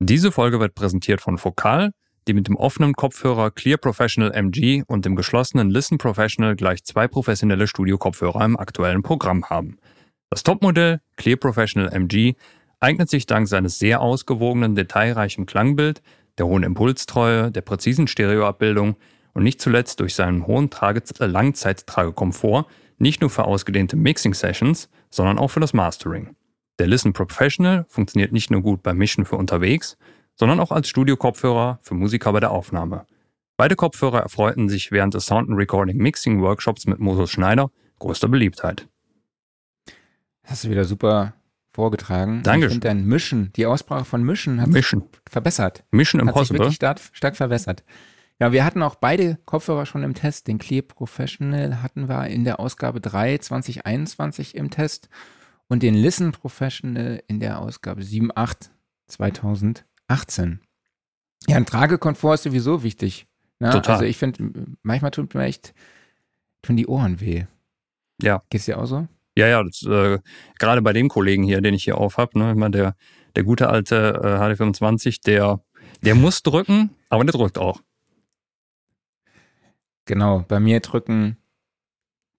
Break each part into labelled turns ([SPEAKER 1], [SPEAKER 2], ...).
[SPEAKER 1] Diese Folge wird präsentiert von Focal, die mit dem offenen Kopfhörer Clear Professional MG und dem geschlossenen Listen Professional gleich zwei professionelle Studio-Kopfhörer im aktuellen Programm haben. Das Topmodell Clear Professional MG eignet sich dank seines sehr ausgewogenen, detailreichen Klangbild, der hohen Impulstreue, der präzisen Stereoabbildung und nicht zuletzt durch seinen hohen Trage Langzeittragekomfort nicht nur für ausgedehnte Mixing-Sessions, sondern auch für das Mastering. Der Listen Professional funktioniert nicht nur gut beim Mischen für unterwegs, sondern auch als Studio-Kopfhörer für Musiker bei der Aufnahme. Beide Kopfhörer erfreuten sich während des Sound Recording Mixing Workshops mit Moses Schneider größter Beliebtheit.
[SPEAKER 2] Hast du wieder super vorgetragen.
[SPEAKER 1] Danke.
[SPEAKER 2] Ich finde dein Mischen, die Aussprache von Mischen hat
[SPEAKER 1] Mischen.
[SPEAKER 2] sich verbessert.
[SPEAKER 1] Mission
[SPEAKER 2] Hat sich
[SPEAKER 1] Impossible.
[SPEAKER 2] wirklich stark, stark verbessert. Ja, wir hatten auch beide Kopfhörer schon im Test. Den Clear Professional hatten wir in der Ausgabe 3 2021 im Test und den Listen Professional in der Ausgabe 7.8 2018. Ja, ein Tragekomfort ist sowieso wichtig. Ne?
[SPEAKER 1] Total.
[SPEAKER 2] Also ich finde, manchmal tut mir echt, tun die Ohren weh.
[SPEAKER 1] Ja.
[SPEAKER 2] Geht's dir auch so?
[SPEAKER 1] Ja, ja, das, äh, gerade bei dem Kollegen hier, den ich hier auf habe, ne, ich meine, der, der gute alte äh, HD25, der, der muss drücken, aber der drückt auch.
[SPEAKER 2] Genau, bei mir drücken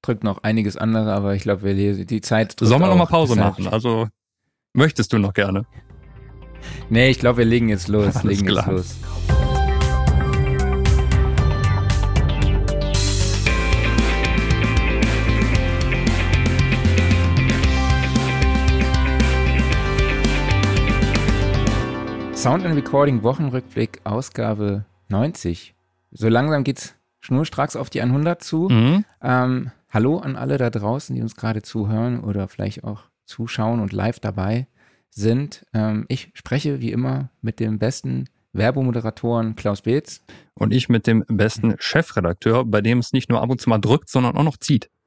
[SPEAKER 2] drückt noch einiges andere, aber ich glaube, wir lesen die Zeit.
[SPEAKER 1] Sollen wir noch mal
[SPEAKER 2] auch.
[SPEAKER 1] Pause machen? Also, möchtest du noch gerne?
[SPEAKER 2] Nee, ich glaube, wir legen jetzt los.
[SPEAKER 1] Alles
[SPEAKER 2] legen
[SPEAKER 1] klar.
[SPEAKER 2] jetzt los. Sound and Recording Wochenrückblick Ausgabe 90. So langsam geht's schnurstracks auf die 100 zu.
[SPEAKER 1] Mhm.
[SPEAKER 2] Ähm, hallo an alle da draußen, die uns gerade zuhören oder vielleicht auch zuschauen und live dabei sind. Ähm, ich spreche wie immer mit dem besten Werbemoderatoren Klaus Beetz.
[SPEAKER 1] Und ich mit dem besten Chefredakteur, bei dem es nicht nur ab und zu mal drückt, sondern auch noch zieht.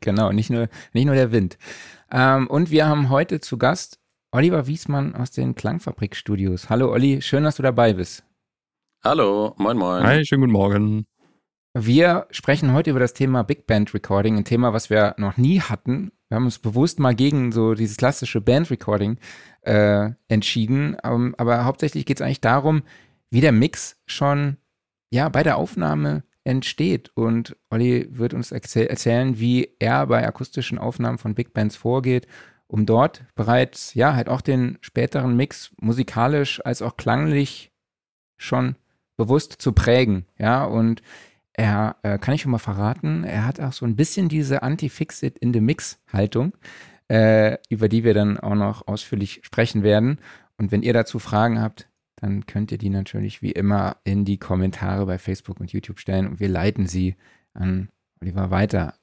[SPEAKER 2] Genau, nicht nur, nicht nur der Wind. Ähm, und wir haben heute zu Gast Oliver Wiesmann aus den Klangfabrik-Studios. Hallo Olli, schön, dass du dabei bist.
[SPEAKER 3] Hallo, moin moin.
[SPEAKER 1] Hi, schönen guten Morgen.
[SPEAKER 2] Wir sprechen heute über das Thema Big Band Recording, ein Thema, was wir noch nie hatten. Wir haben uns bewusst mal gegen so dieses klassische Band Recording äh, entschieden. Ähm, aber hauptsächlich geht es eigentlich darum, wie der Mix schon ja bei der Aufnahme entsteht. Und Olli wird uns erzäh erzählen, wie er bei akustischen Aufnahmen von Big Bands vorgeht, um dort bereits ja halt auch den späteren Mix musikalisch als auch klanglich schon bewusst zu prägen. Ja, und er, äh, kann ich schon mal verraten, er hat auch so ein bisschen diese Anti-Fix-It in the Mix-Haltung, äh, über die wir dann auch noch ausführlich sprechen werden. Und wenn ihr dazu Fragen habt, dann könnt ihr die natürlich wie immer in die Kommentare bei Facebook und YouTube stellen und wir leiten sie an Oliver weiter.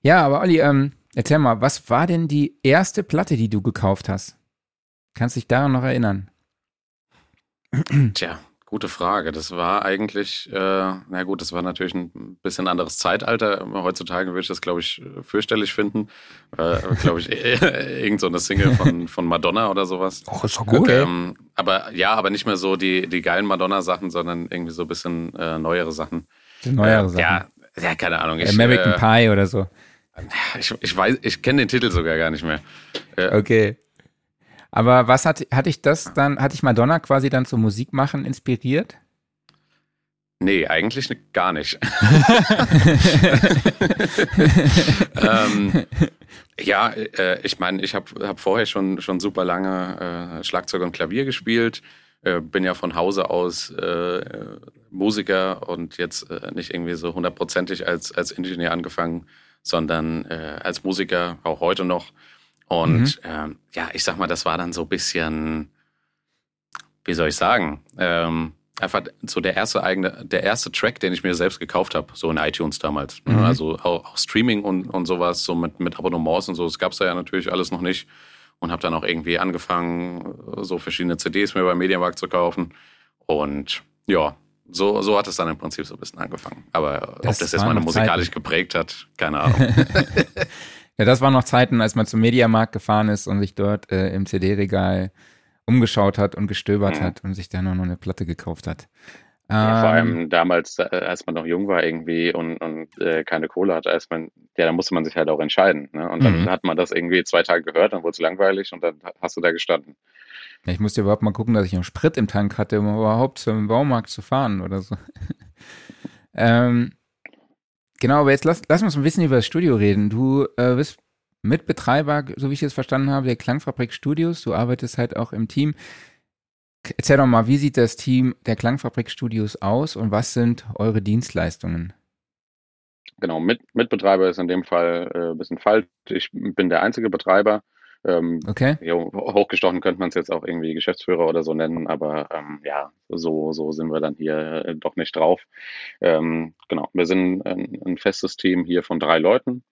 [SPEAKER 2] Ja, aber Olli, ähm, erzähl mal, was war denn die erste Platte, die du gekauft hast? Kannst dich daran noch erinnern?
[SPEAKER 3] Tja, gute Frage. Das war eigentlich, äh, na gut, das war natürlich ein bisschen anderes Zeitalter. Heutzutage würde ich das, glaube ich, fürchterlich finden. Äh, glaube ich, irgend so eine Single von, von Madonna oder sowas.
[SPEAKER 1] Oh, ist doch
[SPEAKER 2] Okay.
[SPEAKER 3] Ähm, aber ja, aber nicht mehr so die, die geilen Madonna-Sachen, sondern irgendwie so ein bisschen äh, neuere Sachen.
[SPEAKER 2] Neuere
[SPEAKER 3] äh,
[SPEAKER 2] Sachen.
[SPEAKER 3] Ja, ja, keine Ahnung. Ich,
[SPEAKER 2] American
[SPEAKER 3] äh,
[SPEAKER 2] Pie oder so.
[SPEAKER 3] ich, ich weiß, ich kenne den Titel sogar gar nicht mehr. Äh,
[SPEAKER 2] Okay. Aber was hat, hatte ich das dann, hatte ich Madonna quasi dann zum Musikmachen inspiriert?
[SPEAKER 3] Nee, eigentlich gar nicht. ähm, ja, äh, ich meine, ich habe hab vorher schon, schon super lange äh, Schlagzeug und Klavier gespielt. Äh, bin ja von Hause aus äh, Musiker und jetzt äh, nicht irgendwie so hundertprozentig als, als Ingenieur angefangen, sondern äh, als Musiker auch heute noch. Und ähm, ja, ich sag mal, das war dann so ein bisschen, wie soll ich sagen, ähm, einfach so der erste eigene, der erste Track, den ich mir selbst gekauft habe, so in iTunes damals. ne?
[SPEAKER 2] Mhm.
[SPEAKER 3] Also auch, auch Streaming und, und sowas, so mit, mit Abonnements und so, das gab's da ja natürlich alles noch nicht. Und habe dann auch irgendwie angefangen, so verschiedene CDs mir beim Mediamarkt zu kaufen. Und ja, so, so hat es dann im Prinzip so ein bisschen angefangen. Aber
[SPEAKER 2] Das
[SPEAKER 3] ob das jetzt meine musikalisch geprägt hat, keine Ahnung.
[SPEAKER 2] Ja, das waren noch Zeiten, als man zum Mediamarkt gefahren ist und sich dort äh, im CD-Regal umgeschaut hat und gestöbert
[SPEAKER 3] Mhm.
[SPEAKER 2] hat und sich dann noch eine Platte gekauft hat.
[SPEAKER 3] Ja, vor allem ähm. damals, äh, als man noch jung war irgendwie und, und äh, keine Kohle hatte, als man, ja, da musste man sich halt auch entscheiden. Ne? Und dann mhm. hat man das irgendwie zwei Tage gehört, dann wurde es langweilig und dann hast du da gestanden.
[SPEAKER 2] Ja, ich musste überhaupt mal gucken, dass ich noch Sprit im Tank hatte, um überhaupt zum Baumarkt zu fahren oder so. ähm, genau, aber jetzt lass, lass uns ein bisschen über das Studio reden. Du äh, bist Mitbetreiber, so wie ich es verstanden habe, der Klangfabrik Studios. Du arbeitest halt auch im Team. Erzähl doch mal, wie sieht das Team der Klangfabrik Studios aus und was sind eure Dienstleistungen?
[SPEAKER 3] Genau, mit, Mitbetreiber ist in dem Fall äh, ein bisschen falsch. Ich bin der einzige Betreiber. Ähm, okay. Ja, hochgestochen könnte man es jetzt auch irgendwie Geschäftsführer oder so nennen, aber ähm, ja, so, so sind wir dann hier äh, doch nicht drauf. Ähm, genau, wir sind ein, ein, festes Team hier von drei Leuten,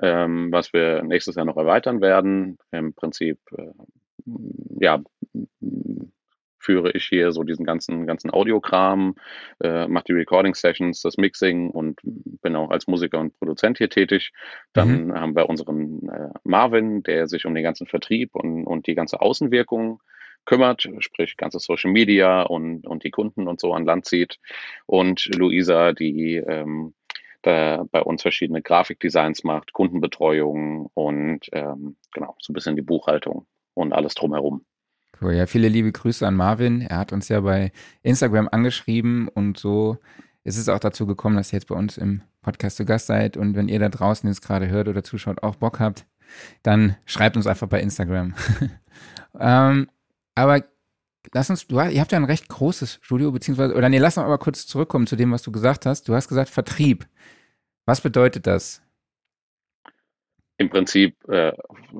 [SPEAKER 3] ähm, was wir nächstes Jahr noch erweitern werden. Im Prinzip, äh, ja, führe ich hier so diesen ganzen, ganzen Audiokram, äh, mache die Recording-Sessions, das Mixing und bin auch als Musiker und Produzent hier tätig. Dann mhm. haben wir unseren äh, Marvin, der sich um den ganzen Vertrieb und, und die ganze Außenwirkung kümmert, sprich ganze Social Media und, und die Kunden und so an Land zieht. Und Luisa, die ähm, da bei uns verschiedene Grafikdesigns macht, Kundenbetreuung und ähm, genau, so ein bisschen die Buchhaltung und alles drumherum.
[SPEAKER 2] Cool, ja, viele liebe Grüße an Marvin. Er hat uns ja bei Instagram angeschrieben und so ist es auch dazu gekommen, dass ihr jetzt bei uns im Podcast zu Gast seid. Und wenn ihr da draußen jetzt gerade hört oder zuschaut, auch Bock habt, dann schreibt uns einfach bei Instagram. ähm, aber lass uns, du, ihr habt ja ein recht großes Studio, beziehungsweise, oder nee, lass uns aber kurz zurückkommen zu dem, was du gesagt hast. Du hast gesagt Vertrieb. Was bedeutet das?
[SPEAKER 3] Im Prinzip äh,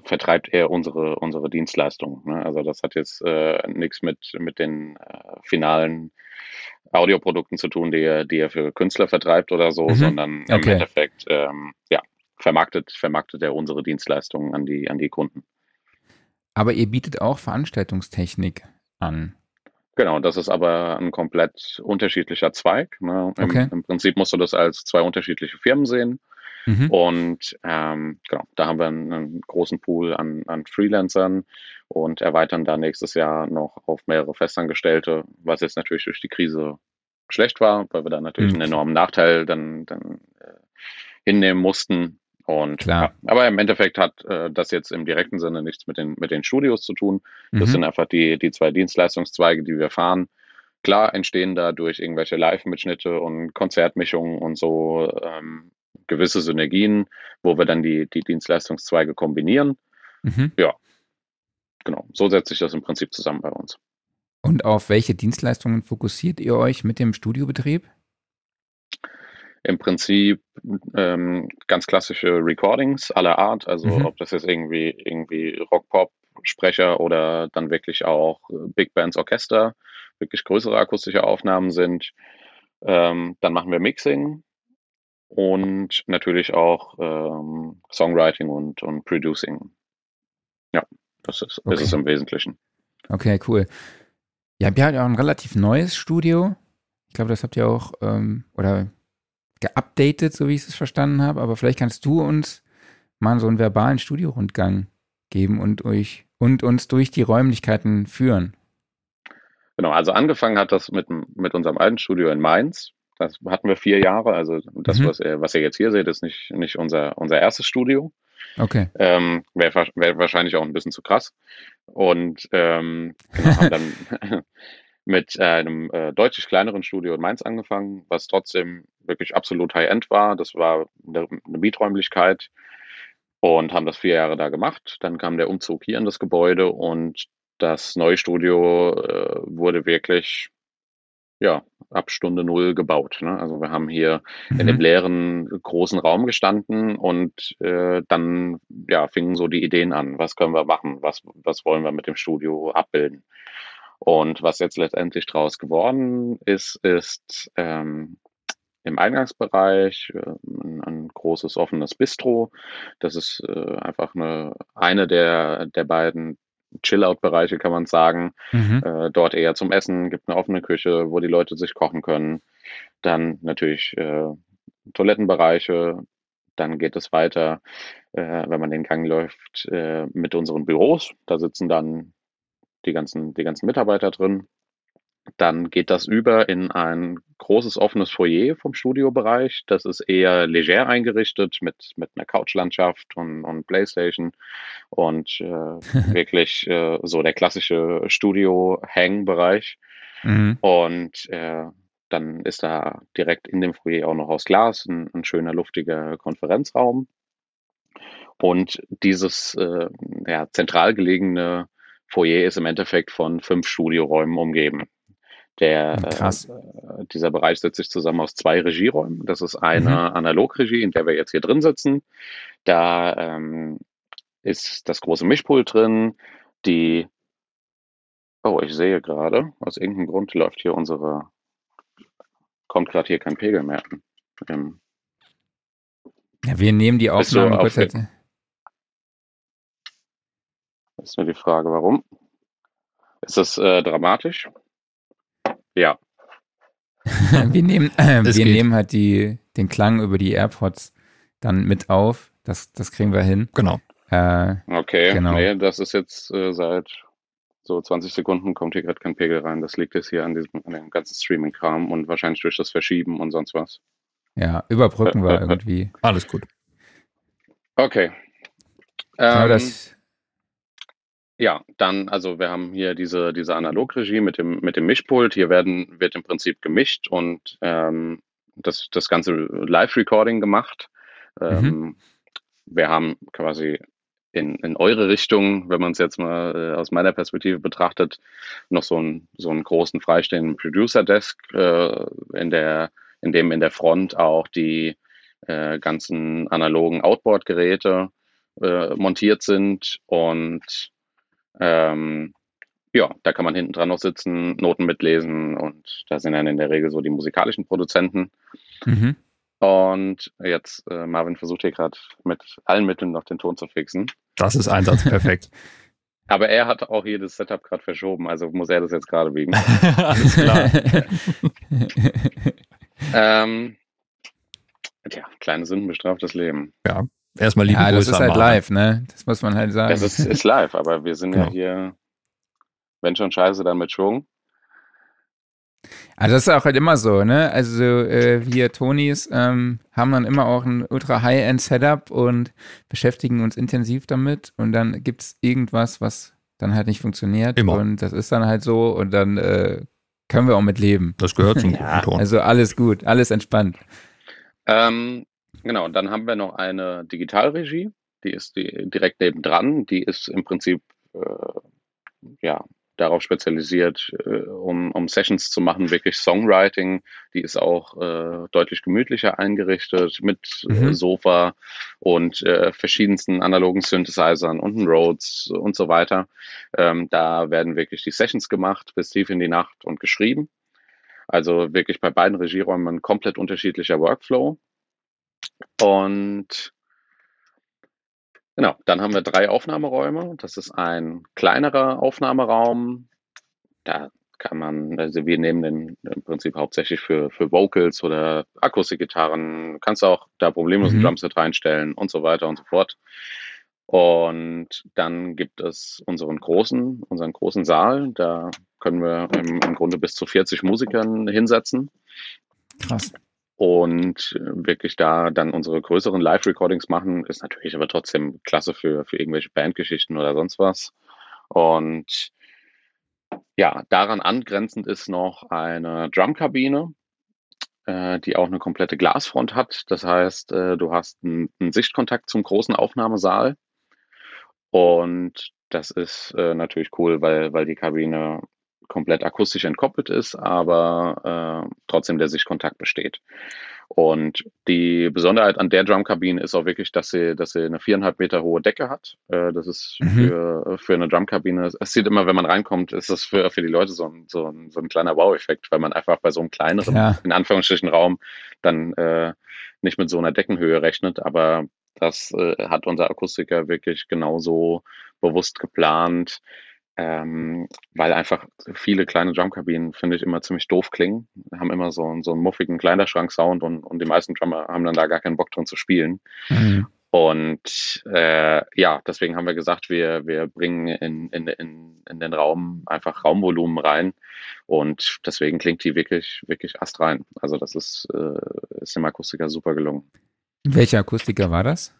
[SPEAKER 3] vertreibt er unsere, unsere Dienstleistung. Ne? Also das hat jetzt äh, nichts mit, mit den äh, finalen Audioprodukten zu tun, die er, die er für Künstler vertreibt oder so, mhm. sondern okay. im Endeffekt ähm, ja, vermarktet, vermarktet er unsere Dienstleistungen an die, an die Kunden.
[SPEAKER 2] Aber ihr bietet auch Veranstaltungstechnik an.
[SPEAKER 3] Genau, das ist aber ein komplett unterschiedlicher Zweig. Ne? Im, okay. Im Prinzip musst du das als zwei unterschiedliche Firmen sehen. Mhm. Und ähm, genau, da haben wir einen, einen großen Pool an, an, Freelancern und erweitern da nächstes Jahr noch auf mehrere Festangestellte, was jetzt natürlich durch die Krise schlecht war, weil wir da natürlich mhm. einen enormen Nachteil dann, dann äh, hinnehmen mussten. Und Klar. Ja, aber im Endeffekt hat äh, das jetzt im direkten Sinne nichts mit den, mit den Studios zu tun. Das mhm. sind einfach die, die zwei Dienstleistungszweige, die wir fahren. Klar entstehen da durch irgendwelche Live-Mitschnitte und Konzertmischungen und so ähm, gewisse Synergien, wo wir dann die, die Dienstleistungszweige kombinieren. Mhm. Ja, genau. So setzt sich das im Prinzip zusammen bei uns.
[SPEAKER 2] Und auf welche Dienstleistungen fokussiert ihr euch mit dem Studiobetrieb?
[SPEAKER 3] Im Prinzip ähm, ganz klassische Recordings aller Art, also mhm. ob das jetzt irgendwie irgendwie Rock-Pop Sprecher oder dann wirklich auch Big Bands Orchester, wirklich größere akustische Aufnahmen sind. Ähm, dann machen wir Mixing, und natürlich auch ähm, Songwriting und, und Producing. Ja, das ist, okay. ist es im Wesentlichen.
[SPEAKER 2] Okay, cool. Ja, ihr habt ja auch ein relativ neues Studio. Ich glaube, das habt ihr auch ähm, oder geupdatet, so wie ich es verstanden habe. Aber vielleicht kannst du uns mal so einen verbalen Studiorundgang geben und, euch, und uns durch die Räumlichkeiten führen.
[SPEAKER 3] Genau, also angefangen hat das mit, mit unserem alten Studio in Mainz. Das hatten wir vier Jahre. Also das, mhm. was, ihr, was ihr jetzt hier seht, ist nicht, nicht unser, unser erstes Studio.
[SPEAKER 2] Okay.
[SPEAKER 3] Ähm, Wäre wär wahrscheinlich auch ein bisschen zu krass. Und ähm, genau, haben dann mit einem äh, deutlich kleineren Studio in Mainz angefangen, was trotzdem wirklich absolut High-End war. Das war eine, eine Mieträumlichkeit und haben das vier Jahre da gemacht. Dann kam der Umzug hier in das Gebäude und das neue Studio äh, wurde wirklich ja, ab Stunde Null gebaut. Ne? Also wir haben hier mhm. in dem leeren großen Raum gestanden und äh, dann ja, fingen so die Ideen an. Was können wir machen? Was, was wollen wir mit dem Studio abbilden? Und was jetzt letztendlich draus geworden ist, ist ähm, im Eingangsbereich äh, ein, ein, großes offenes Bistro. Das ist äh, einfach eine, eine der, der beiden Chill-Out-Bereiche, kann man sagen. Mhm. Äh, dort eher zum Essen, gibt eine offene Küche, wo die Leute sich kochen können. Dann natürlich äh, Toilettenbereiche. Dann geht es weiter, äh, wenn man den Gang läuft, äh, mit unseren Büros. Da sitzen dann die ganzen, die ganzen Mitarbeiter drin. Dann geht das über in ein großes offenes Foyer vom Studiobereich. Das ist eher leger eingerichtet mit, mit einer Couchlandschaft und, und Playstation und äh, wirklich äh, so der klassische Studio-Hang-Bereich. Mhm. Und äh, dann ist da direkt in dem Foyer auch noch aus Glas ein, ein schöner, luftiger Konferenzraum. Und dieses äh, ja, zentral gelegene Foyer ist im Endeffekt von fünf Studioräumen umgeben. Der, hm, äh, dieser Bereich setzt sich zusammen aus zwei Regieräumen. Das ist eine mhm. Analogregie, in der wir jetzt hier drin sitzen. Da ähm, ist das große Mischpult drin. Die, oh, ich sehe gerade, aus irgendeinem Grund läuft hier unsere, kommt gerade hier kein Pegel mehr. Im,
[SPEAKER 2] ja, wir nehmen die Aufnahme kurz. Auf,
[SPEAKER 3] ist nur die Frage, warum. Ist das äh, dramatisch? Ja.
[SPEAKER 2] wir nehmen, äh, wir nehmen halt die, den Klang über die AirPods dann mit auf. Das, das kriegen wir hin.
[SPEAKER 1] Genau.
[SPEAKER 3] Äh, okay, genau. nee, das ist jetzt äh, seit so 20 Sekunden kommt hier gerade kein Pegel rein. Das liegt jetzt hier an diesem an dem ganzen Streaming-Kram und wahrscheinlich durch das Verschieben und sonst was.
[SPEAKER 2] Ja, überbrücken wir irgendwie.
[SPEAKER 1] Alles gut.
[SPEAKER 3] Okay. Genau ähm, das, ja, dann, also wir haben hier diese, diese Analogregie mit dem, mit dem Mischpult. Hier werden, wird im Prinzip gemischt und ähm, das, das ganze Live-Recording gemacht. Ähm, mhm. Wir haben quasi in, in eure Richtung, wenn man es jetzt mal äh, aus meiner Perspektive betrachtet, noch so einen, so einen großen freistehenden Producer-Desk, äh, in, der, in dem in der Front auch die äh, ganzen analogen Outboard-Geräte äh, montiert sind und ähm, ja, da kann man hinten dran noch sitzen, Noten mitlesen und da sind dann in der Regel so die musikalischen Produzenten. Mhm. Und jetzt, äh, Marvin versucht hier gerade mit allen Mitteln noch den Ton zu fixen.
[SPEAKER 1] Das ist Einsatz perfekt.
[SPEAKER 3] Aber er hat auch jedes Setup gerade verschoben, also muss er das jetzt gerade biegen.
[SPEAKER 1] Alles klar.
[SPEAKER 3] ähm, tja, kleine Sünden bestraft das Leben.
[SPEAKER 1] Ja, Erstmal liebe
[SPEAKER 2] ja, Grüße. Das ist halt live, ne? Das muss man halt sagen.
[SPEAKER 3] Es ist, ist live, aber wir sind genau. ja hier, wenn schon scheiße, dann mit Schwung.
[SPEAKER 2] Also das ist auch halt immer so, ne? Also äh, wir Tonys ähm, haben dann immer auch ein ultra High-End-Setup und beschäftigen uns intensiv damit und dann gibt es irgendwas, was dann halt nicht funktioniert immer. und das ist dann halt so und dann äh, können wir auch mit leben.
[SPEAKER 1] Das gehört zum ja,
[SPEAKER 2] Ton. Also alles gut, alles entspannt.
[SPEAKER 3] Ähm, Genau, dann haben wir noch eine Digitalregie, die ist die, direkt nebendran. Die ist im Prinzip äh, ja, darauf spezialisiert, äh, um, um Sessions zu machen, wirklich Songwriting. Die ist auch äh, deutlich gemütlicher eingerichtet mit äh, mhm. Sofa und äh, verschiedensten analogen Synthesizern und Rhodes und so weiter. Ähm, da werden wirklich die Sessions gemacht bis tief in die Nacht und geschrieben. Also wirklich bei beiden Regieräumen komplett unterschiedlicher Workflow. Und genau, dann haben wir drei Aufnahmeräume. Das ist ein kleinerer Aufnahmeraum. Da kann man, also wir nehmen den im Prinzip hauptsächlich für, für Vocals oder Akustikgitarren. Kannst auch da problemlos ein mhm. Drumset reinstellen und so weiter und so fort. Und dann gibt es unseren großen, unseren großen Saal. Da können wir im, im Grunde bis zu 40 Musikern hinsetzen.
[SPEAKER 2] Krass
[SPEAKER 3] und äh, wirklich da dann unsere größeren Live-Recordings machen, ist natürlich aber trotzdem klasse für, für irgendwelche Bandgeschichten oder sonst was. Und ja, daran angrenzend ist noch eine Drumkabine, äh, die auch eine komplette Glasfront hat. Das heißt, äh, du hast einen, einen Sichtkontakt zum großen Aufnahmesaal. Und das ist äh, natürlich cool, weil, weil die Kabine komplett akustisch entkoppelt ist, aber äh, trotzdem der Sichtkontakt besteht. Und die Besonderheit an der Drumkabine ist auch wirklich, dass sie, dass sie eine viereinhalb Meter hohe Decke hat. Äh, das ist mhm. für, für eine Drumkabine. Es sieht immer, wenn man reinkommt, ist das für, für die Leute so ein, so ein, so ein kleiner Wow-Effekt, weil man einfach bei so einem kleineren, ja. in Anführungsstrichen, Raum dann äh, nicht mit so einer Deckenhöhe rechnet. Aber das äh, hat unser Akustiker wirklich genauso bewusst geplant ähm, weil einfach viele kleine Drumkabinen, finde ich, immer ziemlich doof klingen. Haben immer so, so einen muffigen Kleiderschrank-Sound und, und die meisten Drummer haben dann da gar keinen Bock drin zu spielen. Mhm. Und äh, ja, deswegen haben wir gesagt, wir, wir bringen in, in, in, in den Raum einfach Raumvolumen rein. Und deswegen klingt die wirklich, wirklich astrein. Also das ist, äh, ist dem Akustiker super gelungen.
[SPEAKER 2] Welcher Akustiker war das?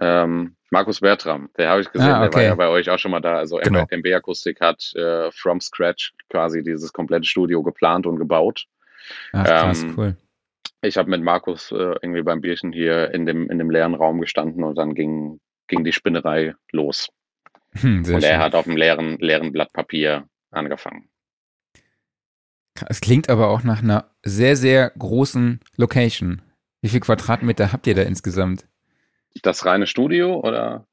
[SPEAKER 3] Ähm, Markus Bertram, der habe ich gesehen, ah, okay. der war ja bei euch auch schon mal da. Also genau. MB Akustik hat äh, from scratch quasi dieses komplette Studio geplant und gebaut.
[SPEAKER 2] Ach, krass, ähm, cool.
[SPEAKER 3] Ich habe mit Markus äh, irgendwie beim Bierchen hier in dem, in dem leeren Raum gestanden und dann ging, ging die Spinnerei los. Hm, und er schön. hat auf dem leeren, leeren Blatt Papier angefangen.
[SPEAKER 2] Es klingt aber auch nach einer sehr, sehr großen Location. Wie viel Quadratmeter habt ihr da insgesamt?
[SPEAKER 3] Das reine Studio oder?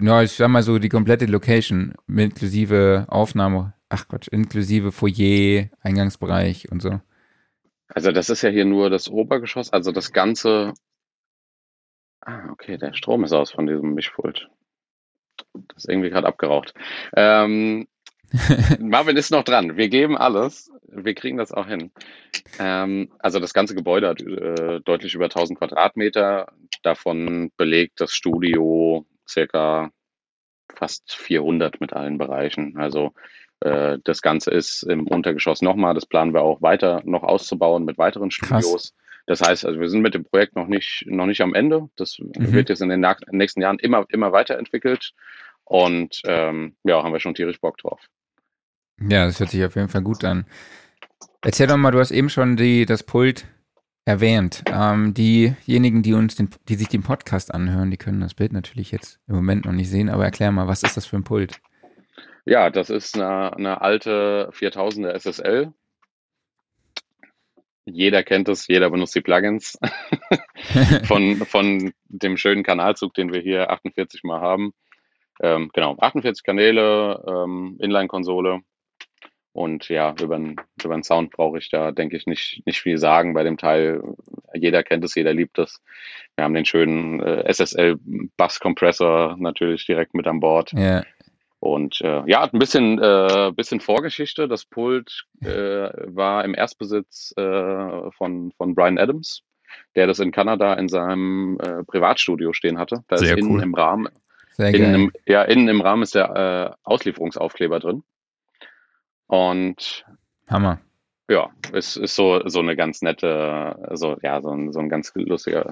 [SPEAKER 2] Ja, ich sag mal so die komplette Location, inklusive Aufnahme, ach Gott, inklusive Foyer, Eingangsbereich und so.
[SPEAKER 3] Also das ist ja hier nur das Obergeschoss, also das ganze. Ah, okay, der Strom ist aus von diesem Mischpult. Das ist irgendwie gerade abgeraucht. Ähm, Marvin ist noch dran. Wir geben alles. Wir kriegen das auch hin. Ähm, also das ganze Gebäude hat äh, deutlich über 1000 Quadratmeter. Davon belegt das Studio circa fast 400 mit allen Bereichen. Also äh, das Ganze ist im Untergeschoss nochmal. Das planen wir auch weiter noch auszubauen mit weiteren Studios. Krass. Das heißt, also wir sind mit dem Projekt noch nicht, noch nicht am Ende. Das mhm. wird jetzt in den nächsten Jahren immer, immer weiterentwickelt. Und ähm, ja, haben wir schon tierisch Bock drauf.
[SPEAKER 2] Ja, das hört sich auf jeden Fall gut an. Erzähl doch mal, du hast eben schon die, das Pult erwähnt. Ähm, diejenigen, die uns den, die sich den Podcast anhören, die können das Bild natürlich jetzt im Moment noch nicht sehen, aber erklär mal, was ist das für ein Pult?
[SPEAKER 3] Ja, das ist eine, eine alte 4000er SSL. Jeder kennt es, jeder benutzt die Plugins von, von dem schönen Kanalzug, den wir hier 48 mal haben. Ähm, genau, 48 Kanäle, ähm, Inline-Konsole. Und ja, über den, über den Sound brauche ich da, denke ich, nicht, nicht viel sagen bei dem Teil. Jeder kennt es, jeder liebt es. Wir haben den schönen äh, SSL-Bass-Kompressor natürlich direkt mit an Bord.
[SPEAKER 2] Ja.
[SPEAKER 3] Und äh, ja, hat ein bisschen, äh, bisschen Vorgeschichte. Das Pult äh, war im Erstbesitz äh, von, von Brian Adams, der das in Kanada in seinem äh, Privatstudio stehen hatte. Da Sehr ist innen cool. im Rahmen, innen im, ja, innen im Rahmen ist der äh, Auslieferungsaufkleber drin. Und
[SPEAKER 2] Hammer.
[SPEAKER 3] Ja, es ist so, so eine ganz nette, so, ja, so ein, so ein ganz lustiger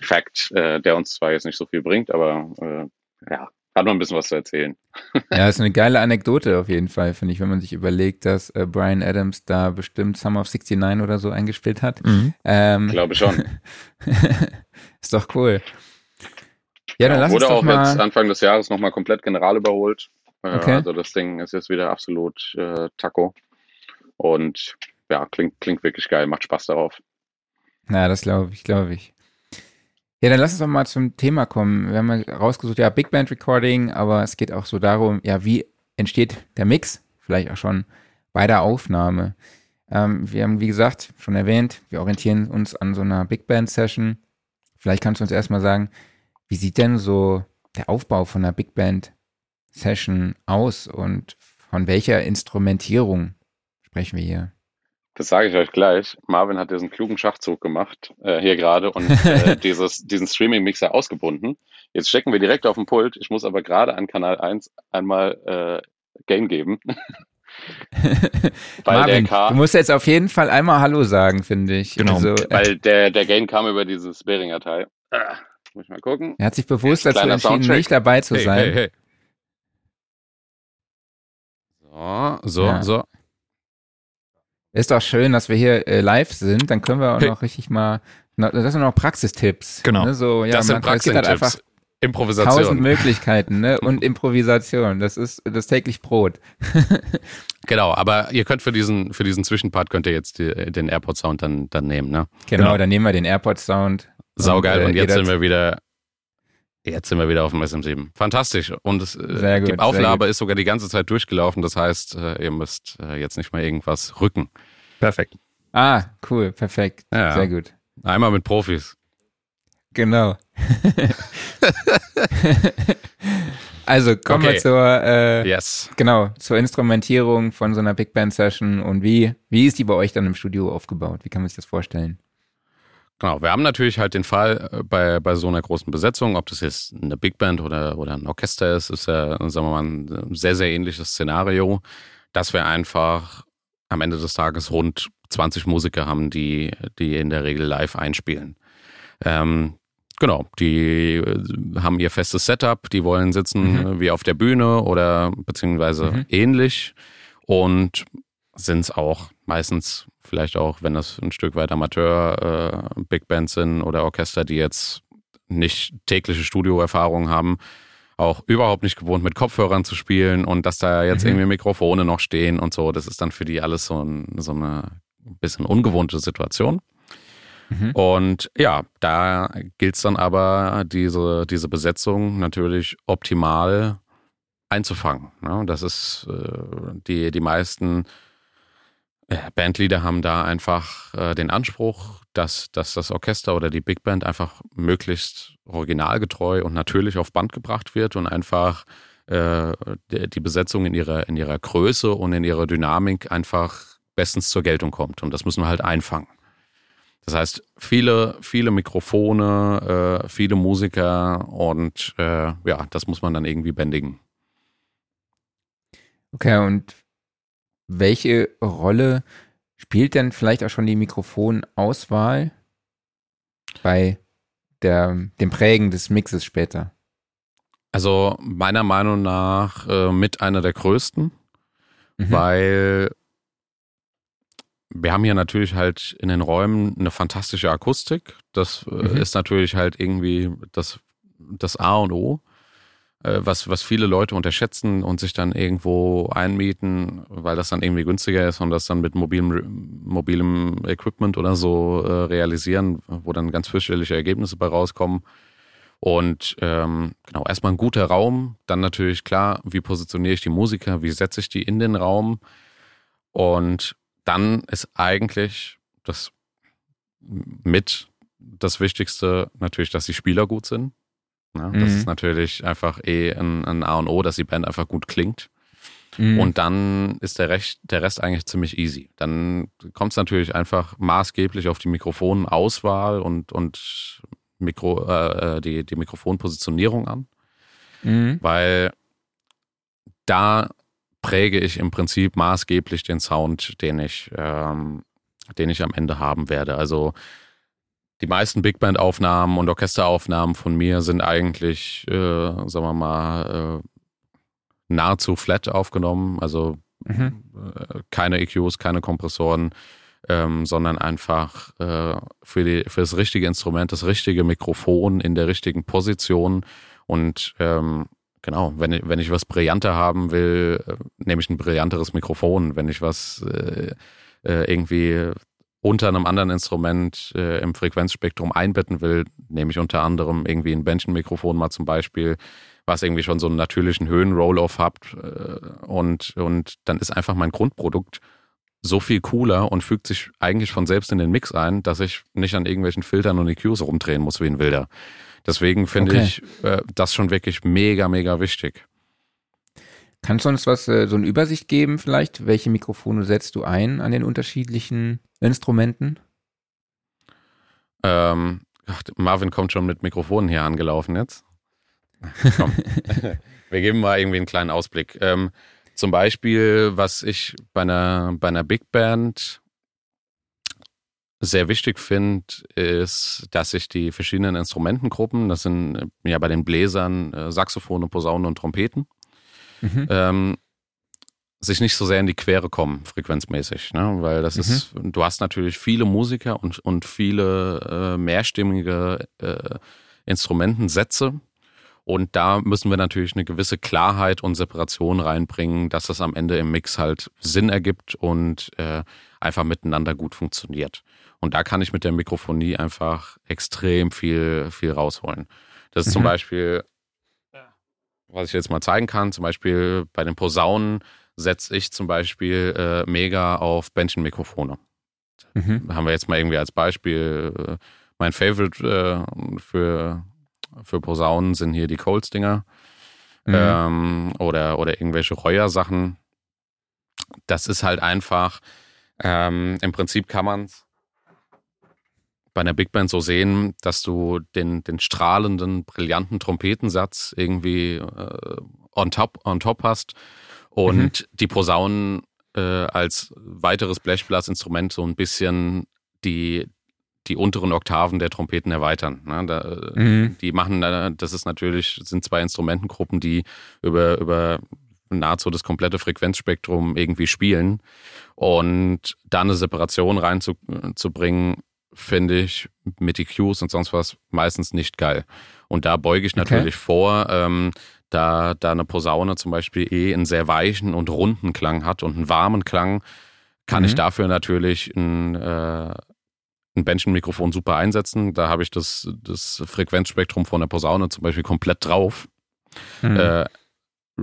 [SPEAKER 3] Fact, äh, der uns zwar jetzt nicht so viel bringt, aber äh, ja, hat man ein bisschen was zu erzählen.
[SPEAKER 2] Ja, ist eine geile Anekdote auf jeden Fall, finde ich, wenn man sich überlegt, dass äh, Brian Adams da bestimmt Summer of 69 oder so eingespielt hat.
[SPEAKER 3] Mhm. Ähm, Glaube schon.
[SPEAKER 2] ist doch cool. Ja, dann ja, lass
[SPEAKER 3] wurde
[SPEAKER 2] uns doch
[SPEAKER 3] auch
[SPEAKER 2] mal
[SPEAKER 3] jetzt Anfang des Jahres nochmal komplett general überholt. Äh, okay. Also das Ding ist jetzt wieder absolut äh, Taco. Und ja, klingt, klingt wirklich geil, macht Spaß darauf.
[SPEAKER 2] Na, das glaube ich, glaube ich. Ja, dann lass uns doch mal zum Thema kommen. Wir haben ja rausgesucht, ja, Big Band Recording, aber es geht auch so darum, ja, wie entsteht der Mix? Vielleicht auch schon bei der Aufnahme. Ähm, wir haben, wie gesagt, schon erwähnt, wir orientieren uns an so einer Big Band Session. Vielleicht kannst du uns erstmal sagen, wie sieht denn so der Aufbau von einer Big Band Session aus und von welcher Instrumentierung sprechen wir hier?
[SPEAKER 3] Das sage ich euch gleich. Marvin hat diesen klugen Schachzug gemacht, äh, hier gerade, und äh, dieses, diesen Streaming-Mixer ausgebunden. Jetzt stecken wir direkt auf den Pult. Ich muss aber gerade an Kanal 1 einmal äh, Game geben.
[SPEAKER 2] weil Marvin, der du musst jetzt auf jeden Fall einmal Hallo sagen, finde ich.
[SPEAKER 3] Genau. Also, äh, weil der, der Game kam über dieses Beringer-Teil. Ah, muss ich mal gucken.
[SPEAKER 2] Er hat sich bewusst dazu entschieden, Soundcheck. nicht dabei zu hey, sein. Hey, hey.
[SPEAKER 3] So, so, ja. so.
[SPEAKER 2] Ist doch schön, dass wir hier äh, live sind. Dann können wir auch hey. noch richtig mal. Das sind noch Praxistipps.
[SPEAKER 1] Genau.
[SPEAKER 2] Ne? So, ja,
[SPEAKER 1] das sind halt Praxistipps. Improvisation.
[SPEAKER 2] Tausend Möglichkeiten, ne? Und Improvisation. Das ist das täglich Brot.
[SPEAKER 1] genau, aber ihr könnt für diesen, für diesen Zwischenpart könnt ihr jetzt die, den AirPod-Sound dann, dann nehmen, ne?
[SPEAKER 2] Genau, genau. dann nehmen wir den AirPod-Sound.
[SPEAKER 1] Saugeil. Und, äh, und jetzt sind wir wieder Jetzt sind wir wieder auf dem SM7. Fantastisch. Und es, äh, gut, die Aufnahme ist sogar die ganze Zeit durchgelaufen. Das heißt, äh, ihr müsst äh, jetzt nicht mal irgendwas rücken.
[SPEAKER 2] Perfekt. Ah, cool. Perfekt. Ja. Sehr gut.
[SPEAKER 1] Einmal mit Profis.
[SPEAKER 2] Genau. also kommen okay. wir zur, äh,
[SPEAKER 1] yes.
[SPEAKER 2] genau, zur Instrumentierung von so einer Big Band Session und wie, wie ist die bei euch dann im Studio aufgebaut? Wie kann man sich das vorstellen?
[SPEAKER 3] Genau, wir haben natürlich halt den Fall äh, bei, bei so einer großen Besetzung, ob das jetzt eine Big Band oder, oder ein Orchester ist, ist ja, sagen wir mal, ein sehr, sehr ähnliches Szenario, dass wir einfach am Ende des Tages rund 20 Musiker haben, die, die in der Regel live einspielen. Ähm, genau, die äh, haben ihr festes Setup, die wollen sitzen mhm. wie auf der Bühne oder beziehungsweise mhm. ähnlich und sind es auch meistens vielleicht auch, wenn das ein Stück weit Amateur äh, Big Bands sind oder Orchester, die jetzt nicht tägliche Studioerfahrungen haben, auch überhaupt nicht gewohnt, mit Kopfhörern zu spielen und dass da jetzt mhm. irgendwie Mikrofone noch stehen und so. Das ist dann für die alles so, ein, so eine bisschen ungewohnte Situation. Mhm. Und ja, da gilt es dann aber, diese, diese Besetzung natürlich optimal einzufangen. Ne? Das ist äh, die, die meisten Bandleader haben da einfach äh, den Anspruch, dass, dass das Orchester oder die Big Band einfach möglichst originalgetreu und natürlich auf Band gebracht wird und einfach äh, die Besetzung in ihrer, in ihrer Größe und in ihrer Dynamik einfach bestens zur Geltung kommt. Und das müssen wir halt einfangen. Das heißt, viele, viele Mikrofone, äh, viele Musiker und äh, ja, das muss man dann irgendwie bändigen.
[SPEAKER 2] Okay, und welche Rolle spielt denn vielleicht auch schon die Mikrofonauswahl bei der, dem Prägen des Mixes später?
[SPEAKER 3] Also meiner Meinung nach äh, mit einer der größten, mhm. weil wir haben hier natürlich halt in den Räumen eine fantastische Akustik. Das äh, mhm. ist natürlich halt irgendwie das, das A und O. Äh, was, was viele Leute unterschätzen und sich dann irgendwo einmieten, weil das dann irgendwie günstiger ist und das dann mit mobilem, mobilem Equipment oder so äh, realisieren, wo dann ganz fürchterliche Ergebnisse bei rauskommen. Und ähm, genau, erstmal ein guter Raum, dann natürlich klar, wie positioniere ich die Musiker, wie setze ich die in den Raum. Und dann ist eigentlich das mit das Wichtigste natürlich, dass die Spieler gut sind. Ne? Das mhm. ist natürlich einfach eh ein, ein, A und O, dass die Band einfach gut klingt. Mhm. Und dann ist der, Rest, der Rest eigentlich ziemlich easy. Dann kommt es natürlich einfach maßgeblich auf die Mikrofonauswahl und, und Mikro, äh, die, die Mikrofonpositionierung an. Mhm. Weil da präge ich im Prinzip maßgeblich den Sound, den ich, ähm, den ich am Ende haben werde. Also die meisten Big Band Aufnahmen und Orchesteraufnahmen von mir sind eigentlich, äh, sagen wir mal, äh, nahezu flat aufgenommen. Also mhm. äh, keine EQs, keine Kompressoren, ähm, sondern einfach äh, für, die, für das richtige Instrument, das richtige Mikrofon in der richtigen Position. Und ähm, genau, wenn ich, wenn ich was brillanter haben will, äh, nehme ich ein brillanteres Mikrofon. Wenn ich was äh irgendwie unter einem anderen Instrument äh, im Frequenzspektrum einbetten will, nehme ich unter anderem irgendwie ein Bändchenmikrofon mal zum Beispiel, was irgendwie schon so einen natürlichen Höhen-Roll-Off hat äh, und, und dann ist einfach mein Grundprodukt so viel cooler und fügt sich eigentlich von selbst in den Mix ein, dass ich nicht an irgendwelchen Filtern und EQs rumdrehen muss wie ein Wilder. Deswegen finde okay. ich äh, das schon wirklich mega, mega wichtig.
[SPEAKER 2] Kannst du uns was, äh, so eine Übersicht geben vielleicht? Welche Mikrofone setzt du ein an den unterschiedlichen Instrumenten?
[SPEAKER 3] Ähm, ach, Marvin kommt schon mit Mikrofonen hier angelaufen jetzt. Komm. Wir geben mal irgendwie einen kleinen Ausblick. Ähm, zum Beispiel, was ich bei einer, bei einer Big Band sehr wichtig finde, ist, dass ich die verschiedenen Instrumentengruppen, das sind äh, ja bei den Bläsern äh, Saxophone, Posaunen und Trompeten, mhm. ähm, sich nicht so sehr in die Quere kommen, frequenzmäßig. Ne? Weil das mhm. ist, du hast natürlich viele Musiker und, und viele äh, mehrstimmige äh, Instrumentensätze. Und da müssen wir natürlich eine gewisse Klarheit und Separation reinbringen, dass das am Ende im Mix halt Sinn ergibt und äh, einfach miteinander gut funktioniert. Und da kann ich mit der Mikrofonie einfach extrem viel, viel rausholen. Das ist mhm. zum Beispiel was ich jetzt mal zeigen kann, zum Beispiel bei den Posaunen setze ich zum Beispiel äh, mega auf Bändchenmikrofone. Mhm. Haben wir jetzt mal irgendwie als Beispiel. Äh, mein Favorite äh, für, für Posaunen sind hier die Colts-Dinger mhm. ähm, oder, oder irgendwelche Reuer-Sachen. Das ist halt einfach, ähm, im Prinzip kann man es bei einer Big Band so sehen, dass du den, den strahlenden, brillanten Trompetensatz irgendwie äh, on, top, on top hast und mhm. die Posaunen äh, als weiteres Blechblasinstrument so ein bisschen die, die unteren Oktaven der Trompeten erweitern. Ne? Da, mhm. Die machen, das ist natürlich, sind zwei Instrumentengruppen, die über, über nahezu das komplette Frequenzspektrum irgendwie spielen. Und da eine Separation reinzubringen, finde ich mit EQs und sonst was meistens nicht geil. Und da beuge ich natürlich okay. vor, ähm, da, da eine Posaune zum Beispiel eh einen sehr weichen und runden Klang hat und einen warmen Klang, kann mhm. ich dafür natürlich ein, äh, ein Bändchenmikrofon super einsetzen. Da habe ich das, das Frequenzspektrum von der Posaune zum Beispiel komplett drauf. Mhm. Äh,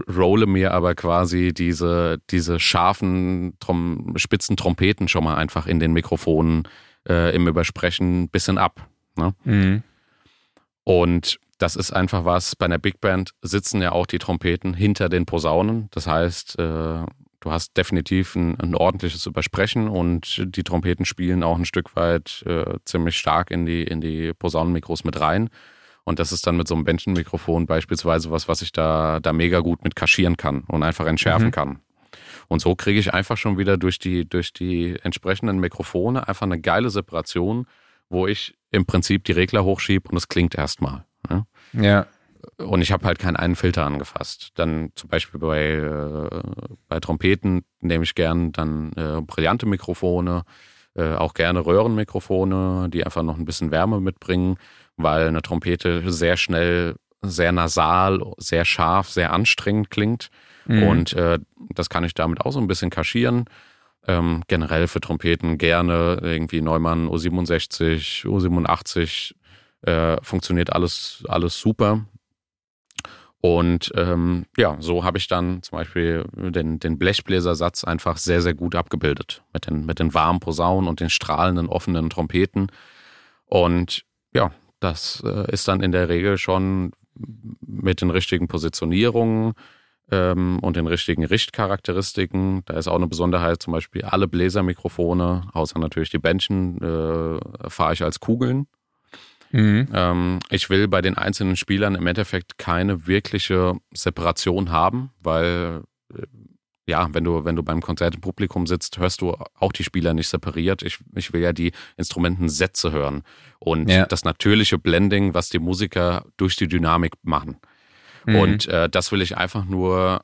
[SPEAKER 3] rolle mir aber quasi diese, diese scharfen, Trom spitzen Trompeten schon mal einfach in den Mikrofonen äh, im Übersprechen ein bisschen ab. Ne? Mhm. Und das ist einfach was, bei einer Big Band sitzen ja auch die Trompeten hinter den Posaunen. Das heißt, äh, du hast definitiv ein, ein, ordentliches Übersprechen und die Trompeten spielen auch ein Stück weit äh, ziemlich stark in die, in die Posaunenmikros mit rein. Und das ist dann mit so einem Bändchenmikrofon beispielsweise was, was ich da, da mega gut mit kaschieren kann und einfach entschärfen mhm. kann. Und so kriege ich einfach schon wieder durch die, durch die entsprechenden Mikrofone einfach eine geile Separation, wo ich im Prinzip die Regler hochschiebe und es klingt erstmal.
[SPEAKER 2] Ne? Ja.
[SPEAKER 3] Und ich habe halt keinen einen Filter angefasst. Dann zum Beispiel bei, äh, bei Trompeten nehme ich gern dann äh, brillante Mikrofone, äh, auch gerne Röhrenmikrofone, die einfach noch ein bisschen Wärme mitbringen, weil eine Trompete sehr schnell, sehr nasal, sehr scharf, sehr anstrengend klingt. Mhm. Und äh, das kann ich damit auch so ein bisschen kaschieren. Ähm, generell für Trompeten gerne irgendwie Neumann U67, U87 äh, funktioniert alles, alles super. Und ähm, ja, so habe ich dann zum Beispiel den, den Blechbläsersatz einfach sehr, sehr gut abgebildet. Mit den, mit den warmen Posaunen und den strahlenden, offenen Trompeten. Und ja, das äh, ist dann in der Regel schon mit den richtigen Positionierungen ähm, und den richtigen Richtcharakteristiken. Da ist auch eine Besonderheit, zum Beispiel alle Bläsermikrofone, außer natürlich die Bändchen, äh, fahre ich als Kugeln. Mhm. Ähm, ich will bei den einzelnen Spielern im Endeffekt keine wirkliche Separation haben, weil äh, ja, wenn du, wenn du beim Konzert im Publikum sitzt, hörst du auch die Spieler nicht separiert. Ich, ich will ja die Instrumentensätze hören und ja. das natürliche Blending, was die Musiker durch die Dynamik machen. Mhm. Und äh, das will ich einfach nur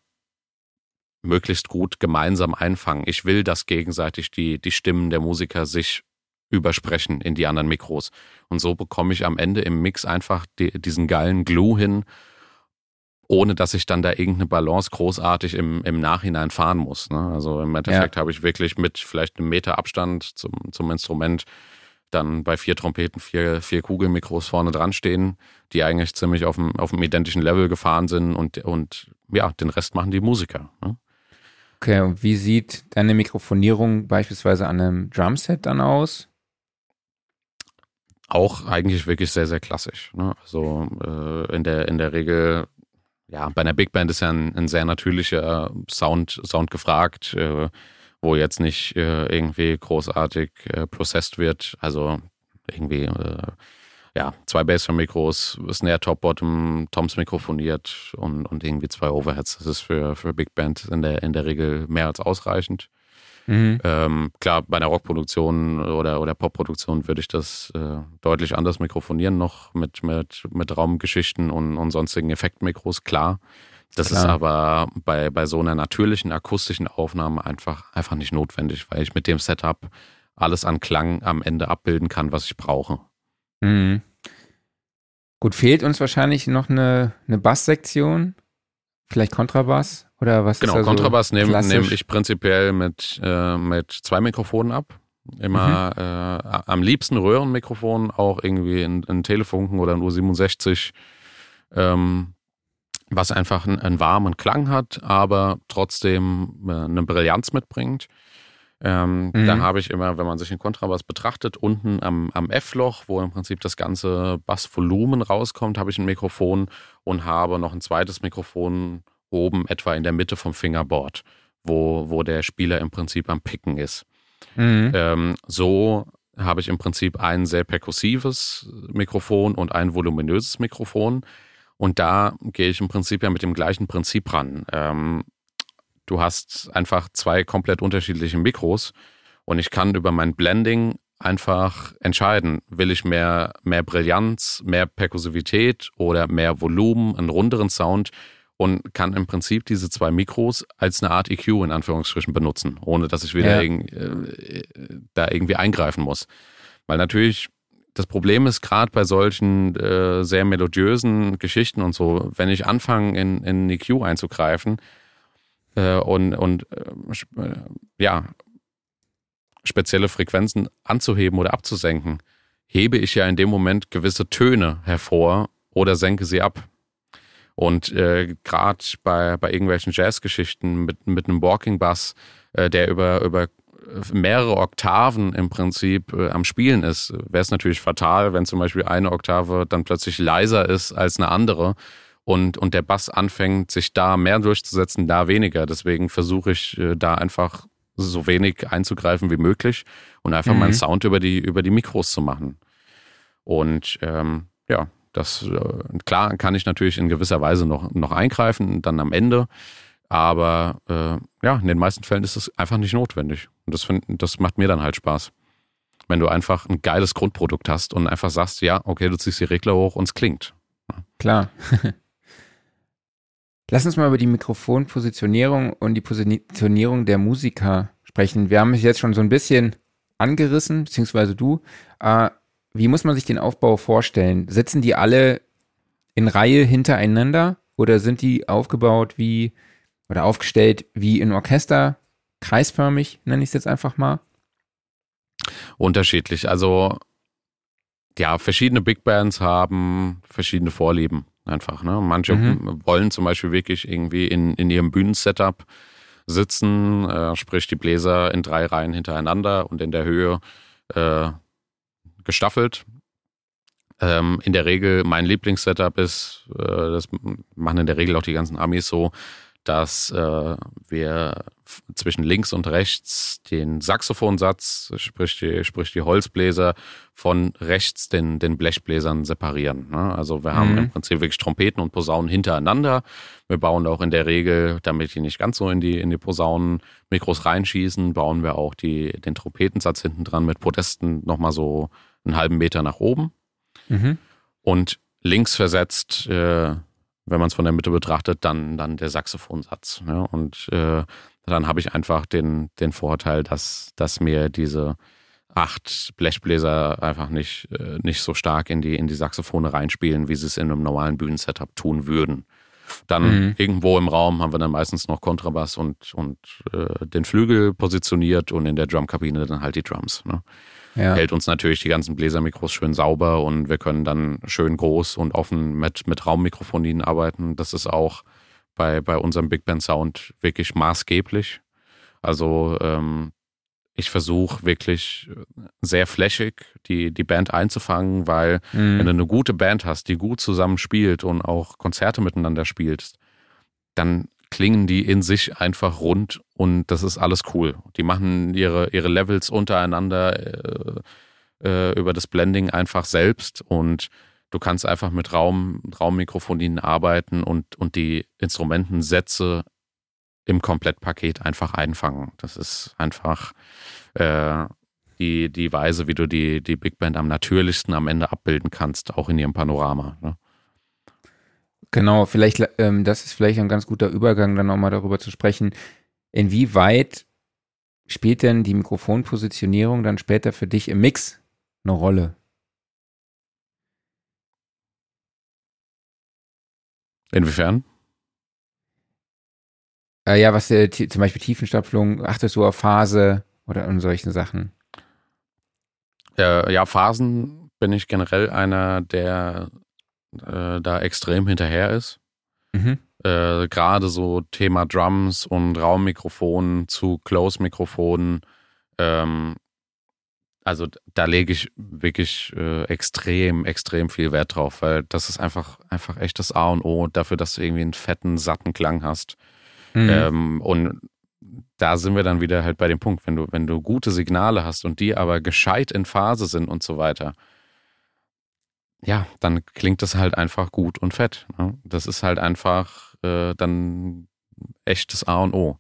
[SPEAKER 3] möglichst gut gemeinsam einfangen. Ich will, dass gegenseitig die, die Stimmen der Musiker sich übersprechen in die anderen Mikros. Und so bekomme ich am Ende im Mix einfach die, diesen geilen Glue hin, ohne dass ich dann da irgendeine Balance großartig im, im Nachhinein fahren muss. Ne? Also im Endeffekt ja. habe ich wirklich mit vielleicht einem Meter Abstand zum, zum Instrument dann bei vier Trompeten vier, vier Kugelmikros vorne dran stehen, die eigentlich ziemlich auf dem, auf dem identischen Level gefahren sind und, und ja, den Rest machen die Musiker. Ne?
[SPEAKER 2] Okay, und wie sieht deine Mikrofonierung beispielsweise an einem Drumset dann aus?
[SPEAKER 3] auch eigentlich wirklich sehr, sehr klassisch. Ne? Also äh, in, der, in der Regel, ja, bei einer Big Band ist ja ein, ein sehr natürlicher Sound, Sound gefragt, äh, wo jetzt nicht äh, irgendwie großartig äh, processed wird. Also irgendwie, äh, ja, zwei Bassdrum-Mikros, Snare, Top, Bottom, Toms mikrofoniert und, und irgendwie zwei Overheads. Das ist für, für Big Band in der, in der Regel mehr als ausreichend. Mhm. Ähm, klar, bei einer Rockproduktion oder, oder Popproduktion würde ich das äh, deutlich anders mikrofonieren, noch mit, mit, mit Raumgeschichten und, und sonstigen Effektmikros, klar. Das klar. ist aber bei, bei so einer natürlichen akustischen Aufnahme einfach, einfach nicht notwendig, weil ich mit dem Setup alles an Klang am Ende abbilden kann, was ich brauche.
[SPEAKER 2] Mhm. Gut, fehlt uns wahrscheinlich noch eine, eine Basssektion, vielleicht Kontrabass. Oder was
[SPEAKER 3] genau, ist Kontrabass nehme nehm ich prinzipiell mit, äh, mit zwei Mikrofonen ab. Immer mhm. äh, am liebsten Röhrenmikrofon, auch irgendwie ein Telefunken oder ein U67, ähm, was einfach einen, warmen Klang hat, aber trotzdem äh, eine Brillanz mitbringt. Ähm, mhm. Da habe ich immer, wenn man sich den Kontrabass betrachtet, unten am, am F-Loch, wo im Prinzip das ganze Bassvolumen rauskommt, habe ich ein Mikrofon und habe noch ein zweites Mikrofon oben etwa in der Mitte vom Fingerboard, wo, wo der Spieler im Prinzip am Picken ist. Mhm. Ähm, so habe ich im Prinzip ein sehr perkussives Mikrofon und ein voluminöses Mikrofon. Und da gehe ich im Prinzip ja mit dem gleichen Prinzip ran. Ähm, du hast einfach zwei komplett unterschiedliche Mikros und ich kann über mein Blending einfach entscheiden, will ich mehr, mehr Brillanz, mehr Perkussivität oder mehr Volumen, einen runderen Sound und kann im Prinzip diese zwei Mikros als eine Art EQ in Anführungsstrichen benutzen, ohne dass ich wieder ja. äh, da irgendwie eingreifen muss. Weil natürlich das Problem ist gerade bei solchen äh, sehr melodiösen Geschichten und so, wenn ich anfange in, in EQ einzugreifen äh, und, und äh, ja, spezielle Frequenzen anzuheben oder abzusenken, hebe ich ja in dem Moment gewisse Töne hervor oder senke sie ab. Und äh, gerade bei, bei irgendwelchen Jazzgeschichten mit, mit einem Walking Bass, äh, der über, über mehrere Oktaven im Prinzip äh, am Spielen ist, wäre es natürlich fatal, wenn zum Beispiel eine Oktave dann plötzlich leiser ist als eine andere und, und der Bass anfängt, sich da mehr durchzusetzen, da weniger. Deswegen versuche ich äh, da einfach so wenig einzugreifen wie möglich und einfach mhm. meinen Sound über die, über die Mikros zu machen. Und ähm, ja, das äh, klar kann ich natürlich in gewisser Weise noch, noch eingreifen, dann am Ende. Aber äh, ja, in den meisten Fällen ist es einfach nicht notwendig. Und das, find, das macht mir dann halt Spaß. Wenn du einfach ein geiles Grundprodukt hast und einfach sagst, ja, okay, du ziehst die Regler hoch und es klingt.
[SPEAKER 2] Klar. Lass uns mal über die Mikrofonpositionierung und die Positionierung der Musiker sprechen. Wir haben es jetzt schon so ein bisschen angerissen, beziehungsweise du. Äh, wie muss man sich den Aufbau vorstellen? Sitzen die alle in Reihe hintereinander oder sind die aufgebaut wie oder aufgestellt wie ein Orchester, kreisförmig, nenne ich es jetzt einfach mal?
[SPEAKER 3] Unterschiedlich. Also ja, verschiedene Big Bands haben verschiedene Vorlieben einfach. Ne? Manche mhm. wollen zum Beispiel wirklich irgendwie in, in ihrem Bühnensetup sitzen, äh, sprich die Bläser in drei Reihen hintereinander und in der Höhe äh, gestaffelt. Ähm, in der Regel, mein Lieblingssetup ist, äh, das machen in der Regel auch die ganzen Amis so, dass äh, wir zwischen links und rechts den Saxophonsatz, sprich die, sprich die Holzbläser, von rechts den, den Blechbläsern separieren. Ne? Also wir haben mhm. im Prinzip wirklich Trompeten und Posaunen hintereinander. Wir bauen auch in der Regel, damit die nicht ganz so in die, in die Posaunen Mikros reinschießen, bauen wir auch die, den Trompetensatz hinten dran mit Podesten nochmal so einen halben Meter nach oben. Mhm. Und links versetzt äh, wenn man es von der Mitte betrachtet, dann, dann der Saxophonsatz. Ne? Und äh, dann habe ich einfach den, den Vorteil, dass, dass mir diese acht Blechbläser einfach nicht, äh, nicht so stark in die, in die Saxophone reinspielen, wie sie es in einem normalen Bühnensetup tun würden. Dann mhm. irgendwo im Raum haben wir dann meistens noch Kontrabass und, und äh, den Flügel positioniert und in der Drumkabine dann halt die Drums. Ne? Ja. hält uns natürlich die ganzen Bläsermikros schön sauber und wir können dann schön groß und offen mit, mit Raummikrofonien arbeiten. Das ist auch bei, bei unserem Big Band Sound wirklich maßgeblich. Also ähm, ich versuche wirklich sehr flächig die, die Band einzufangen, weil mhm. wenn du eine gute Band hast, die gut zusammen spielt und auch Konzerte miteinander spielst, dann klingen die in sich einfach rund und das ist alles cool. Die machen ihre, ihre Levels untereinander äh, äh, über das Blending einfach selbst und du kannst einfach mit Raum, Raummikrofonien arbeiten und, und die Instrumentensätze im Komplettpaket einfach einfangen. Das ist einfach äh, die, die Weise, wie du die, die Big Band am natürlichsten am Ende abbilden kannst, auch in ihrem Panorama. Ne?
[SPEAKER 2] Genau, vielleicht, ähm, das ist vielleicht ein ganz guter Übergang, dann nochmal darüber zu sprechen, inwieweit spielt denn die Mikrofonpositionierung dann später für dich im Mix eine Rolle?
[SPEAKER 3] Inwiefern?
[SPEAKER 2] Äh, ja, was äh, zum Beispiel Tiefenstapelung, achtest du auf Phase oder an solchen Sachen?
[SPEAKER 3] Ja, ja, Phasen bin ich generell einer, der äh, da extrem hinterher ist. Mhm. Äh, Gerade so Thema Drums und Raummikrofon zu Close-Mikrofonen. Ähm, also da lege ich wirklich äh, extrem, extrem viel Wert drauf, weil das ist einfach, einfach echt das A und O dafür, dass du irgendwie einen fetten, satten Klang hast. Mhm. Ähm, und da sind wir dann wieder halt bei dem Punkt, wenn du, wenn du gute Signale hast und die aber gescheit in Phase sind und so weiter, ja, dann klingt das halt einfach gut und fett. Ne? Das ist halt einfach äh, dann echtes A und O.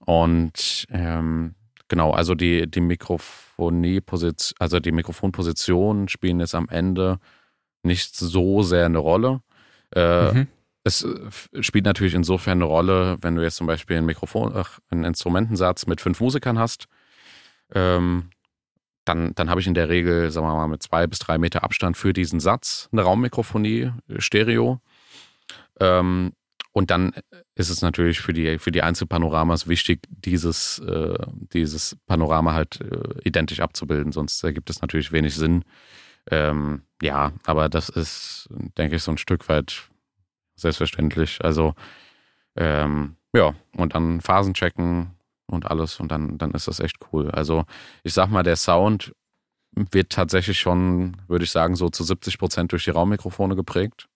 [SPEAKER 3] Und ähm, genau, also die, die Mikrofonie-Position, also die Mikrofonpositionen spielen jetzt am Ende nicht so sehr eine Rolle. Äh, mhm. Es äh, spielt natürlich insofern eine Rolle, wenn du jetzt zum Beispiel ein Mikrofon, ach, einen Instrumentensatz mit fünf Musikern hast, ähm, dann, dann habe ich in der Regel, sagen wir mal, mit zwei bis drei Meter Abstand für diesen Satz eine Raummikrofonie, Stereo. Ähm, und dann ist es natürlich für die, für die Einzelpanoramas wichtig, dieses, äh, dieses Panorama halt äh, identisch abzubilden, sonst ergibt es natürlich wenig Sinn. Ähm, ja, aber das ist, denke ich, so ein Stück weit selbstverständlich. Also, ähm, ja, und dann Phasen checken, und alles und dann, dann ist das echt cool. Also ich sag mal, der Sound wird tatsächlich schon, würde ich sagen, so zu 70 Prozent durch die Raummikrofone geprägt.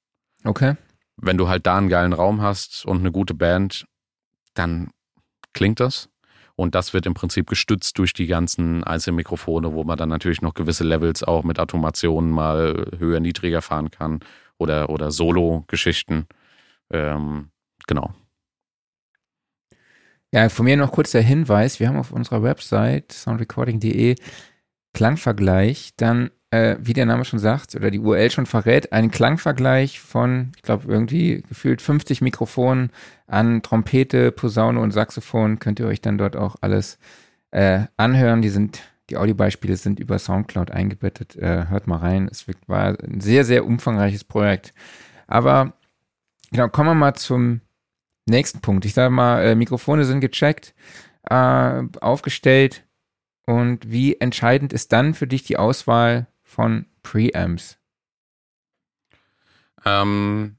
[SPEAKER 2] Okay.
[SPEAKER 3] Wenn du halt da einen geilen Raum hast und eine gute Band, dann klingt das. Und das wird im Prinzip gestützt durch die ganzen Einzelmikrofone, wo man dann natürlich noch gewisse Levels auch mit Automationen mal höher, niedriger fahren kann oder, oder Solo-Geschichten. Ähm, genau.
[SPEAKER 2] Ja, von mir noch kurz der Hinweis, wir haben auf unserer Website soundrecording.de Klangvergleich, dann, äh, wie der Name schon sagt, oder die URL schon verrät, einen Klangvergleich von, ich glaube, irgendwie gefühlt 50 Mikrofonen an Trompete, Posaune und Saxophon. Könnt ihr euch dann dort auch alles äh, anhören. Die sind, die Audiobeispiele sind über Soundcloud eingebettet. Äh, hört mal rein. Es war ein sehr, sehr umfangreiches Projekt. Aber genau, kommen wir mal zum nächsten Punkt. Ich sage mal, äh, Mikrofone sind gecheckt, äh, aufgestellt. Und wie entscheidend ist dann für dich die Auswahl von Preamps?
[SPEAKER 3] Ähm,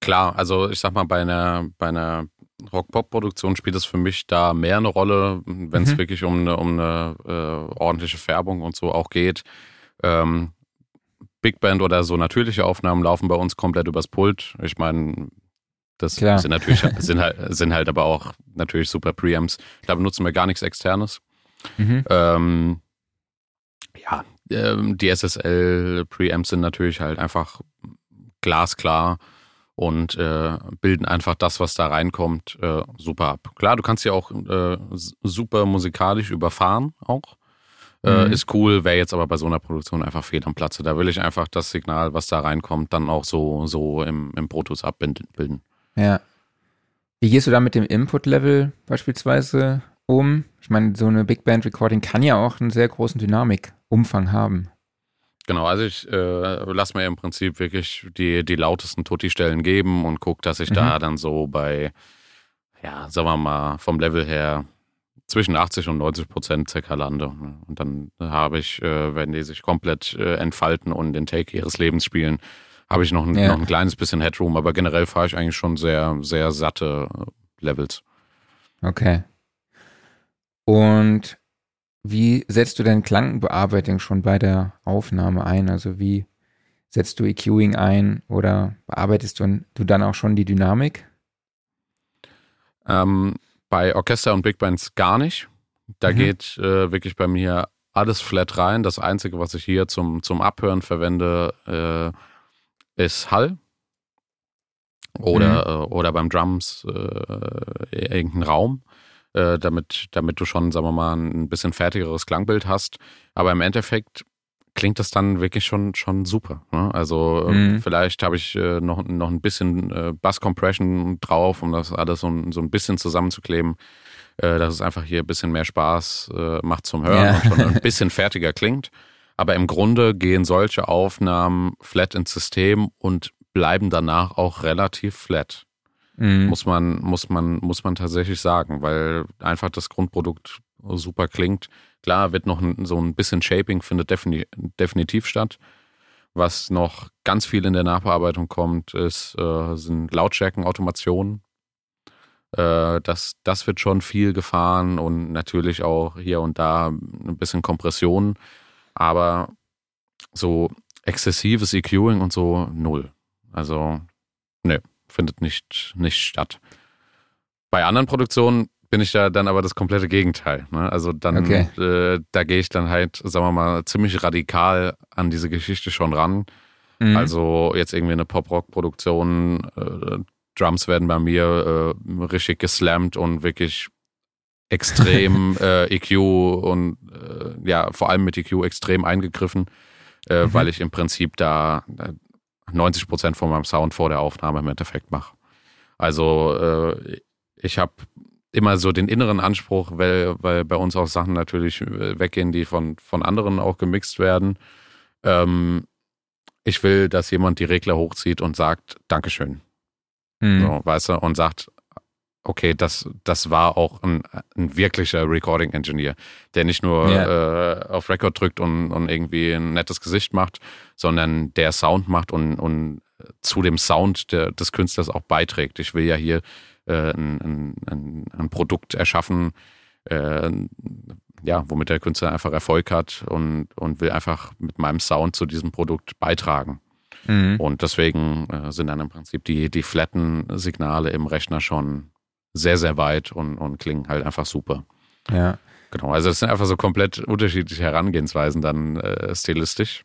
[SPEAKER 3] klar, also ich sag mal, bei einer, bei einer Rock-Pop-Produktion spielt es für mich da mehr eine Rolle, wenn es mhm. wirklich um eine, um eine äh, ordentliche Färbung und so auch geht. Ähm, Big Band oder so natürliche Aufnahmen laufen bei uns komplett übers Pult. Ich meine, das Klar. sind natürlich sind halt, sind halt aber auch natürlich super Preamps. Da benutzen wir gar nichts externes. Mhm. Ähm, ja, ähm, die SSL-Preamps sind natürlich halt einfach glasklar und äh, bilden einfach das, was da reinkommt, äh, super ab. Klar, du kannst sie auch äh, super musikalisch überfahren auch. Äh, mhm. Ist cool, wäre jetzt aber bei so einer Produktion einfach fehl am Platze. Da will ich einfach das Signal, was da reinkommt, dann auch so, so im, im Protus abbilden.
[SPEAKER 2] Ja. Wie gehst du da mit dem Input-Level beispielsweise um? Ich meine, so eine Big Band Recording kann ja auch einen sehr großen Dynamikumfang haben.
[SPEAKER 3] Genau, also ich äh, lasse mir im Prinzip wirklich die, die lautesten Tutti-Stellen geben und gucke, dass ich mhm. da dann so bei, ja, sagen wir mal, vom Level her zwischen 80 und 90 Prozent circa lande. Und dann habe ich, äh, wenn die sich komplett äh, entfalten und den Take ihres Lebens spielen, habe ich noch ein, ja. noch ein kleines bisschen Headroom, aber generell fahre ich eigentlich schon sehr, sehr satte Levels.
[SPEAKER 2] Okay. Und wie setzt du denn Klangbearbeitung schon bei der Aufnahme ein? Also wie setzt du EQing ein oder bearbeitest du, du dann auch schon die Dynamik?
[SPEAKER 3] Ähm, bei Orchester und Big Bands gar nicht. Da mhm. geht äh, wirklich bei mir alles flat rein. Das Einzige, was ich hier zum, zum Abhören verwende, äh, ist Hall. Oder, mhm. äh, oder beim Drums äh, irgendein Raum, äh, damit, damit du schon, sagen wir mal, ein bisschen fertigeres Klangbild hast. Aber im Endeffekt klingt das dann wirklich schon, schon super. Ne? Also ähm, mhm. vielleicht habe ich äh, noch, noch ein bisschen äh, Bass-Compression drauf, um das alles so, so ein bisschen zusammenzukleben, äh, dass es einfach hier ein bisschen mehr Spaß äh, macht zum Hören ja. und schon ein bisschen fertiger klingt. Aber im Grunde gehen solche Aufnahmen flat ins System und bleiben danach auch relativ flat. Mhm. Muss man, muss man, muss man tatsächlich sagen, weil einfach das Grundprodukt super klingt. Klar, wird noch so ein bisschen Shaping findet definitiv statt. Was noch ganz viel in der Nachbearbeitung kommt, ist, äh, sind Lautstärken, Automationen. Äh, das, das wird schon viel gefahren und natürlich auch hier und da ein bisschen Kompression. Aber so exzessives EQing und so null. Also, ne, findet nicht, nicht statt. Bei anderen Produktionen bin ich da dann aber das komplette Gegenteil. Ne? Also dann, okay. äh, da gehe ich dann halt, sagen wir mal, ziemlich radikal an diese Geschichte schon ran. Mhm. Also jetzt irgendwie eine Pop-Rock-Produktion, äh, Drums werden bei mir äh, richtig geslammt und wirklich extrem äh, EQ und äh, ja, vor allem mit EQ extrem eingegriffen, äh, mhm. weil ich im Prinzip da 90 äh, Prozent von meinem Sound vor der Aufnahme im Endeffekt mache. Also äh, ich habe immer so den inneren Anspruch, weil, weil bei uns auch Sachen natürlich äh, weggehen, die von, von anderen auch gemixt werden. Ähm, ich will, dass jemand die Regler hochzieht und sagt, Dankeschön. Mhm. So, weißt du, und sagt, okay, das, das war auch ein, ein wirklicher Recording Engineer, der nicht nur yeah. äh, auf Record drückt und, und irgendwie ein nettes Gesicht macht, sondern der Sound macht und, und zu dem Sound der, des Künstlers auch beiträgt. Ich will ja hier äh, ein, ein, ein, Produkt erschaffen, äh, ja, womit der Künstler einfach Erfolg hat und, und will einfach mit meinem Sound zu diesem Produkt beitragen. Mhm. Und deswegen äh, sind dann im Prinzip die, die flatten Signale im Rechner schon sehr, sehr weit und, und klingen halt einfach super.
[SPEAKER 2] Ja.
[SPEAKER 3] Genau, also es sind einfach so komplett unterschiedliche Herangehensweisen dann äh, stilistisch.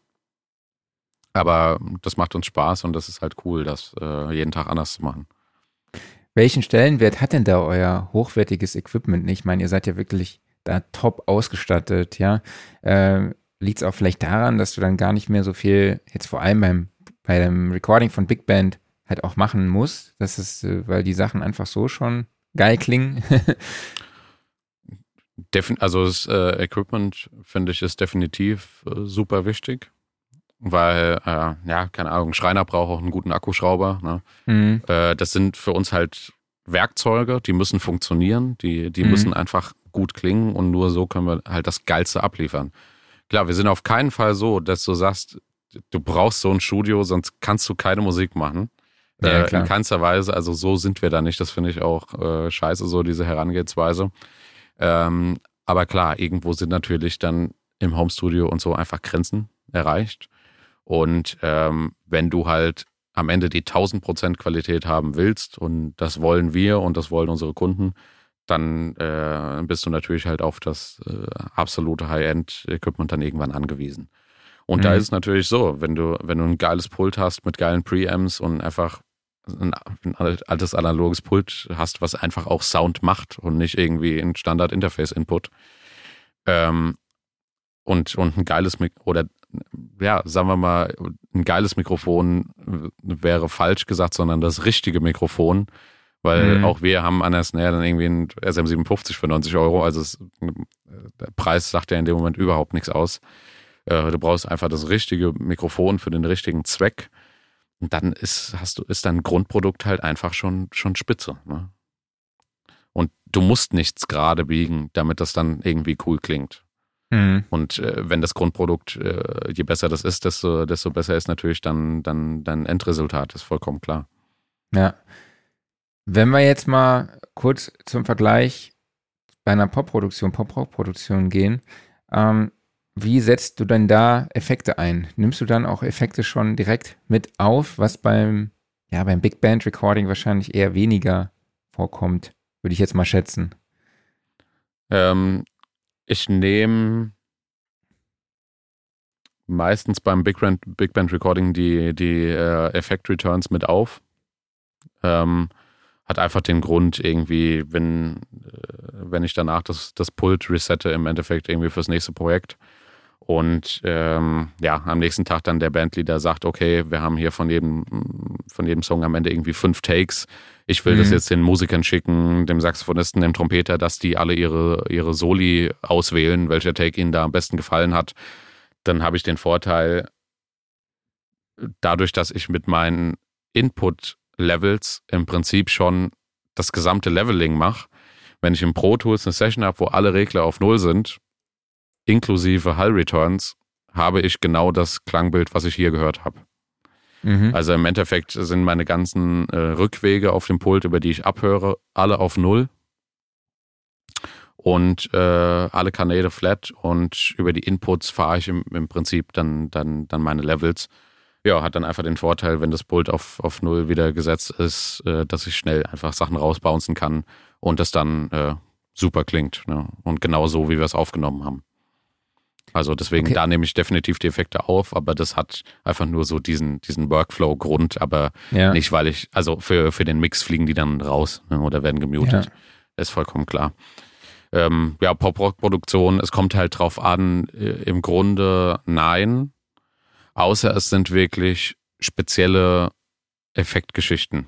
[SPEAKER 3] Aber das macht uns Spaß und das ist halt cool, das äh, jeden Tag anders zu machen.
[SPEAKER 2] Welchen Stellenwert hat denn da euer hochwertiges Equipment? Ich meine, ihr seid ja wirklich da top ausgestattet, ja. Äh, Liegt es auch vielleicht daran, dass du dann gar nicht mehr so viel, jetzt vor allem beim, bei dem Recording von Big Band, halt auch machen musst? Das ist, äh, weil die Sachen einfach so schon geil klingen.
[SPEAKER 3] also das äh, Equipment, finde ich, ist definitiv äh, super wichtig weil, äh, ja, keine Ahnung, ein Schreiner braucht auch einen guten Akkuschrauber. Ne? Mhm. Äh, das sind für uns halt Werkzeuge, die müssen funktionieren, die, die mhm. müssen einfach gut klingen und nur so können wir halt das Geilste abliefern. Klar, wir sind auf keinen Fall so, dass du sagst, du brauchst so ein Studio, sonst kannst du keine Musik machen. Ja, äh, in keinster Weise, also so sind wir da nicht. Das finde ich auch äh, scheiße, so diese Herangehensweise. Ähm, aber klar, irgendwo sind natürlich dann im Homestudio und so einfach Grenzen erreicht. Und ähm, wenn du halt am Ende die 1000% Qualität haben willst und das wollen wir und das wollen unsere Kunden, dann äh, bist du natürlich halt auf das äh, absolute High-End-Equipment dann irgendwann angewiesen. Und mhm. da ist es natürlich so, wenn du, wenn du ein geiles Pult hast mit geilen Preamps und einfach ein, altes analoges Pult hast, was einfach auch Sound macht und nicht irgendwie ein Standard-Interface-Input, ähm, und, und ein geiles oder ja, sagen wir mal, ein geiles Mikrofon wäre falsch gesagt, sondern das richtige Mikrofon. Weil mhm. auch wir haben an der Snare dann irgendwie ein SM57 für 90 Euro. Also es, der Preis sagt ja in dem Moment überhaupt nichts aus. Äh, du brauchst einfach das richtige Mikrofon für den richtigen Zweck. Und dann ist, hast du, ist dein Grundprodukt halt einfach schon, schon spitze. Ne? Und du musst nichts gerade biegen, damit das dann irgendwie cool klingt. Mhm. Und äh, wenn das Grundprodukt, äh, je besser das ist, desto, desto besser ist natürlich dann, dann, dann Endresultat, ist vollkommen klar.
[SPEAKER 2] Ja. Wenn wir jetzt mal kurz zum Vergleich bei einer Pop-Produktion, Pop-Rock-Produktion gehen, ähm, wie setzt du denn da Effekte ein? Nimmst du dann auch Effekte schon direkt mit auf, was beim, ja, beim Big Band Recording wahrscheinlich eher weniger vorkommt, würde ich jetzt mal schätzen.
[SPEAKER 3] Ähm, ich nehme meistens beim Big Band, Big Band Recording die, die äh, Effect Returns mit auf. Ähm, hat einfach den Grund, irgendwie, wenn, äh, wenn ich danach das, das Pult resette, im Endeffekt irgendwie fürs nächste Projekt. Und ähm, ja, am nächsten Tag dann der Bandleader sagt, okay, wir haben hier von jedem, von jedem Song am Ende irgendwie fünf Takes ich will mhm. das jetzt den Musikern schicken, dem Saxophonisten, dem Trompeter, dass die alle ihre, ihre Soli auswählen, welcher Take ihnen da am besten gefallen hat. Dann habe ich den Vorteil, dadurch, dass ich mit meinen Input-Levels im Prinzip schon das gesamte Leveling mache, wenn ich im Pro Tools eine Session habe, wo alle Regler auf Null sind, inklusive Hull Returns, habe ich genau das Klangbild, was ich hier gehört habe. Mhm. Also im Endeffekt sind meine ganzen äh, Rückwege auf dem Pult, über die ich abhöre, alle auf Null. Und äh, alle Kanäle flat und über die Inputs fahre ich im, im Prinzip dann, dann, dann meine Levels. ja, hat dann einfach den Vorteil, wenn das Pult auf, auf Null wieder gesetzt ist, äh, dass ich schnell einfach Sachen rausbouncen kann und das dann äh, super klingt. Ne? Und genau so, wie wir es aufgenommen haben. Also deswegen, okay. da nehme ich definitiv die Effekte auf, aber das hat einfach nur so diesen, diesen Workflow-Grund, aber ja. nicht, weil ich, also für, für den Mix fliegen die dann raus ne, oder werden gemutet. Ja. Ist vollkommen klar. Ähm, ja, Pop-Rock-Produktion, es kommt halt drauf an, äh, im Grunde nein, außer es sind wirklich spezielle Effektgeschichten,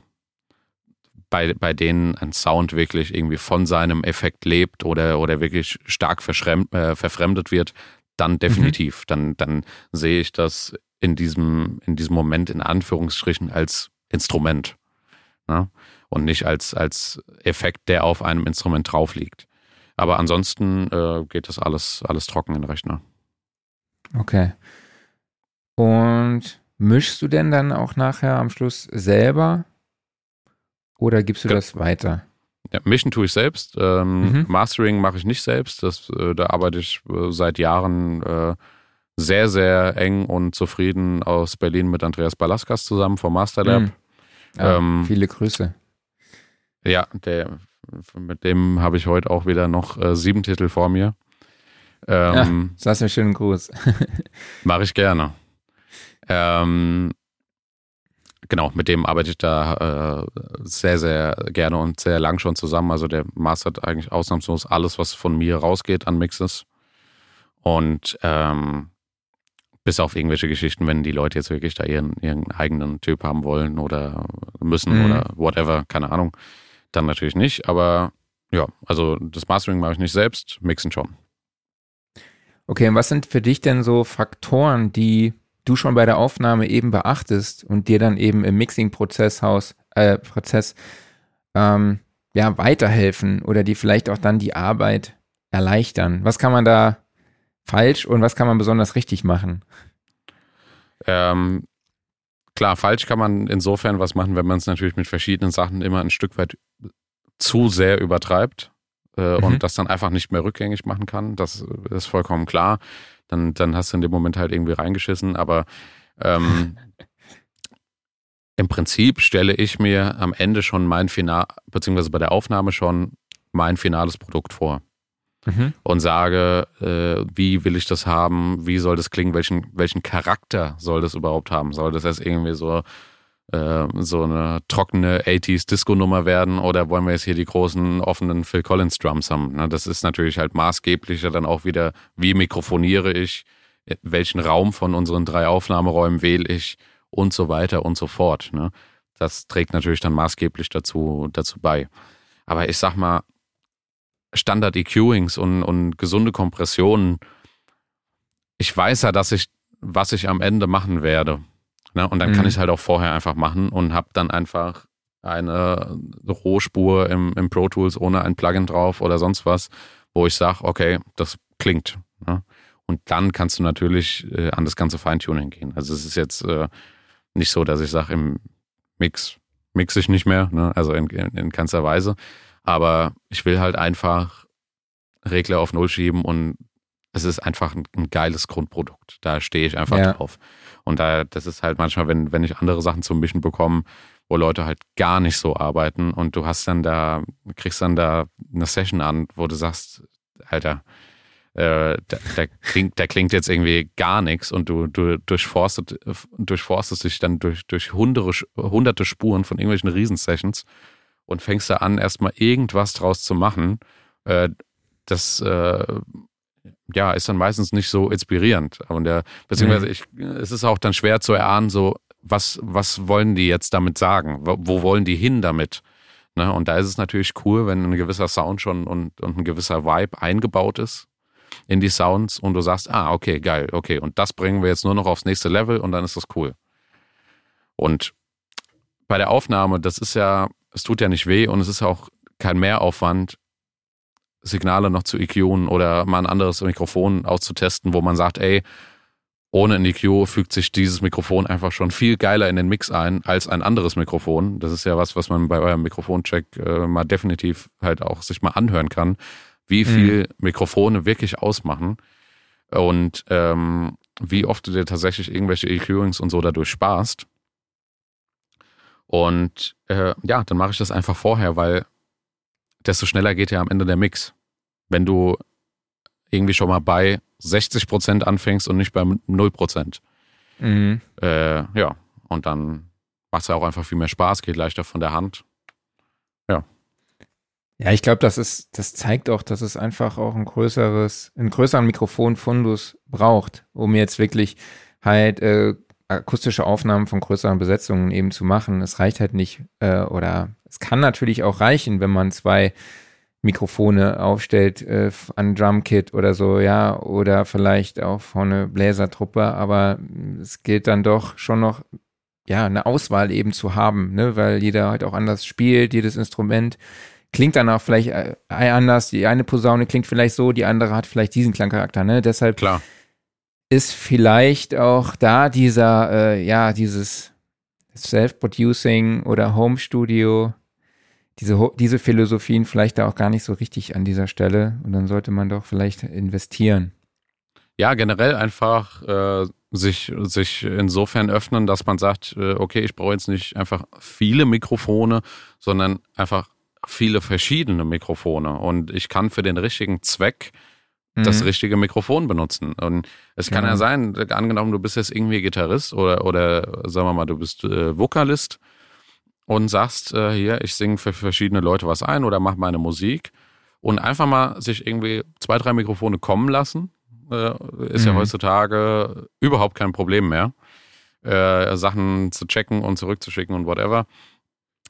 [SPEAKER 3] bei, bei denen ein Sound wirklich irgendwie von seinem Effekt lebt oder, oder wirklich stark äh, verfremdet wird, dann definitiv. Mhm. Dann, dann sehe ich das in diesem, in diesem Moment in Anführungsstrichen als Instrument. Ne? Und nicht als, als Effekt, der auf einem Instrument drauf liegt. Aber ansonsten äh, geht das alles, alles trocken in den Rechner.
[SPEAKER 2] Okay. Und mischst du denn dann auch nachher am Schluss selber oder gibst du ja. das weiter?
[SPEAKER 3] Ja, mischen tue ich selbst. Ähm, mhm. Mastering mache ich nicht selbst. Das, äh, da arbeite ich äh, seit Jahren äh, sehr, sehr eng und zufrieden aus Berlin mit Andreas Balaskas zusammen vom Masterlab. Mhm.
[SPEAKER 2] Ja, ähm, viele Grüße.
[SPEAKER 3] Ja, der, mit dem habe ich heute auch wieder noch äh, sieben Titel vor mir.
[SPEAKER 2] Ähm, ja, sag's mir schönen Gruß.
[SPEAKER 3] Mache ich gerne. Ähm, genau, mit dem arbeite ich da äh, sehr, sehr gerne und sehr lang schon zusammen. Also der mastert eigentlich ausnahmslos alles, was von mir rausgeht an Mixes. Und ähm, bis auf irgendwelche Geschichten, wenn die Leute jetzt wirklich da ihren, ihren eigenen Typ haben wollen oder müssen mhm. oder whatever, keine Ahnung, dann natürlich nicht. Aber ja, also das Mastering mache ich nicht selbst, mixen schon.
[SPEAKER 2] Okay, und was sind für dich denn so Faktoren, die du schon bei der Aufnahme eben beachtest und dir dann eben im Mixing-Prozess äh, Prozess, ähm, ja, weiterhelfen oder die vielleicht auch dann die Arbeit erleichtern? Was kann man da falsch und was kann man besonders richtig machen?
[SPEAKER 3] Ähm, klar, falsch kann man insofern was machen, wenn man es natürlich mit verschiedenen Sachen immer ein Stück weit zu sehr übertreibt äh, mhm. und das dann einfach nicht mehr rückgängig machen kann. Das ist vollkommen klar dann, dann hast du in dem Moment halt irgendwie reingeschissen. Aber ähm, im Prinzip stelle ich mir am Ende schon mein Final, beziehungsweise bei der Aufnahme schon mein finales Produkt vor. Mhm. Und sage, äh, wie will ich das haben, wie soll das klingen, welchen, welchen Charakter soll das überhaupt haben? Soll das jetzt irgendwie so äh, so eine trockene 80s Disco-Nummer werden oder wollen wir jetzt hier die großen offenen Phil Collins Drums haben? Ne? Das ist natürlich halt maßgeblicher dann auch wieder, wie mikrofoniere ich, welchen Raum von unseren drei Aufnahmeräumen wähle ich und so weiter und so fort. Ne? Das trägt natürlich dann maßgeblich dazu, dazu bei. Aber ich sag mal, Standard-EQings und, und gesunde Kompressionen, ich weiß ja, dass ich, was ich am Ende machen werde. Ne? Und dann mhm. kann ich es halt auch vorher einfach machen und habe dann einfach eine Rohspur im, im Pro Tools ohne ein Plugin drauf oder sonst was, wo ich sage, okay, das klingt. Ne? Und dann kannst du natürlich äh, an das ganze Feintuning gehen. Also es ist jetzt äh, nicht so, dass ich sage, im Mix mix ich nicht mehr, ne? also in, in, in keinster Weise. Aber ich will halt einfach Regler auf Null schieben und es ist einfach ein, ein geiles Grundprodukt. Da stehe ich einfach ja. drauf. Und da, das ist halt manchmal, wenn, wenn ich andere Sachen zum Mischen bekomme, wo Leute halt gar nicht so arbeiten und du hast dann da, kriegst dann da eine Session an, wo du sagst, Alter, äh, der, der, klingt, der klingt jetzt irgendwie gar nichts und du, du durchforstet, durchforstest dich dann durch, durch hundere, hunderte Spuren von irgendwelchen Riesensessions und fängst da an, erstmal irgendwas draus zu machen. Äh, das äh, ja, ist dann meistens nicht so inspirierend. Und der, beziehungsweise mhm. ich, es ist auch dann schwer zu erahnen, so, was, was wollen die jetzt damit sagen? Wo, wo wollen die hin damit? Ne? Und da ist es natürlich cool, wenn ein gewisser Sound schon und, und ein gewisser Vibe eingebaut ist in die Sounds und du sagst, ah, okay, geil, okay, und das bringen wir jetzt nur noch aufs nächste Level und dann ist das cool. Und bei der Aufnahme, das ist ja, es tut ja nicht weh und es ist auch kein Mehraufwand, Signale noch zu EQen oder mal ein anderes Mikrofon auszutesten, wo man sagt, ey, ohne ein EQ fügt sich dieses Mikrofon einfach schon viel geiler in den Mix ein als ein anderes Mikrofon. Das ist ja was, was man bei eurem Mikrofoncheck äh, mal definitiv halt auch sich mal anhören kann, wie mhm. viel mhm. Mikrofone wirklich ausmachen. Und ähm, wie oft du dir tatsächlich irgendwelche EQings und so dadurch sparst. Und äh, ja, dann mache ich das einfach vorher, weil desto schneller geht ja am Ende der Mix. Wenn du irgendwie schon mal bei 60 Prozent anfängst und nicht bei 0 Prozent. Mhm. Äh, ja, und dann macht es ja auch einfach viel mehr Spaß, geht leichter von der Hand. Ja.
[SPEAKER 2] Ja, ich glaube, das ist, das zeigt auch, dass es einfach auch ein größeres, einen größeren Mikrofonfundus braucht, um jetzt wirklich halt äh, akustische Aufnahmen von größeren Besetzungen eben zu machen. Es reicht halt nicht, äh, oder es kann natürlich auch reichen, wenn man zwei Mikrofone aufstellt äh, an Drumkit oder so, ja, oder vielleicht auch von einer Bläsertruppe, aber es gilt dann doch schon noch, ja, eine Auswahl eben zu haben, ne, weil jeder halt auch anders spielt, jedes Instrument klingt dann auch vielleicht äh, anders, die eine Posaune klingt vielleicht so, die andere hat vielleicht diesen Klangcharakter, ne, deshalb
[SPEAKER 3] Klar.
[SPEAKER 2] Ist vielleicht auch da dieser, äh, ja, dieses Self-Producing oder Home Studio diese, diese Philosophien vielleicht da auch gar nicht so richtig an dieser Stelle und dann sollte man doch vielleicht investieren.
[SPEAKER 3] Ja, generell einfach äh, sich, sich insofern öffnen, dass man sagt, äh, okay, ich brauche jetzt nicht einfach viele Mikrofone, sondern einfach viele verschiedene Mikrofone und ich kann für den richtigen Zweck das mhm. richtige Mikrofon benutzen. Und es kann ja. ja sein, angenommen, du bist jetzt irgendwie Gitarrist oder, oder sagen wir mal, du bist äh, Vokalist und sagst, äh, hier, ich singe für verschiedene Leute was ein oder mach meine Musik und einfach mal sich irgendwie zwei, drei Mikrofone kommen lassen, äh, ist mhm. ja heutzutage überhaupt kein Problem mehr. Äh, Sachen zu checken und zurückzuschicken und whatever.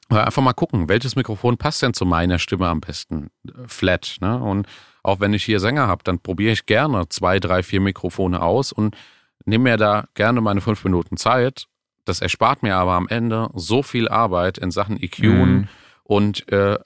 [SPEAKER 3] Aber einfach mal gucken, welches Mikrofon passt denn zu meiner Stimme am besten? Flat, ne? Und auch wenn ich hier Sänger habe, dann probiere ich gerne zwei, drei, vier Mikrofone aus und nehme mir da gerne meine fünf Minuten Zeit das erspart mir aber am Ende so viel Arbeit in Sachen EQ mhm. und äh,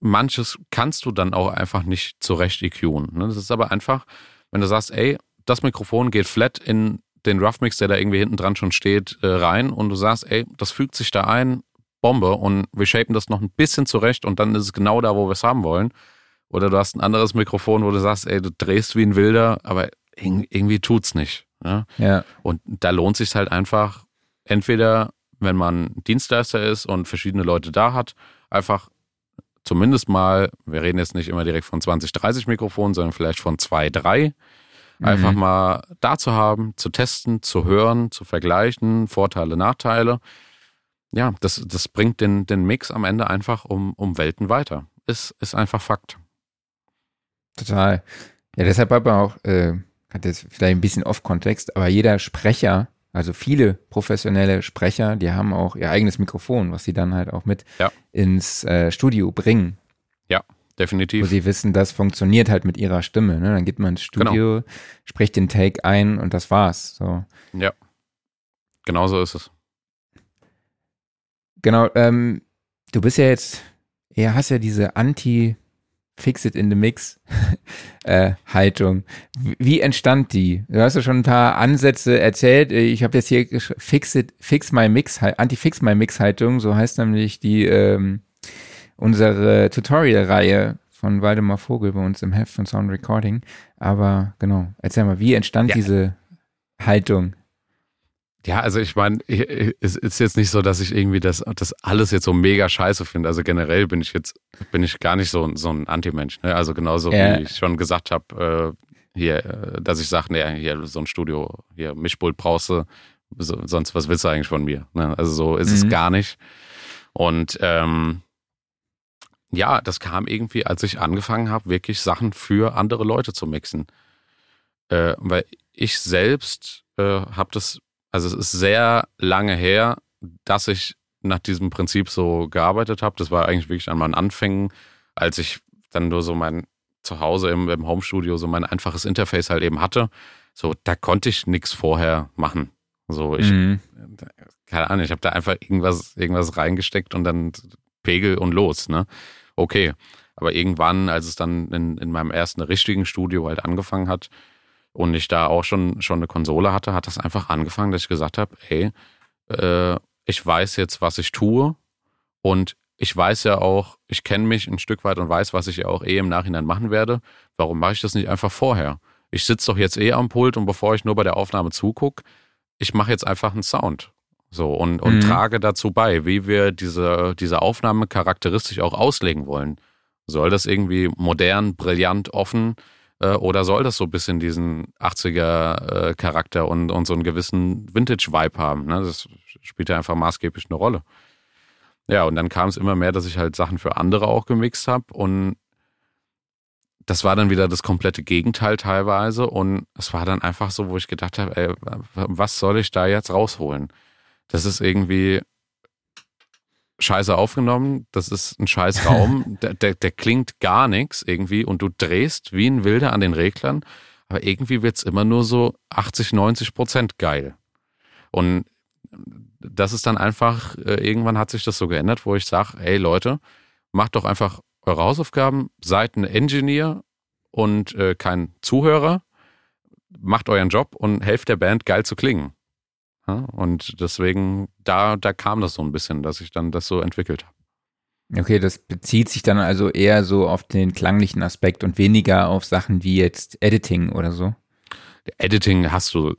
[SPEAKER 3] manches kannst du dann auch einfach nicht zurecht EQen. Ne? Das ist aber einfach, wenn du sagst, ey, das Mikrofon geht flat in den Rough Mix, der da irgendwie hinten dran schon steht, äh, rein und du sagst, ey, das fügt sich da ein, Bombe und wir shapen das noch ein bisschen zurecht und dann ist es genau da, wo wir es haben wollen. Oder du hast ein anderes Mikrofon, wo du sagst, ey, du drehst wie ein Wilder, aber irgendwie tut's nicht. Ne? Ja. Und da lohnt sich halt einfach, entweder, wenn man Dienstleister ist und verschiedene Leute da hat, einfach zumindest mal, wir reden jetzt nicht immer direkt von 20, 30 Mikrofonen, sondern vielleicht von zwei, drei, mhm. einfach mal da zu haben, zu testen, zu hören, zu vergleichen, Vorteile, Nachteile. Ja, das, das bringt den, den Mix am Ende einfach um, um Welten weiter. Ist, ist einfach Fakt.
[SPEAKER 2] Total. Ja, deshalb aber auch, äh, hat jetzt vielleicht ein bisschen Off-Kontext, aber jeder Sprecher also viele professionelle Sprecher, die haben auch ihr eigenes Mikrofon, was sie dann halt auch mit ja. ins äh, Studio bringen.
[SPEAKER 3] Ja, definitiv.
[SPEAKER 2] Wo sie wissen, das funktioniert halt mit ihrer Stimme. Ne? Dann geht man ins Studio, genau. spricht den Take ein und das war's. So.
[SPEAKER 3] Ja, genau so ist es.
[SPEAKER 2] Genau, ähm, du bist ja jetzt, ja, hast ja diese Anti- Fix it in the Mix äh, Haltung. Wie entstand die? Du hast ja schon ein paar Ansätze erzählt. Ich habe jetzt hier Fix it, Fix my Mix, Anti-Fix my Mix Haltung, so heißt nämlich die ähm, unsere Tutorial-Reihe von Waldemar Vogel bei uns im Heft von Sound Recording. Aber genau, erzähl mal, wie entstand ja. diese Haltung?
[SPEAKER 3] Ja, also ich meine, es ist jetzt nicht so, dass ich irgendwie das, das alles jetzt so mega scheiße finde. Also generell bin ich jetzt, bin ich gar nicht so, so ein Anti-Mensch. Ne? Also genauso ja. wie ich schon gesagt habe, äh, hier, äh, dass ich sage, nee, hier so ein Studio, hier Mischpult brauchst du, sonst was willst du eigentlich von mir? Ne? Also so ist mhm. es gar nicht. Und ähm, ja, das kam irgendwie, als ich angefangen habe, wirklich Sachen für andere Leute zu mixen. Äh, weil ich selbst äh, habe das also es ist sehr lange her, dass ich nach diesem Prinzip so gearbeitet habe. Das war eigentlich wirklich an meinen Anfängen, als ich dann nur so mein Zuhause im, im Homestudio so mein einfaches Interface halt eben hatte. So, da konnte ich nichts vorher machen. So, ich, mhm. keine Ahnung, ich habe da einfach irgendwas, irgendwas reingesteckt und dann Pegel und los, ne? Okay. Aber irgendwann, als es dann in, in meinem ersten richtigen Studio halt angefangen hat, und ich da auch schon, schon eine Konsole hatte, hat das einfach angefangen, dass ich gesagt habe, hey, äh, ich weiß jetzt, was ich tue und ich weiß ja auch, ich kenne mich ein Stück weit und weiß, was ich ja auch eh im Nachhinein machen werde. Warum mache ich das nicht einfach vorher? ich sitze doch jetzt eh am Pult und bevor ich nur bei der Aufnahme zugucke, ich mache jetzt einfach einen Sound. So, und, und mhm. trage dazu bei, wie wir diese, diese Aufnahme charakteristisch auch auslegen wollen. Soll das irgendwie modern, brillant, offen äh, oder soll das so ein bisschen diesen 80er-Charakter äh, und, und so einen gewissen Vintage-Vibe haben? Ne? Das spielt ja einfach maßgeblich eine Rolle. Ja, und dann kam es immer mehr, dass ich halt Sachen für andere auch gemixt habe und das war dann wieder das komplette Gegenteil teilweise und es war dann einfach so, wo ich gedacht habe, ey, was soll ich da jetzt rausholen? Das ist irgendwie scheiße aufgenommen, das ist ein scheiß Raum, der, der, der, klingt gar nichts irgendwie. Und du drehst wie ein Wilder an den Reglern, aber irgendwie wird es immer nur so 80, 90 Prozent geil. Und das ist dann einfach, äh, irgendwann hat sich das so geändert, wo ich sage, ey Leute, macht doch einfach eure Hausaufgaben, seid ein Engineer und äh, kein Zuhörer, macht euren Job und helft der Band geil zu klingen. Ja, und deswegen, da, da kam das so ein bisschen, dass ich dann das so entwickelt habe.
[SPEAKER 2] Okay, das bezieht sich dann also eher so auf den klanglichen Aspekt und weniger auf Sachen wie jetzt Editing oder so.
[SPEAKER 3] Editing hast du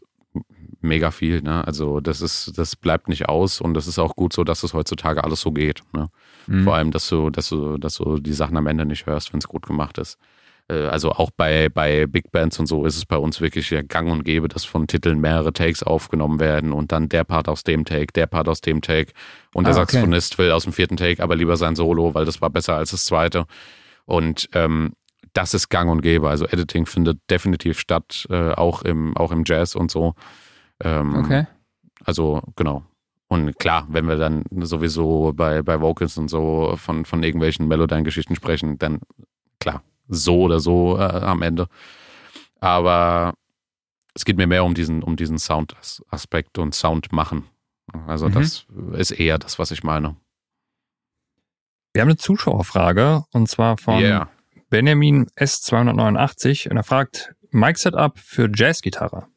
[SPEAKER 3] mega viel, ne? Also das ist, das bleibt nicht aus und das ist auch gut so, dass es heutzutage alles so geht. Ne? Mhm. Vor allem, dass du, dass du, dass du die Sachen am Ende nicht hörst, wenn es gut gemacht ist. Äh, also auch bei, bei Big Bands und so ist es bei uns wirklich ja gang und gäbe, dass von Titeln mehrere Takes aufgenommen werden und dann der Part aus dem Take, der Part aus dem Take und der ah, okay. Saxophonist will aus dem vierten Take aber lieber sein Solo, weil das war besser als das zweite. Und ähm, das ist gang und gäbe. Also Editing findet definitiv statt, äh, auch, im, auch im Jazz und so. Ähm, okay. Also genau. Und klar, wenn wir dann sowieso bei, bei Vocals und so von, von irgendwelchen Melodyne-Geschichten sprechen, dann klar, so oder so äh, am Ende. Aber es geht mir mehr um diesen, um diesen Sound-Aspekt und Sound machen. Also mhm. das ist eher das, was ich meine.
[SPEAKER 1] Wir haben eine Zuschauerfrage und zwar von yeah. Benjamin S289 und er fragt Mic Setup für Jazzgitarre.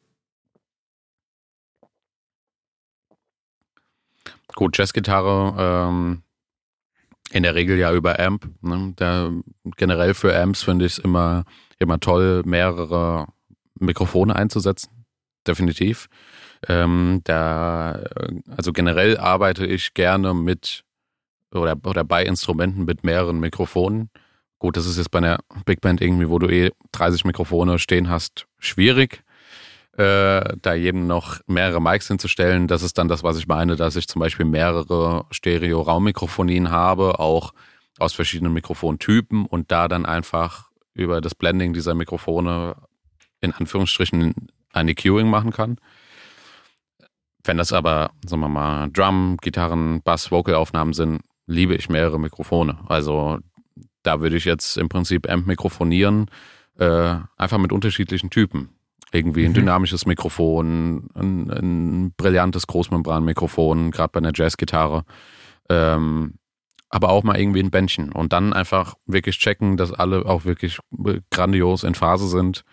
[SPEAKER 3] Gut, Jazzgitarre ähm, in der Regel ja über Amp. Ne? Der, generell für Amps finde ich es immer, immer toll, mehrere Mikrofone einzusetzen. Definitiv. Ähm, da, also generell arbeite ich gerne mit oder, oder bei Instrumenten mit mehreren Mikrofonen. Gut, das ist jetzt bei einer Big Band irgendwie, wo du eh 30 Mikrofone stehen hast, schwierig äh, da jedem noch mehrere Mics hinzustellen. Das ist dann das, was ich meine, dass ich zum Beispiel mehrere Stereo-Raummikrofonien habe, auch aus verschiedenen Mikrofontypen und da dann einfach über das Blending dieser Mikrofone in Anführungsstrichen ein EQing machen kann. Wenn das aber, sagen wir mal, Drum, Gitarren, Bass, Vocal-Aufnahmen sind, liebe ich mehrere Mikrofone. Also da würde ich jetzt im Prinzip Amp mikrofonieren, äh, einfach mit unterschiedlichen Typen. Irgendwie ein mhm. dynamisches Mikrofon, ein, ein brillantes Großmembranmikrofon, gerade bei einer Jazzgitarre. Ähm, aber auch mal irgendwie ein Bändchen und dann einfach wirklich checken, dass alle auch wirklich grandios in Phase sind.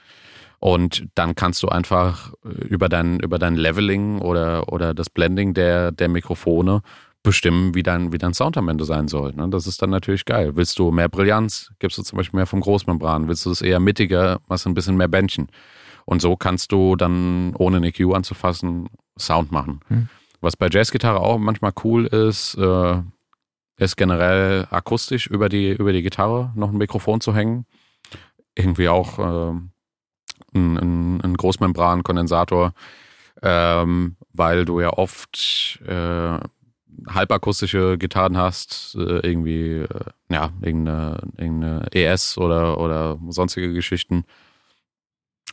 [SPEAKER 3] Und dann kannst du einfach über dein, über dein Leveling oder, oder das Blending der, der Mikrofone bestimmen, wie dein, wie dein Sound am Ende sein soll. Ne? Das ist dann natürlich geil. Willst du mehr Brillanz, gibst du zum Beispiel mehr vom Großmembran. Willst du es eher mittiger, machst du ein bisschen mehr Bändchen. Und so kannst du dann, ohne eine EQ anzufassen, Sound machen. Mhm. Was bei Jazzgitarre auch manchmal cool ist, äh, ist generell akustisch über die, über die Gitarre noch ein Mikrofon zu hängen. Irgendwie auch äh, ein, ein, ein Großmembran-Kondensator, ähm, weil du ja oft äh, halbakustische Gitarren hast, äh, irgendwie, äh, ja, irgendeine, irgendeine ES oder, oder sonstige Geschichten.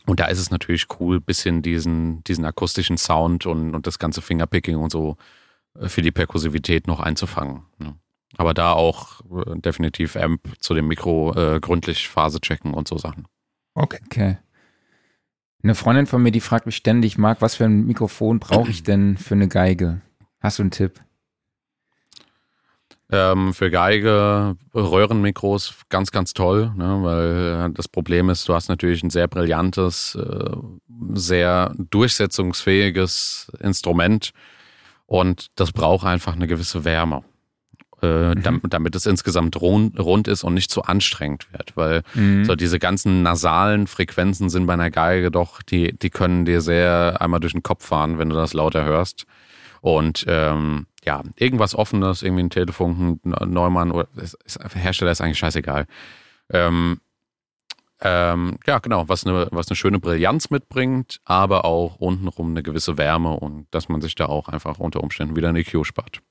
[SPEAKER 3] Und da ist es natürlich cool, bisschen diesen, diesen akustischen Sound und, und das ganze Fingerpicking und so äh, für die Perkussivität noch einzufangen. Ne? Aber da auch äh, definitiv Amp zu dem Mikro äh, gründlich Phase checken und so Sachen.
[SPEAKER 2] Okay. okay. Eine Freundin von mir, die fragt mich ständig, Marc, was für ein Mikrofon brauche ich denn für eine Geige? Hast du einen Tipp?
[SPEAKER 3] Ähm, für Geige, Röhrenmikros ganz, ganz toll, ne? weil das Problem ist, du hast natürlich ein sehr brillantes, äh, sehr durchsetzungsfähiges Instrument und das braucht einfach eine gewisse Wärme. äh, mhm. damit, damit, es insgesamt rund, rund, ist und nicht zu anstrengend wird. Weil mhm. so diese ganzen nasalen Frequenzen sind bei einer Geige doch, die, die können dir sehr einmal durch den Kopf fahren, wenn du das lauter hörst. Und ähm, ja, irgendwas Offenes, irgendwie ein Telefon, ein Neumann oder Hersteller ist eigentlich scheißegal. Ähm, ähm, ja, genau, was eine, was eine schöne Brillanz mitbringt, aber auch untenrum eine gewisse Wärme und dass man sich da auch einfach unter Umständen wieder eine EQ spart.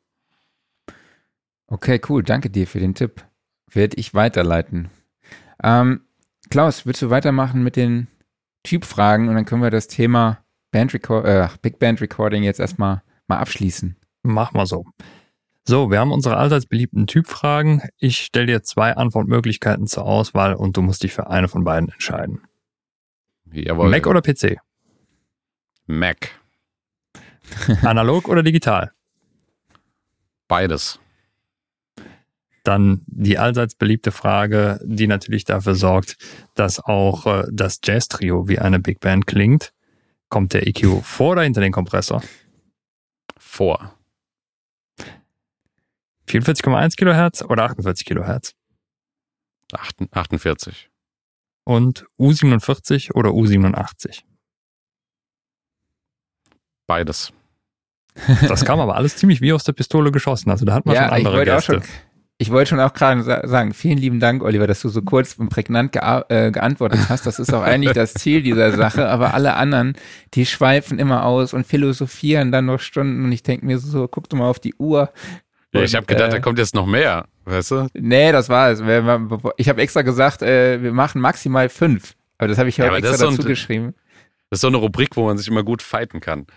[SPEAKER 2] Okay, cool. Danke dir für den Tipp. Werde ich weiterleiten. Ähm, Klaus, willst du weitermachen mit den Typfragen und dann können wir das Thema Band Record, äh, Big Band Recording jetzt erstmal mal abschließen.
[SPEAKER 1] Mach mal so. So, wir haben unsere allseits beliebten Typfragen. Ich stelle dir zwei Antwortmöglichkeiten zur Auswahl und du musst dich für eine von beiden entscheiden.
[SPEAKER 3] Jawohl.
[SPEAKER 1] Mac oder PC?
[SPEAKER 3] Mac.
[SPEAKER 1] Analog oder digital?
[SPEAKER 3] Beides.
[SPEAKER 1] Dann die allseits beliebte Frage, die natürlich dafür sorgt, dass auch äh, das Jazz-Trio wie eine Big Band klingt. Kommt der EQ vor oder hinter den Kompressor?
[SPEAKER 3] Vor.
[SPEAKER 1] 44,1 Kilohertz oder 48 Kilohertz?
[SPEAKER 3] 48.
[SPEAKER 1] Und U47 oder U87?
[SPEAKER 3] Beides.
[SPEAKER 1] Das kam aber alles ziemlich wie aus der Pistole geschossen. Also da hat man ja, schon andere
[SPEAKER 2] ich
[SPEAKER 1] Gäste.
[SPEAKER 2] Schon, ich wollte schon auch gerade sagen, vielen lieben Dank, Oliver, dass du so kurz und prägnant gea äh, geantwortet hast. Das ist auch eigentlich das Ziel dieser Sache. Aber alle anderen, die schweifen immer aus und philosophieren dann noch Stunden. Und ich denke mir so, guck doch mal auf die Uhr.
[SPEAKER 3] Ja, ich habe gedacht, äh, da kommt jetzt noch mehr, weißt du?
[SPEAKER 2] Nee, das war es. Ich habe extra gesagt, äh, wir machen maximal fünf. Aber das habe ich ja, extra dazu so geschrieben.
[SPEAKER 3] Das ist so eine Rubrik, wo man sich immer gut fighten kann.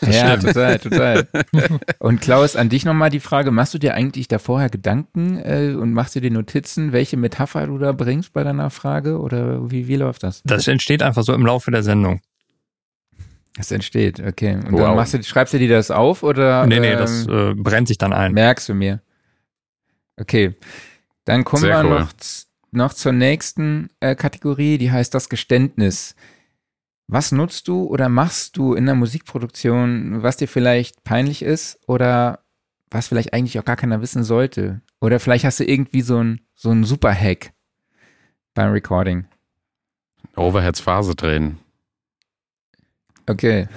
[SPEAKER 2] Ja, total, total. Und Klaus, an dich nochmal die Frage, machst du dir eigentlich da vorher Gedanken äh, und machst dir die Notizen, welche Metapher du da bringst bei deiner Frage oder wie, wie läuft das?
[SPEAKER 1] Das entsteht einfach so im Laufe der Sendung.
[SPEAKER 2] Das entsteht, okay. Und wow. dann machst du, schreibst du dir das auf oder?
[SPEAKER 1] Nee, nee, ähm, das äh, brennt sich dann ein.
[SPEAKER 2] Merkst du mir. Okay. Dann kommen Sehr wir cool. noch, noch zur nächsten äh, Kategorie, die heißt das Geständnis. Was nutzt du oder machst du in der Musikproduktion, was dir vielleicht peinlich ist oder was vielleicht eigentlich auch gar keiner wissen sollte? Oder vielleicht hast du irgendwie so ein, so ein Super-Hack beim Recording.
[SPEAKER 3] Overheads Phase drehen.
[SPEAKER 2] Okay.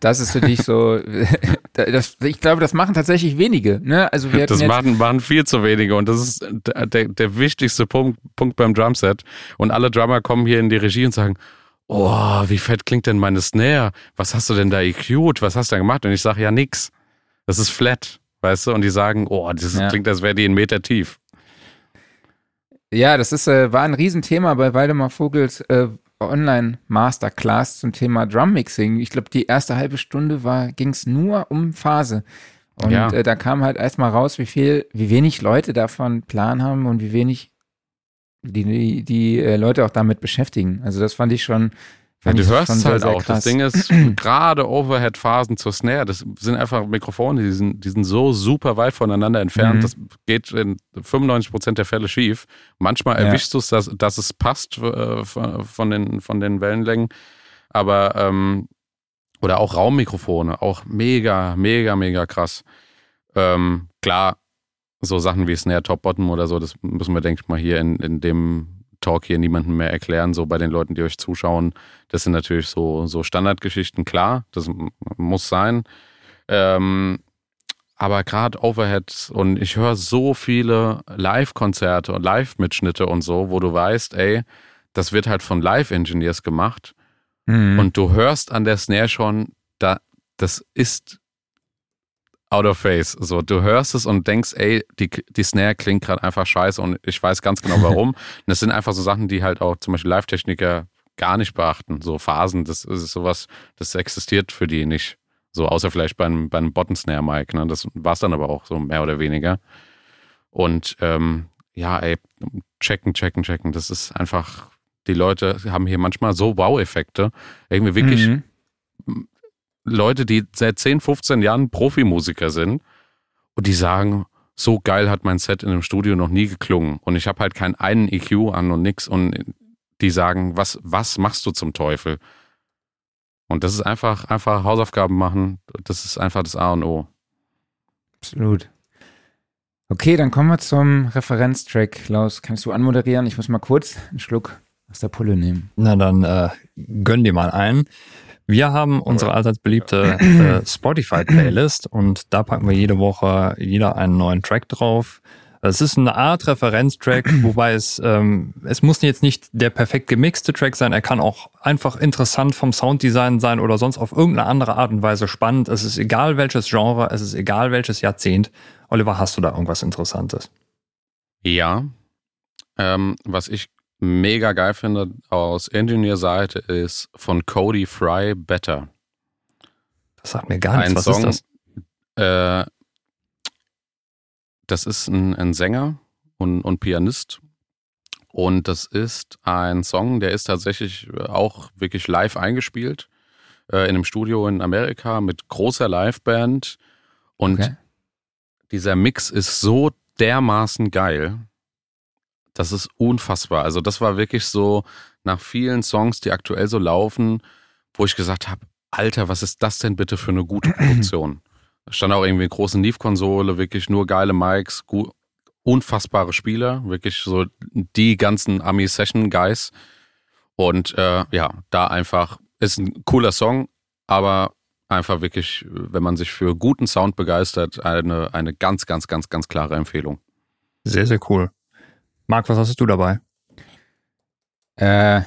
[SPEAKER 2] Das ist für dich so, das, ich glaube, das machen tatsächlich wenige. Ne? Also wir
[SPEAKER 3] das machen, machen viel zu wenige und das ist der, der, wichtigste Punkt, Punkt beim Drumset. Und alle Drummer kommen hier in die Regie und sagen, oh, wie fett klingt denn meine Snare? Was hast du denn da EQ'd? Was hast du denn gemacht? Und ich sage, ja, nix. Das ist flat, weißt du? Und die sagen, oh, das ja. klingt, als wäre die einen Meter tief.
[SPEAKER 2] Ja, das ist, äh, war ein Riesenthema bei Waldemar Vogels äh, Online-Masterclass zum Thema Drummixing. Ich glaube, die erste halbe Stunde ging es nur um Phase. Und ja. äh, da kam halt erstmal raus, wie viel, wie wenig Leute davon Plan haben und wie wenig die, die, die äh, Leute auch damit beschäftigen. Also das fand ich schon.
[SPEAKER 3] Ja, du hörst es halt sehr, auch. Krass. Das Ding ist, gerade Overhead-Phasen zur Snare, das sind einfach Mikrofone, die sind, die sind so super weit voneinander entfernt. Mhm. Das geht in 95% der Fälle schief. Manchmal ja. erwischst du es, dass, dass es passt äh, von, den, von den Wellenlängen. Aber, ähm, oder auch Raummikrofone, auch mega, mega, mega krass. Ähm, klar, so Sachen wie Snare Top Bottom oder so, das müssen wir, denke ich mal, hier in, in dem Talk hier niemandem mehr erklären, so bei den Leuten, die euch zuschauen. Das sind natürlich so, so Standardgeschichten, klar, das muss sein. Ähm, aber gerade Overheads und ich höre so viele Live-Konzerte und Live-Mitschnitte und so, wo du weißt, ey, das wird halt von Live-Engineers gemacht. Mhm. Und du hörst an der Snare schon, da, das ist out of face. So, du hörst es und denkst, ey, die, die Snare klingt gerade einfach scheiße und ich weiß ganz genau warum. und das sind einfach so Sachen, die halt auch zum Beispiel Live-Techniker gar nicht beachten. So Phasen, das ist sowas, das existiert für die nicht. So, außer vielleicht bei einem, bei einem Bottom-Snare-Mic. Ne? Das war es dann aber auch so mehr oder weniger. Und ähm, ja, ey, checken, checken, checken. Das ist einfach, die Leute haben hier manchmal so Wow-Effekte. Irgendwie wirklich mhm. Leute, die seit 10, 15 Jahren Profimusiker sind und die sagen, so geil hat mein Set in einem Studio noch nie geklungen und ich habe halt keinen einen EQ an und nix und die sagen, was, was machst du zum Teufel? Und das ist einfach, einfach Hausaufgaben machen, das ist einfach das A und O.
[SPEAKER 2] Absolut. Okay, dann kommen wir zum Referenztrack. Klaus, kannst du anmoderieren? Ich muss mal kurz einen Schluck aus der Pulle nehmen.
[SPEAKER 1] Na dann äh, gönn dir mal ein. Wir haben unsere allseits beliebte äh, Spotify-Playlist und da packen wir jede Woche jeder einen neuen Track drauf. Es ist eine Art Referenztrack, wobei es, ähm, es muss jetzt nicht der perfekt gemixte Track sein. Er kann auch einfach interessant vom Sounddesign sein oder sonst auf irgendeine andere Art und Weise spannend. Es ist egal welches Genre, es ist egal welches Jahrzehnt. Oliver, hast du da irgendwas Interessantes?
[SPEAKER 3] Ja. Ähm, was ich mega geil finde aus Engineer-Seite ist von Cody Fry Better.
[SPEAKER 1] Das sagt mir gar nichts.
[SPEAKER 3] Ein
[SPEAKER 1] Was
[SPEAKER 3] Song,
[SPEAKER 1] ist
[SPEAKER 3] das? Äh, das ist ein, ein Sänger und, und Pianist. Und das ist ein Song, der ist tatsächlich auch wirklich live eingespielt äh, in einem Studio in Amerika mit großer Liveband. Und
[SPEAKER 2] Okay.
[SPEAKER 3] dieser Mix ist so dermaßen geil. Das ist unfassbar. Also das war wirklich so nach vielen Songs, die aktuell so laufen, wo ich gesagt habe, Alter, was ist das denn bitte für eine gute Produktion? Da stand auch irgendwie eine große Neve-Konsole, wirklich nur geile Mics, gu- unfassbare Spieler, wirklich so die ganzen Ami-Session-Guys. Und äh, ja, da einfach ist ein cooler Song, aber einfach wirklich, wenn man sich für guten Sound begeistert, eine, eine ganz, ganz, ganz, ganz klare Empfehlung.
[SPEAKER 1] Sehr, sehr cool. Marc, was hast du dabei?
[SPEAKER 2] Äh,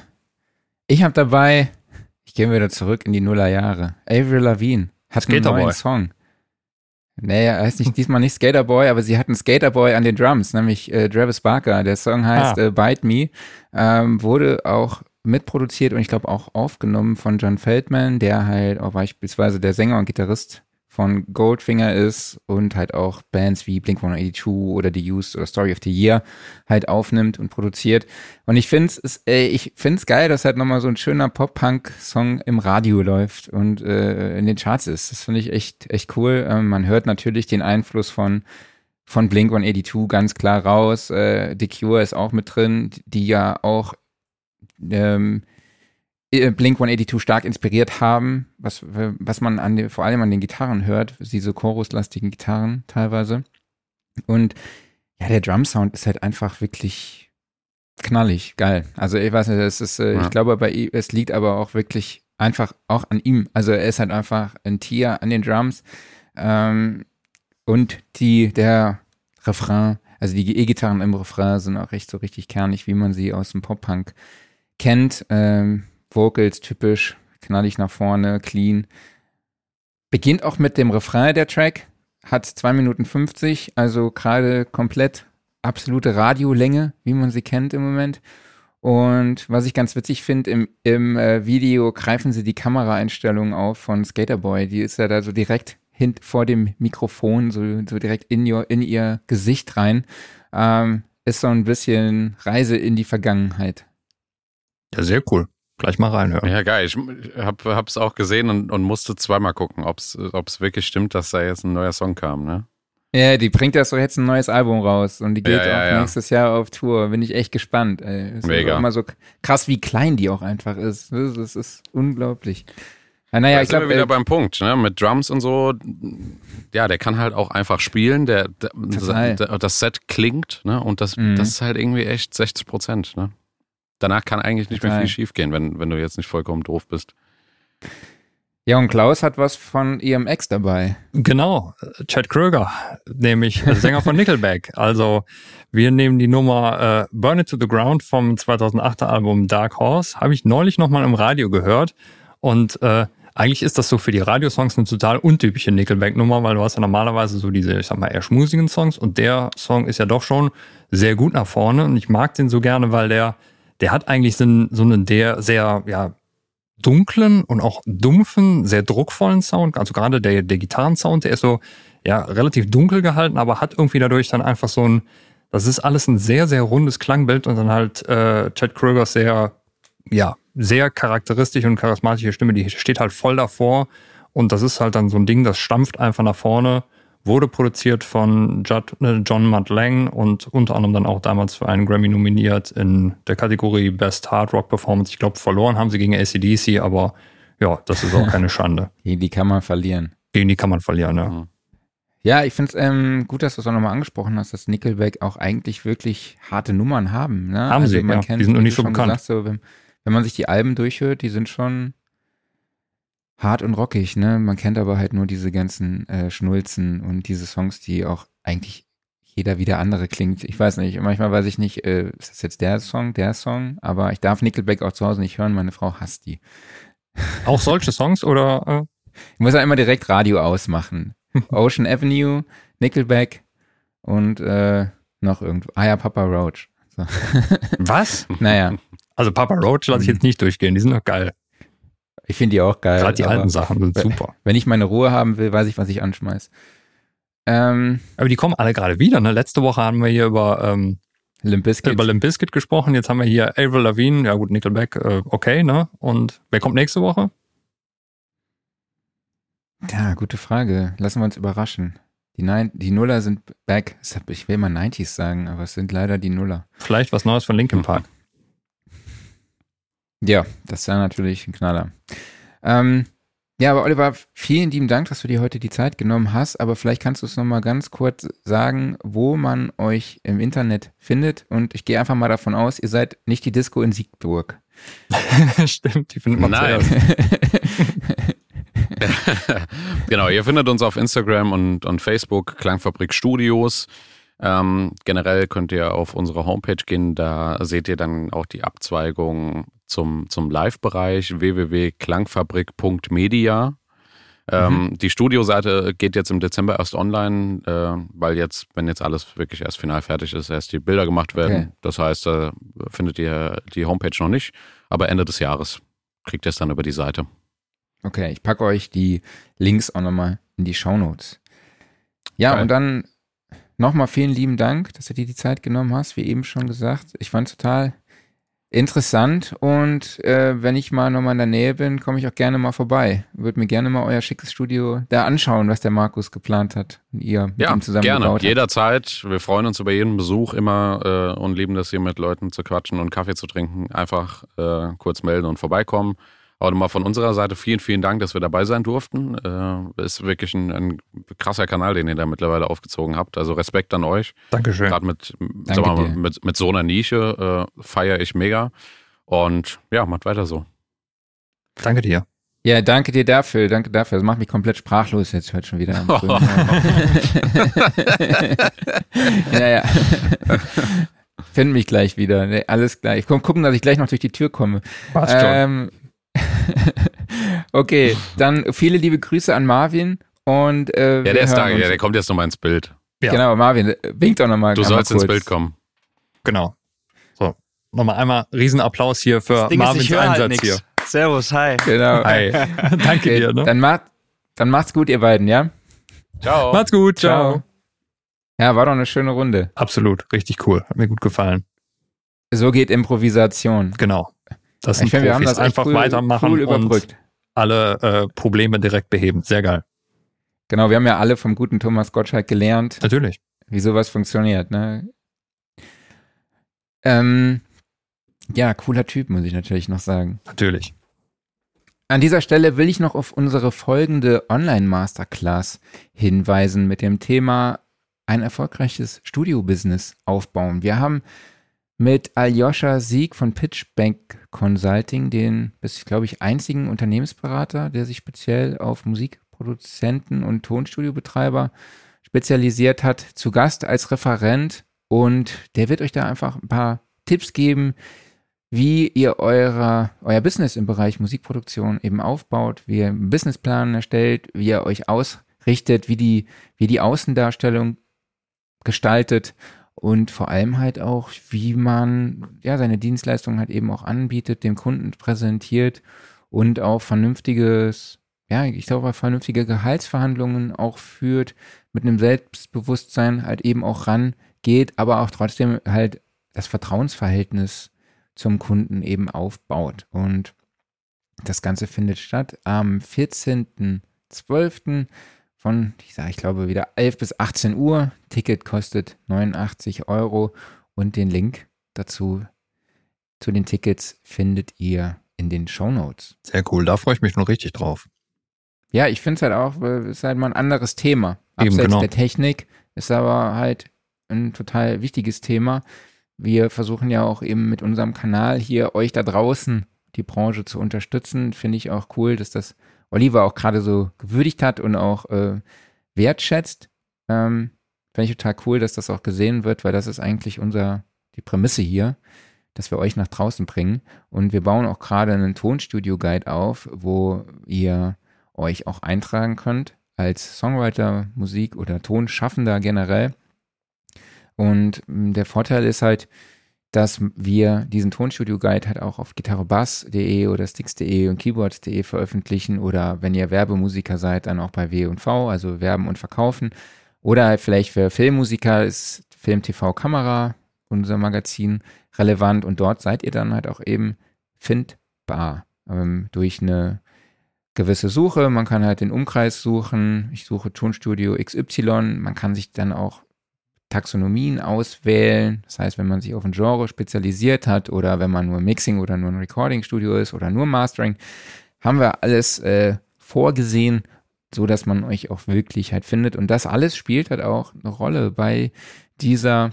[SPEAKER 2] ich habe dabei, ich gehe wieder zurück in die Nullerjahre. Avril Lavigne hat einen neuen Song. Er heißt nicht, diesmal nicht Skaterboy, aber sie hat einen Skaterboy an den Drums, nämlich äh, Travis Barker. Der Song heißt
[SPEAKER 1] Ah.
[SPEAKER 2] äh, Bite Me. Ähm, wurde auch mitproduziert und ich glaube auch aufgenommen von John Feldman, der halt auch beispielsweise der Sänger und Gitarrist von Goldfinger ist und halt auch Bands wie Blink-182 oder The Used oder Story of the Year halt aufnimmt und produziert. Und ich finde es äh, ich find's geil, dass halt nochmal so ein schöner Pop-Punk-Song im Radio läuft und äh, in den Charts ist. Das finde ich echt, echt cool. Ähm, man hört natürlich den Einfluss von von Blink-182 ganz klar raus. Äh, The Cure ist auch mit drin, die ja auch ähm, äh, Blink-182 stark inspiriert haben, was, was man an den, vor allem an den Gitarren hört, diese choruslastigen Gitarren teilweise. Und ja, der Drum-Sound ist halt einfach wirklich knallig, geil. Also ich weiß nicht, es ist, äh,
[SPEAKER 3] Ja.
[SPEAKER 2] ich glaube, bei ihm, es liegt aber auch wirklich einfach auch an ihm. Also er ist halt einfach ein Tier an den Drums. Ähm, und die, der Refrain, also die E-Gitarren im Refrain sind auch echt so richtig kernig, wie man sie aus dem Pop-Punk kennt. Ähm, Vocals typisch, knallig nach vorne, clean. Beginnt auch mit dem Refrain der Track, hat 2 Minuten 50, also gerade komplett absolute Radiolänge, wie man sie kennt im Moment. Und was ich ganz witzig finde, im, im äh, Video greifen sie die Kameraeinstellung auf von Skaterboy. Die ist ja da so direkt hint vor dem Mikrofon, so, so direkt in, your, in ihr Gesicht rein. Ähm, ist so ein bisschen Reise in die Vergangenheit.
[SPEAKER 1] Ja, sehr cool. Gleich mal reinhören.
[SPEAKER 3] Ja, geil. Ich hab, hab's auch gesehen und, und musste zweimal gucken, ob's, ob's wirklich stimmt, dass da jetzt ein neuer Song kam, ne?
[SPEAKER 2] Ja, die bringt ja so jetzt ein neues Album raus und die geht
[SPEAKER 3] Ja, ja,
[SPEAKER 2] auch
[SPEAKER 3] ja.
[SPEAKER 2] nächstes Jahr auf Tour. Bin ich echt gespannt. Ey. Ist
[SPEAKER 3] Mega.
[SPEAKER 2] immer so krass, wie klein die auch einfach ist. Das, das ist unglaublich. Ja, naja,
[SPEAKER 3] Da
[SPEAKER 2] ich
[SPEAKER 3] sind wir
[SPEAKER 2] glaube,
[SPEAKER 3] wieder
[SPEAKER 2] äh,
[SPEAKER 3] beim Punkt, ne? Mit Drums und so. Ja, der kann halt auch einfach spielen. Der, der das Set klingt, ne? Und das,
[SPEAKER 2] Mhm.
[SPEAKER 3] das ist halt irgendwie echt 60 Prozent, ne? Danach kann eigentlich nicht mehr
[SPEAKER 2] Total.
[SPEAKER 3] viel schiefgehen, wenn, wenn du jetzt nicht vollkommen doof bist.
[SPEAKER 2] ja, und Klaus hat was von EMX dabei.
[SPEAKER 1] Genau, Chad Kröger, nämlich Sänger von Nickelback. Also wir nehmen die Nummer äh, Burn It to the Ground vom 2008er Album Dark Horse. Habe ich neulich nochmal im Radio gehört. Und äh, eigentlich ist das so für die Radiosongs eine total untypische Nickelback-Nummer, weil du hast ja normalerweise so diese, ich sag mal, eher schmusigen Songs und der Song ist ja doch schon sehr gut nach vorne und ich mag den so gerne, weil der, der hat eigentlich so einen, der sehr, ja, dunklen und auch dumpfen, sehr druckvollen Sound. Also gerade der, der Gitarrensound, der ist so ja relativ dunkel gehalten, aber hat irgendwie dadurch dann einfach so ein, das ist alles ein sehr, sehr rundes Klangbild und dann halt äh, Chad Krögers sehr, ja, sehr charakteristisch und charismatische Stimme, die steht halt voll davor und das ist halt dann so ein Ding, das stampft einfach nach vorne. Wurde produziert von Judd, äh, John Mutt Lang und unter anderem dann auch damals für einen Grammy nominiert in der Kategorie Best Hard Rock Performance. Ich glaube, verloren haben sie gegen ACDC, aber ja, das ist auch keine Schande.
[SPEAKER 2] Die, die kann man verlieren.
[SPEAKER 1] Gegen die kann man verlieren, ja.
[SPEAKER 3] Mhm.
[SPEAKER 2] Ja, ich finde es ähm, gut, dass du es auch nochmal angesprochen hast, dass Nickelback auch eigentlich wirklich harte Nummern haben. Ne?
[SPEAKER 1] Haben
[SPEAKER 2] also
[SPEAKER 1] sie,
[SPEAKER 2] man
[SPEAKER 1] ja.
[SPEAKER 2] kennt,
[SPEAKER 1] Die sind noch nicht so bekannt.
[SPEAKER 2] Gesagt, so, wenn, wenn man sich die Alben durchhört, die sind schon hart und rockig. Ne? Man kennt aber halt nur diese ganzen äh, Schnulzen und diese Songs, die auch eigentlich jeder wie der andere klingt. Ich weiß nicht, manchmal weiß ich nicht, äh, ist das jetzt der Song, der Song, aber ich darf Nickelback auch zu Hause nicht hören, meine Frau hasst die.
[SPEAKER 1] Auch solche Songs oder?
[SPEAKER 2] Ich muss dann immer direkt Radio ausmachen. Ocean Avenue, Nickelback und äh, noch irgendwo. Ah ja, Papa Roach. So.
[SPEAKER 1] Äh, was?
[SPEAKER 2] Naja,
[SPEAKER 1] Also Papa Roach lasse ich jetzt nicht durchgehen. Die sind doch geil.
[SPEAKER 2] Ich finde die auch geil.
[SPEAKER 1] Gerade die alten Sachen sind super.
[SPEAKER 2] Wenn ich meine Ruhe haben will, weiß ich, was ich anschmeiß. Ähm,
[SPEAKER 1] Aber die kommen alle gerade wieder. Ne? Letzte Woche haben wir hier über, ähm,
[SPEAKER 2] Limp Bizkit.
[SPEAKER 1] über Limp Bizkit gesprochen. Jetzt haben wir hier Avril Lavigne. Ja gut, Nickelback, äh, okay, ne? Und wer kommt nächste Woche?
[SPEAKER 2] Ja, gute Frage. Lassen wir uns überraschen. Die, Nein die Nuller sind back. Ich will mal 90s sagen, aber es sind leider die Nuller.
[SPEAKER 1] Vielleicht was Neues von Linkin Park.
[SPEAKER 2] Ja, das wäre natürlich ein Knaller. Ähm, ja, aber Oliver, vielen lieben Dank, dass du dir heute die Zeit genommen hast. Aber vielleicht kannst du es nochmal ganz kurz sagen, wo man euch im Internet findet. Und ich gehe einfach mal davon aus, ihr seid nicht die Disco in Siegburg.
[SPEAKER 1] Stimmt, die findet man
[SPEAKER 3] Nein. genau, ihr findet uns auf Instagram und, und Facebook, Klangfabrik Studios. Ähm, generell könnt ihr auf unsere Homepage gehen, da seht ihr dann auch die Abzweigung zum, zum Live-Bereich www.klangfabrik.media. Ähm, Die Studioseite geht jetzt im Dezember erst online, äh, weil jetzt, wenn jetzt alles wirklich erst final fertig ist, erst die Bilder gemacht werden.
[SPEAKER 2] Okay.
[SPEAKER 3] Das heißt, da findet ihr die Homepage noch nicht, aber Ende des Jahres kriegt ihr es dann über die Seite.
[SPEAKER 2] Okay, ich packe euch die Links auch nochmal in die Shownotes. Ja,
[SPEAKER 3] Geil.
[SPEAKER 2] und dann nochmal vielen lieben Dank, dass du dir die Zeit genommen hast, wie eben schon gesagt. Ich fand es total interessant und äh, wenn ich mal nochmal in der Nähe bin, komme ich auch gerne mal vorbei. Würde mir gerne mal euer schickes Studio da anschauen, was der Markus geplant hat und ihr mit
[SPEAKER 3] Ja,
[SPEAKER 2] ihm zusammen
[SPEAKER 3] gerne.
[SPEAKER 2] gebaut habt.
[SPEAKER 3] Jederzeit. Wir freuen uns über jeden Besuch immer äh, und lieben das hier mit Leuten zu quatschen und Kaffee zu trinken. Einfach äh, kurz melden und vorbeikommen. Aber mal von unserer Seite vielen, vielen Dank, dass wir dabei sein durften. Äh, ist wirklich ein, ein krasser Kanal, den ihr da mittlerweile aufgezogen habt. Also Respekt an euch.
[SPEAKER 1] Dankeschön.
[SPEAKER 3] Gerade mit, mal,
[SPEAKER 2] dir.
[SPEAKER 3] mit, mit so einer Nische äh, feiere ich mega. Und ja, macht weiter so.
[SPEAKER 1] Danke dir.
[SPEAKER 2] Ja, danke dir dafür, danke dafür. Das macht mich komplett sprachlos jetzt heute schon wieder. am Frühen. ja, ja. Finde mich gleich wieder. Nee, alles gleich. Ich komm gucken, dass ich gleich noch durch die Tür komme.
[SPEAKER 1] Passt schon.
[SPEAKER 2] Okay, dann viele liebe Grüße an Marvin und äh,
[SPEAKER 3] Ja, der ist da. Ja, der kommt jetzt nochmal ins Bild.
[SPEAKER 1] Ja.
[SPEAKER 2] Genau, Marvin, winkt doch nochmal.
[SPEAKER 3] Du sollst ins Bild kommen.
[SPEAKER 1] Genau. So, nochmal einmal Riesenapplaus hier für
[SPEAKER 4] ist,
[SPEAKER 1] Marvins
[SPEAKER 4] höre halt
[SPEAKER 1] Einsatz hier.
[SPEAKER 4] nix. Servus, hi.
[SPEAKER 2] Genau.
[SPEAKER 1] Hi. Danke
[SPEAKER 2] Okay,
[SPEAKER 1] dir, ne?
[SPEAKER 2] dann, macht, dann macht's gut, ihr beiden, ja?
[SPEAKER 3] Ciao.
[SPEAKER 1] Macht's gut, ciao.
[SPEAKER 2] Ja, war doch eine schöne Runde.
[SPEAKER 1] Absolut, richtig cool. Hat mir gut gefallen.
[SPEAKER 2] So geht Improvisation.
[SPEAKER 1] Genau. Das sind
[SPEAKER 2] Ich finde, wir haben das
[SPEAKER 1] Einfach
[SPEAKER 2] cool,
[SPEAKER 1] weitermachen
[SPEAKER 2] cool
[SPEAKER 1] und alle äh, Probleme direkt beheben. Sehr geil.
[SPEAKER 2] Genau, wir haben ja alle vom guten Thomas Gottschalk gelernt,
[SPEAKER 1] Natürlich.
[SPEAKER 2] wie sowas funktioniert, ne? Ähm, ja, cooler Typ, muss ich natürlich noch sagen.
[SPEAKER 1] Natürlich.
[SPEAKER 2] An dieser Stelle will ich noch auf unsere folgende Online-Masterclass hinweisen mit dem Thema ein erfolgreiches Studio-Business aufbauen. Wir haben mit Aljoscha Sieg von Pitchbank Consulting den, bis glaube ich, einzigen Unternehmensberater, der sich speziell auf Musikproduzenten und Tonstudiobetreiber spezialisiert hat, zu Gast als Referent. Und der wird euch da einfach ein paar Tipps geben, wie ihr eurer, euer Business im Bereich Musikproduktion eben aufbaut, wie ihr einen Businessplan erstellt, wie ihr euch ausrichtet, wie die, wie die Außendarstellung gestaltet und vor allem halt auch, wie man ja seine Dienstleistungen halt eben auch anbietet, dem Kunden präsentiert und auch vernünftiges, ja, ich glaube, vernünftige Gehaltsverhandlungen auch führt, mit einem Selbstbewusstsein halt eben auch rangeht, aber auch trotzdem halt das Vertrauensverhältnis zum Kunden eben aufbaut. Und das Ganze findet statt am 14.12. von, ich sage, ich glaube wieder 11 bis 18 Uhr. Ticket kostet 89 Euro und den Link dazu zu den Tickets findet ihr in den Show Notes.
[SPEAKER 1] Sehr cool. Da freue ich mich nur richtig drauf.
[SPEAKER 2] ja, ich finde es halt auch, es ist halt mal ein anderes Thema. Abseits
[SPEAKER 1] Eben, genau.
[SPEAKER 2] der Technik ist aber halt ein total wichtiges Thema. Wir versuchen ja auch eben mit unserem Kanal hier euch da draußen die Branche zu unterstützen. Finde ich auch cool, dass das Oliver auch gerade so gewürdigt hat und auch äh, wertschätzt. Ähm, Finde ich total cool, dass das auch gesehen wird, weil das ist eigentlich unser, die Prämisse hier, dass wir euch nach draußen bringen. Und wir bauen auch gerade einen Tonstudio-Guide auf, wo ihr euch auch eintragen könnt als Songwriter, Musik oder Tonschaffender generell. Und mm, der Vorteil ist halt, dass wir diesen Tonstudio-Guide halt auch auf gitarrebass.de oder sticks.de und keyboards.de veröffentlichen oder wenn ihr Werbemusiker seid, dann auch bei W&V, also Werben und Verkaufen. Oder halt vielleicht für Filmmusiker ist Film, TV, Kamera, unser Magazin, relevant und dort seid ihr dann halt auch eben findbar ähm, durch eine gewisse Suche. Man kann halt den Umkreis suchen. Ich suche Tonstudio XY. Man kann sich dann auch Taxonomien auswählen. Das heißt, wenn man sich auf ein Genre spezialisiert hat oder wenn man nur Mixing oder nur ein Recording-Studio ist oder nur Mastering, haben wir alles äh, vorgesehen, so dass man euch auch wirklich halt findet. Und das alles spielt halt auch eine Rolle bei dieser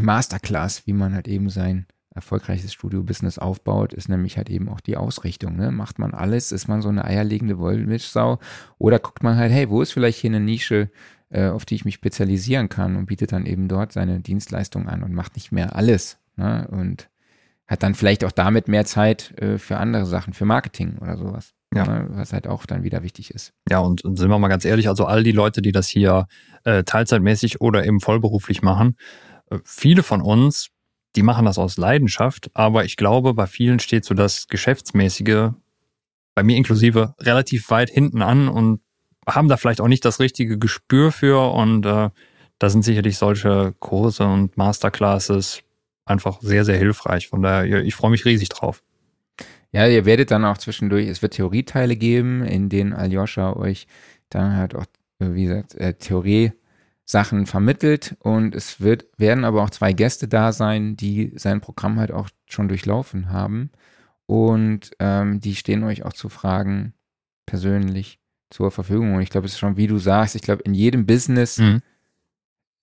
[SPEAKER 2] Masterclass, wie man halt eben sein erfolgreiches Studio-Business aufbaut, ist nämlich halt eben auch die Ausrichtung. Ne? Macht man alles, ist man so eine eierlegende Wollmilchsau oder guckt man halt, hey, wo ist vielleicht hier eine Nische, auf die ich mich spezialisieren kann und bietet dann eben dort seine Dienstleistung an und macht nicht mehr alles. Ne? Und hat dann vielleicht auch damit mehr Zeit äh, für andere Sachen, für Marketing oder sowas. Ja. Ne? Was halt auch dann wieder wichtig ist.
[SPEAKER 1] Ja, und, und sind wir mal ganz ehrlich, also all die Leute, die das hier äh, teilzeitmäßig oder eben vollberuflich machen, äh, viele von uns die machen das aus Leidenschaft, aber ich glaube, bei vielen steht so das Geschäftsmäßige, bei mir inklusive, relativ weit hinten an und haben da vielleicht auch nicht das richtige Gespür für und äh, da sind sicherlich solche Kurse und Masterclasses einfach sehr, sehr hilfreich. Von daher, ich freue mich riesig drauf.
[SPEAKER 2] Ja, ihr werdet dann auch zwischendurch, es wird Theorieteile geben, in denen Aljoscha euch dann halt auch, wie gesagt, äh, Theorie Sachen vermittelt und es wird, werden aber auch zwei Gäste da sein, die sein Programm halt auch schon durchlaufen haben und ähm, die stehen euch auch zu Fragen persönlich zur Verfügung und ich glaube, es ist schon, wie du sagst, ich glaube, in jedem Business mhm.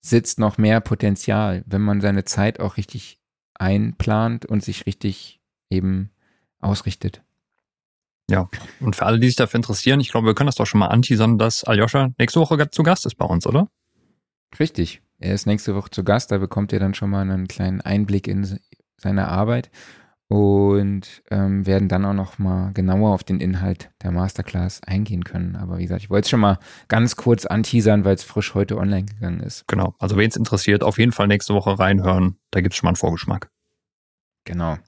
[SPEAKER 2] sitzt noch mehr Potenzial, wenn man seine Zeit auch richtig einplant und sich richtig eben ausrichtet.
[SPEAKER 1] Ja, und für alle, die sich dafür interessieren, ich glaube, wir können das doch schon mal anteasern, dass Aljoscha nächste Woche zu Gast ist bei uns, oder?
[SPEAKER 2] Richtig. Er ist nächste Woche zu Gast, da bekommt ihr dann schon mal einen kleinen Einblick in seine Arbeit und ähm, werden dann auch noch mal genauer auf den Inhalt der Masterclass eingehen können. Aber wie gesagt, ich wollte es schon mal ganz kurz anteasern, weil es frisch heute online gegangen ist.
[SPEAKER 1] Genau. Also wen es interessiert, auf jeden Fall nächste Woche reinhören. Da gibt es schon mal einen Vorgeschmack.
[SPEAKER 2] Genau.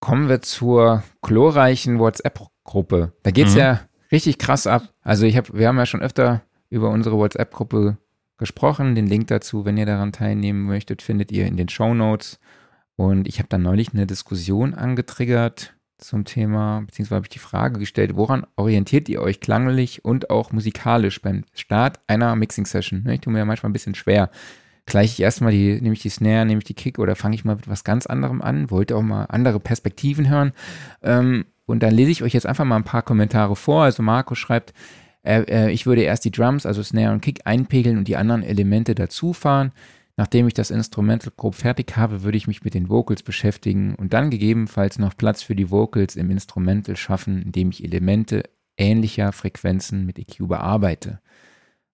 [SPEAKER 2] Kommen wir zur chlorreichen WhatsApp-Gruppe. Da geht's mhm. ja richtig krass ab. Also ich habe, wir haben ja schon öfter über unsere WhatsApp-Gruppe gesprochen. Den Link dazu, wenn ihr daran teilnehmen möchtet, findet ihr in den Show Notes. Und ich habe dann neulich eine Diskussion angetriggert zum Thema, beziehungsweise habe ich die Frage gestellt, woran orientiert ihr euch klanglich und auch musikalisch beim Start einer Mixing-Session? Ne, ich tue mir ja manchmal ein bisschen schwer. Gleich ich erstmal die, nehme ich die Snare, nehme ich die Kick oder fange ich mal mit was ganz anderem an? Wollte auch mal andere Perspektiven hören. Ähm, und dann lese ich euch jetzt einfach mal ein paar Kommentare vor. Also Marco schreibt, äh, äh, ich würde erst die Drums, also Snare und Kick, einpegeln und die anderen Elemente dazufahren. Nachdem ich das Instrumental grob fertig habe, würde ich mich mit den Vocals beschäftigen und dann gegebenenfalls noch Platz für die Vocals im Instrumental schaffen, indem ich Elemente ähnlicher Frequenzen mit EQ bearbeite.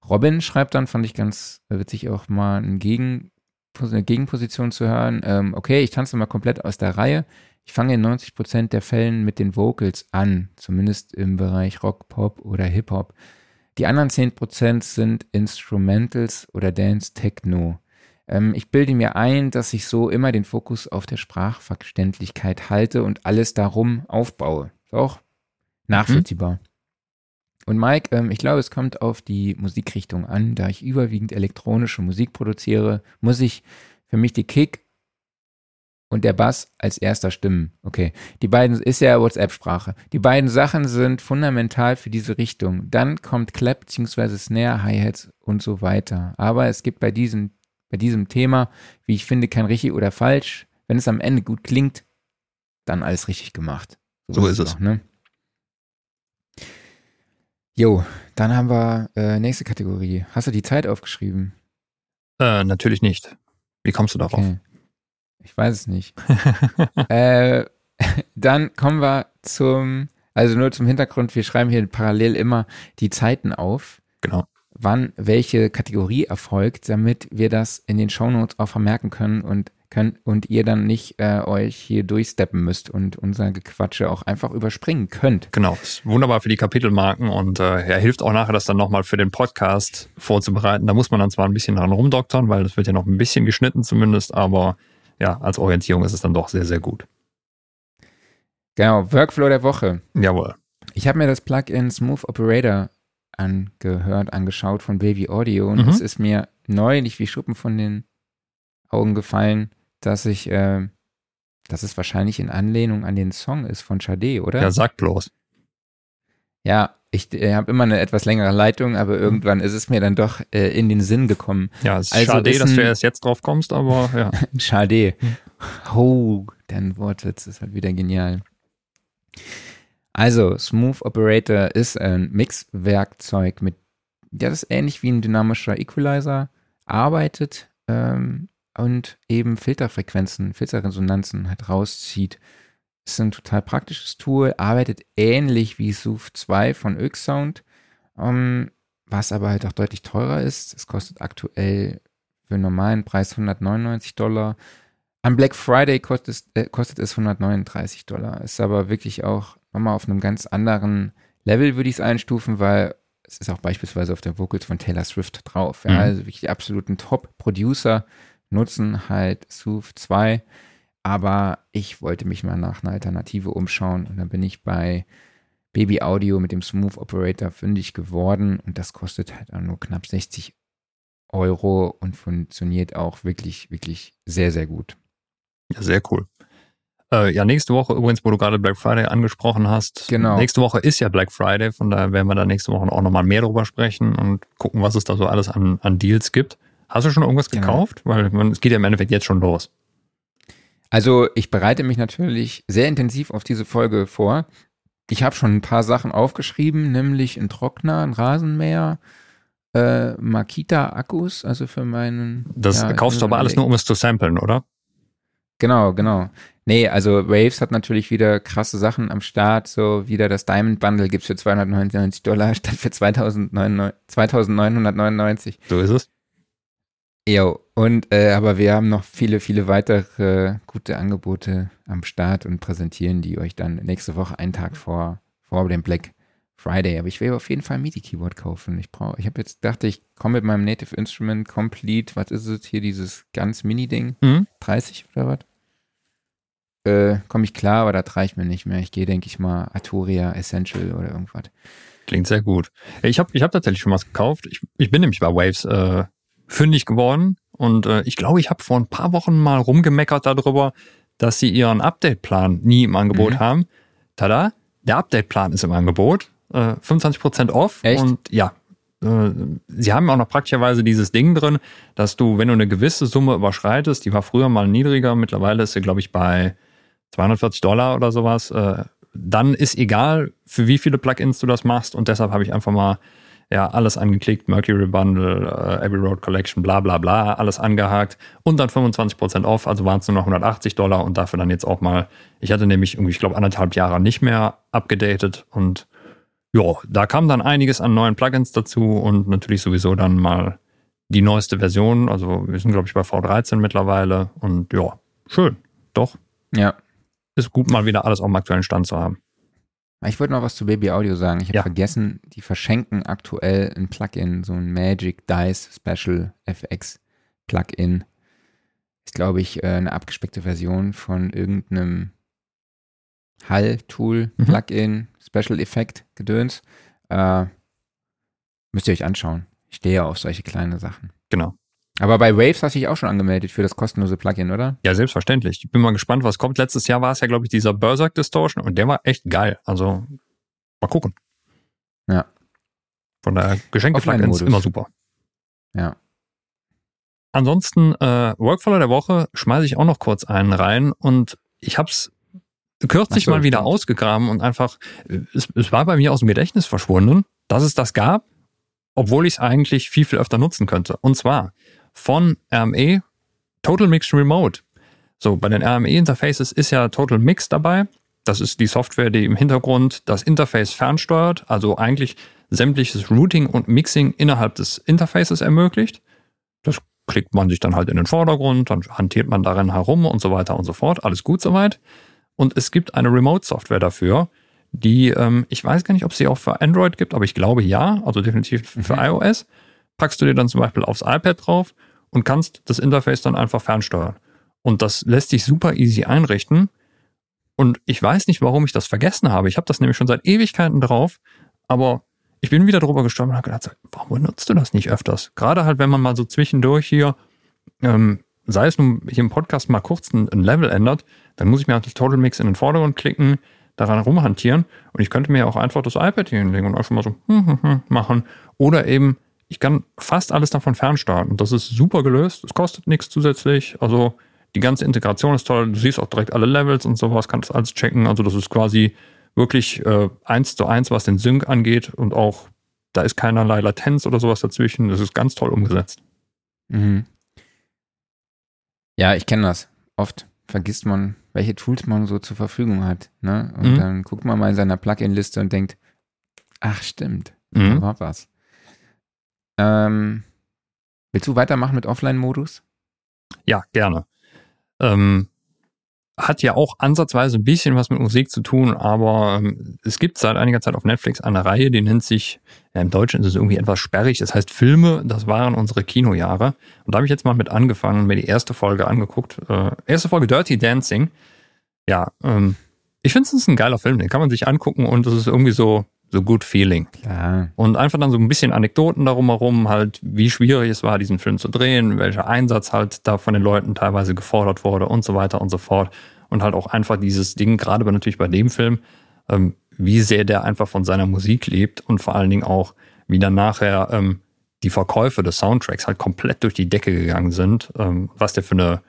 [SPEAKER 2] Robin schreibt dann, fand ich ganz witzig auch mal eine, Gegen, eine Gegenposition zu hören. Ähm, okay, ich tanze mal komplett aus der Reihe. Ich fange in 90% der Fällen mit den Vocals an, zumindest im Bereich Rock, Pop oder Hip-Hop. Die anderen 10% sind Instrumentals oder Dance Techno. Ähm, ich bilde mir ein, dass ich so immer den Fokus auf der Sprachverständlichkeit halte und alles darum aufbaue. Ist auch nachvollziehbar. Mhm. Und Mike, ähm, ich glaube, es kommt auf die Musikrichtung an. Da ich überwiegend elektronische Musik produziere, muss ich für mich die Kick und der Bass als erster Stimmen. Okay. Die beiden ist ja WhatsApp-Sprache. Die beiden Sachen sind fundamental für diese Richtung. Dann kommt Clap bzw. Snare, Hi-Hats und so weiter. Aber es gibt bei diesem, bei diesem Thema, wie ich finde, kein richtig oder falsch. Wenn es am Ende gut klingt, dann alles richtig gemacht.
[SPEAKER 1] So, so ist es. Auch, ne?
[SPEAKER 2] Jo, dann haben wir äh, nächste Kategorie. Hast du die Zeit aufgeschrieben?
[SPEAKER 1] Äh, natürlich nicht. Wie kommst du darauf? Okay.
[SPEAKER 2] Ich weiß es nicht. äh, dann kommen wir zum, also nur zum Hintergrund, wir schreiben hier parallel immer die Zeiten auf.
[SPEAKER 1] Genau.
[SPEAKER 2] Wann welche Kategorie erfolgt, damit wir das in den Shownotes auch vermerken können und könnt und ihr dann nicht äh, euch hier durchsteppen müsst und unser Gequatsche auch einfach überspringen könnt.
[SPEAKER 1] Genau, ist wunderbar für die Kapitelmarken und äh, er hilft auch nachher, das dann nochmal für den Podcast vorzubereiten. Da muss man dann zwar ein bisschen dran rumdoktern, weil das wird ja noch ein bisschen geschnitten zumindest, aber ja, als Orientierung ist es dann doch sehr, sehr gut.
[SPEAKER 2] Genau, Workflow der Woche.
[SPEAKER 1] Jawohl.
[SPEAKER 2] Ich habe mir das Plugin Smooth Operator angehört, angeschaut von Baby Audio und mhm. es ist mir neulich wie Schuppen von den Augen gefallen, dass ich, äh, dass es wahrscheinlich in Anlehnung an den Song ist von Sade, oder?
[SPEAKER 1] Ja, sag bloß.
[SPEAKER 2] Ja, ich äh, habe immer eine etwas längere Leitung, aber irgendwann ist es mir dann doch äh, in den Sinn gekommen.
[SPEAKER 1] Ja, es ist also schade, ist dass du erst jetzt drauf kommst, aber ja.
[SPEAKER 2] schade. Oh, dein Wortwitz ist halt wieder genial. Also, Smooth Operator ist ein Mixwerkzeug mit, ja, das ähnlich wie ein dynamischer Equalizer, arbeitet ähm, und eben Filterfrequenzen, Filterresonanzen halt rauszieht. Ist ein total praktisches Tool, arbeitet ähnlich wie SUV 2 von Öxsound, ähm, was aber halt auch deutlich teurer ist. Es kostet aktuell für einen normalen Preis 199 Dollar. Am Black Friday kostet äh, kostet es 139 Dollar. Ist aber wirklich auch nochmal auf einem ganz anderen Level, würde ich es einstufen, weil es ist auch beispielsweise auf der Vocals von Taylor Swift drauf. Ja, mhm. Also wirklich die absoluten Top-Producer nutzen halt Sooth 2. Aber ich wollte mich mal nach einer Alternative umschauen und dann bin ich bei Baby Audio mit dem Smooth Operator fündig geworden und das kostet halt auch nur knapp 60 Euro und funktioniert auch wirklich, wirklich sehr, sehr gut.
[SPEAKER 1] Ja, sehr cool. Äh, ja, nächste Woche übrigens, wo du gerade Black Friday angesprochen hast.
[SPEAKER 2] Genau.
[SPEAKER 1] Nächste Woche ist ja Black Friday, von daher werden wir da nächste Woche auch nochmal mehr drüber sprechen und gucken, was es da so alles an, an Deals gibt. Hast du schon irgendwas genau. gekauft? Weil man, es geht ja im Endeffekt jetzt schon los.
[SPEAKER 2] Also ich bereite mich natürlich sehr intensiv auf diese Folge vor. Ich habe schon ein paar Sachen aufgeschrieben, nämlich ein Trockner, ein Rasenmäher, äh, Makita-Akkus, also für meinen.
[SPEAKER 1] Das ja, kaufst du aber alles nur, um es zu samplen, oder?
[SPEAKER 2] Genau, genau. Nee, also Waves hat natürlich wieder krasse Sachen am Start. So wieder das Diamond Bundle gibt es für 299 Dollar statt für 2999.
[SPEAKER 1] So ist es.
[SPEAKER 2] Jo, und äh, aber wir haben noch viele, viele weitere gute Angebote am Start und präsentieren die euch dann nächste Woche einen Tag vor, vor dem Black Friday. Aber ich will auf jeden Fall ein MIDI-Keyboard kaufen. Ich brauche, ich habe jetzt dachte, ich komme mit meinem Native Instrument Complete, was ist es hier, dieses ganz Mini-Ding? Mhm. 30 oder was? Äh, komme ich klar, aber das reicht mir nicht mehr. Ich gehe, denke ich mal, Arturia Essential oder irgendwas.
[SPEAKER 1] Klingt sehr gut. Ich habe ich hab tatsächlich schon was gekauft. Ich, ich bin nämlich bei Waves äh, fündig geworden. Und äh, ich glaube, ich habe vor ein paar Wochen mal rumgemeckert darüber, dass sie ihren Update-Plan nie im Angebot mhm. haben. Tada, der Update-Plan ist im Angebot. Äh, 25% off.
[SPEAKER 2] Echt?
[SPEAKER 1] Und ja, äh, sie haben auch noch praktischerweise dieses Ding drin, dass du, wenn du eine gewisse Summe überschreitest, die war früher mal niedriger, mittlerweile ist sie, glaube ich, bei 240 Dollar oder sowas, äh, dann ist egal, für wie viele Plugins du das machst. Und deshalb habe ich einfach mal ja, alles angeklickt, Mercury Bundle, äh, Abbey Road Collection, bla bla bla, alles angehakt und dann 25% off, also waren es nur noch 180 Dollar und dafür dann jetzt auch mal, ich hatte nämlich irgendwie, ich glaube, anderthalb Jahre nicht mehr abgedatet und ja, da kam dann einiges an neuen Plugins dazu und natürlich sowieso dann mal die neueste Version, also wir sind glaube ich bei V13 mittlerweile und ja, schön, doch.
[SPEAKER 2] Ja.
[SPEAKER 1] Ist gut mal wieder alles auf dem aktuellen Stand zu haben.
[SPEAKER 2] Ich wollte noch was zu Baby Audio sagen. Ich habe ja. vergessen, die verschenken aktuell ein Plugin, so ein Magic Dice Special FX Plugin. Ist, glaube ich, äh, eine abgespeckte Version von irgendeinem Hall-Tool, mhm. Plugin, Special Effect, Gedöns. Äh, müsst ihr euch anschauen. Ich stehe ja auf solche kleine Sachen.
[SPEAKER 1] Genau.
[SPEAKER 2] Aber bei Waves hast du dich auch schon angemeldet für das kostenlose Plugin, oder?
[SPEAKER 1] Ja, selbstverständlich. Ich bin mal gespannt, was kommt. Letztes Jahr war es ja, glaube ich, dieser Berserk Distortion und der war echt geil. Also mal gucken.
[SPEAKER 2] Ja.
[SPEAKER 1] Von der Geschenke-Plugins immer super.
[SPEAKER 2] Ja.
[SPEAKER 1] Ansonsten, äh, Workflow der Woche schmeiße ich auch noch kurz einen rein und ich habe es kürzlich so, mal wieder ausgegraben und einfach, es, es war bei mir aus dem Gedächtnis verschwunden dass es das gab, obwohl ich es eigentlich viel, viel öfter nutzen könnte. Und zwar von RME Total Mix Remote. So, bei den RME-Interfaces ist ja Total Mix dabei. Das ist die Software, die im Hintergrund das Interface fernsteuert, also eigentlich sämtliches Routing und Mixing innerhalb des Interfaces ermöglicht. Das klickt man sich dann halt in den Vordergrund, dann hantiert man darin herum und so weiter und so fort. Alles gut soweit. Und es gibt eine Remote-Software dafür, die, ähm, ich weiß gar nicht, ob es sie auch für Android gibt, aber ich glaube ja, also definitiv für mhm. iOS. Packst du dir dann zum Beispiel aufs iPad drauf und kannst das Interface dann einfach fernsteuern. Und das lässt sich super easy einrichten. Und ich weiß nicht, warum ich das vergessen habe. Ich habe das nämlich schon seit Ewigkeiten drauf, aber ich bin wieder drüber gestorben und habe gedacht, warum benutzt du das nicht öfters? Gerade halt, wenn man mal so zwischendurch hier, ähm, sei es nun hier im Podcast mal kurz ein, ein Level ändert, dann muss ich mir halt das Total Mix in den Vordergrund klicken, daran rumhantieren und ich könnte mir auch einfach das iPad hier hinlegen und einfach mal so hm, hm, hm, machen. Oder eben, ich kann fast alles davon fernstarten. Das ist super gelöst. Es kostet nichts zusätzlich. Also die ganze Integration ist toll. Du siehst auch direkt alle Levels und sowas, kannst alles checken. Also das ist quasi wirklich äh, eins zu eins, was den Sync angeht und auch da ist keinerlei Latenz oder sowas dazwischen. Das ist ganz toll umgesetzt.
[SPEAKER 2] Mhm. Ja, ich kenne das. Oft vergisst man, welche Tools man so zur Verfügung hat. Ne? Und mhm. dann guckt man mal in seiner Plugin-Liste und denkt, ach stimmt, mhm. da war was. Ähm, willst du weitermachen mit Offline-Modus?
[SPEAKER 1] Ja, gerne. Ähm, hat ja auch ansatzweise ein bisschen was mit Musik zu tun, aber ähm, es gibt seit einiger Zeit auf Netflix eine Reihe, die nennt sich, ja, im Deutschen ist es irgendwie etwas sperrig, das heißt Filme, das waren unsere Kinojahre. Und da habe ich jetzt mal mit angefangen und mir die erste Folge angeguckt. Äh, erste Folge Dirty Dancing. Ja, ähm, ich finde es ist ein geiler Film, den kann man sich angucken und es ist irgendwie so, so good feeling.
[SPEAKER 2] Klar.
[SPEAKER 1] Und einfach dann so ein bisschen Anekdoten darum herum, halt, wie schwierig es war, diesen Film zu drehen, welcher Einsatz halt da von den Leuten teilweise gefordert wurde und so weiter und so fort. Und halt auch einfach dieses Ding, gerade natürlich bei dem Film, ähm, wie sehr der einfach von seiner Musik lebt und vor allen Dingen auch, wie dann nachher ähm, die Verkäufe des Soundtracks halt komplett durch die Decke gegangen sind, ähm, was der für eine,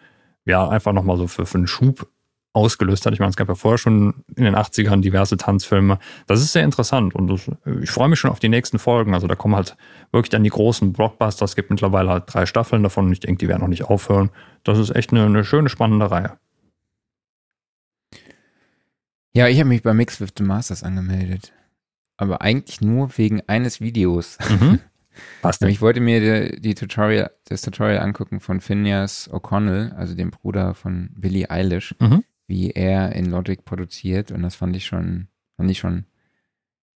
[SPEAKER 1] ja, einfach nochmal so für, für einen Schub ausgelöst hat. Ich meine, es gab ja vorher schon in den 80ern diverse Tanzfilme. Das ist sehr interessant und ich freue mich schon auf die nächsten Folgen. Also da kommen halt wirklich dann die großen Blockbusters. Es gibt mittlerweile halt drei Staffeln davon und ich denke, die werden noch nicht aufhören. Das ist echt eine, eine schöne, spannende Reihe.
[SPEAKER 2] Ja, ich habe mich bei Mix with the Masters angemeldet. Aber eigentlich nur wegen eines Videos. Mhm. Denn? Ich wollte mir die, die, Tutorial, das Tutorial angucken von Phineas O'Connell, also dem Bruder von Billie Eilish. Mhm wie er in Logic produziert und das fand ich schon, fand ich schon,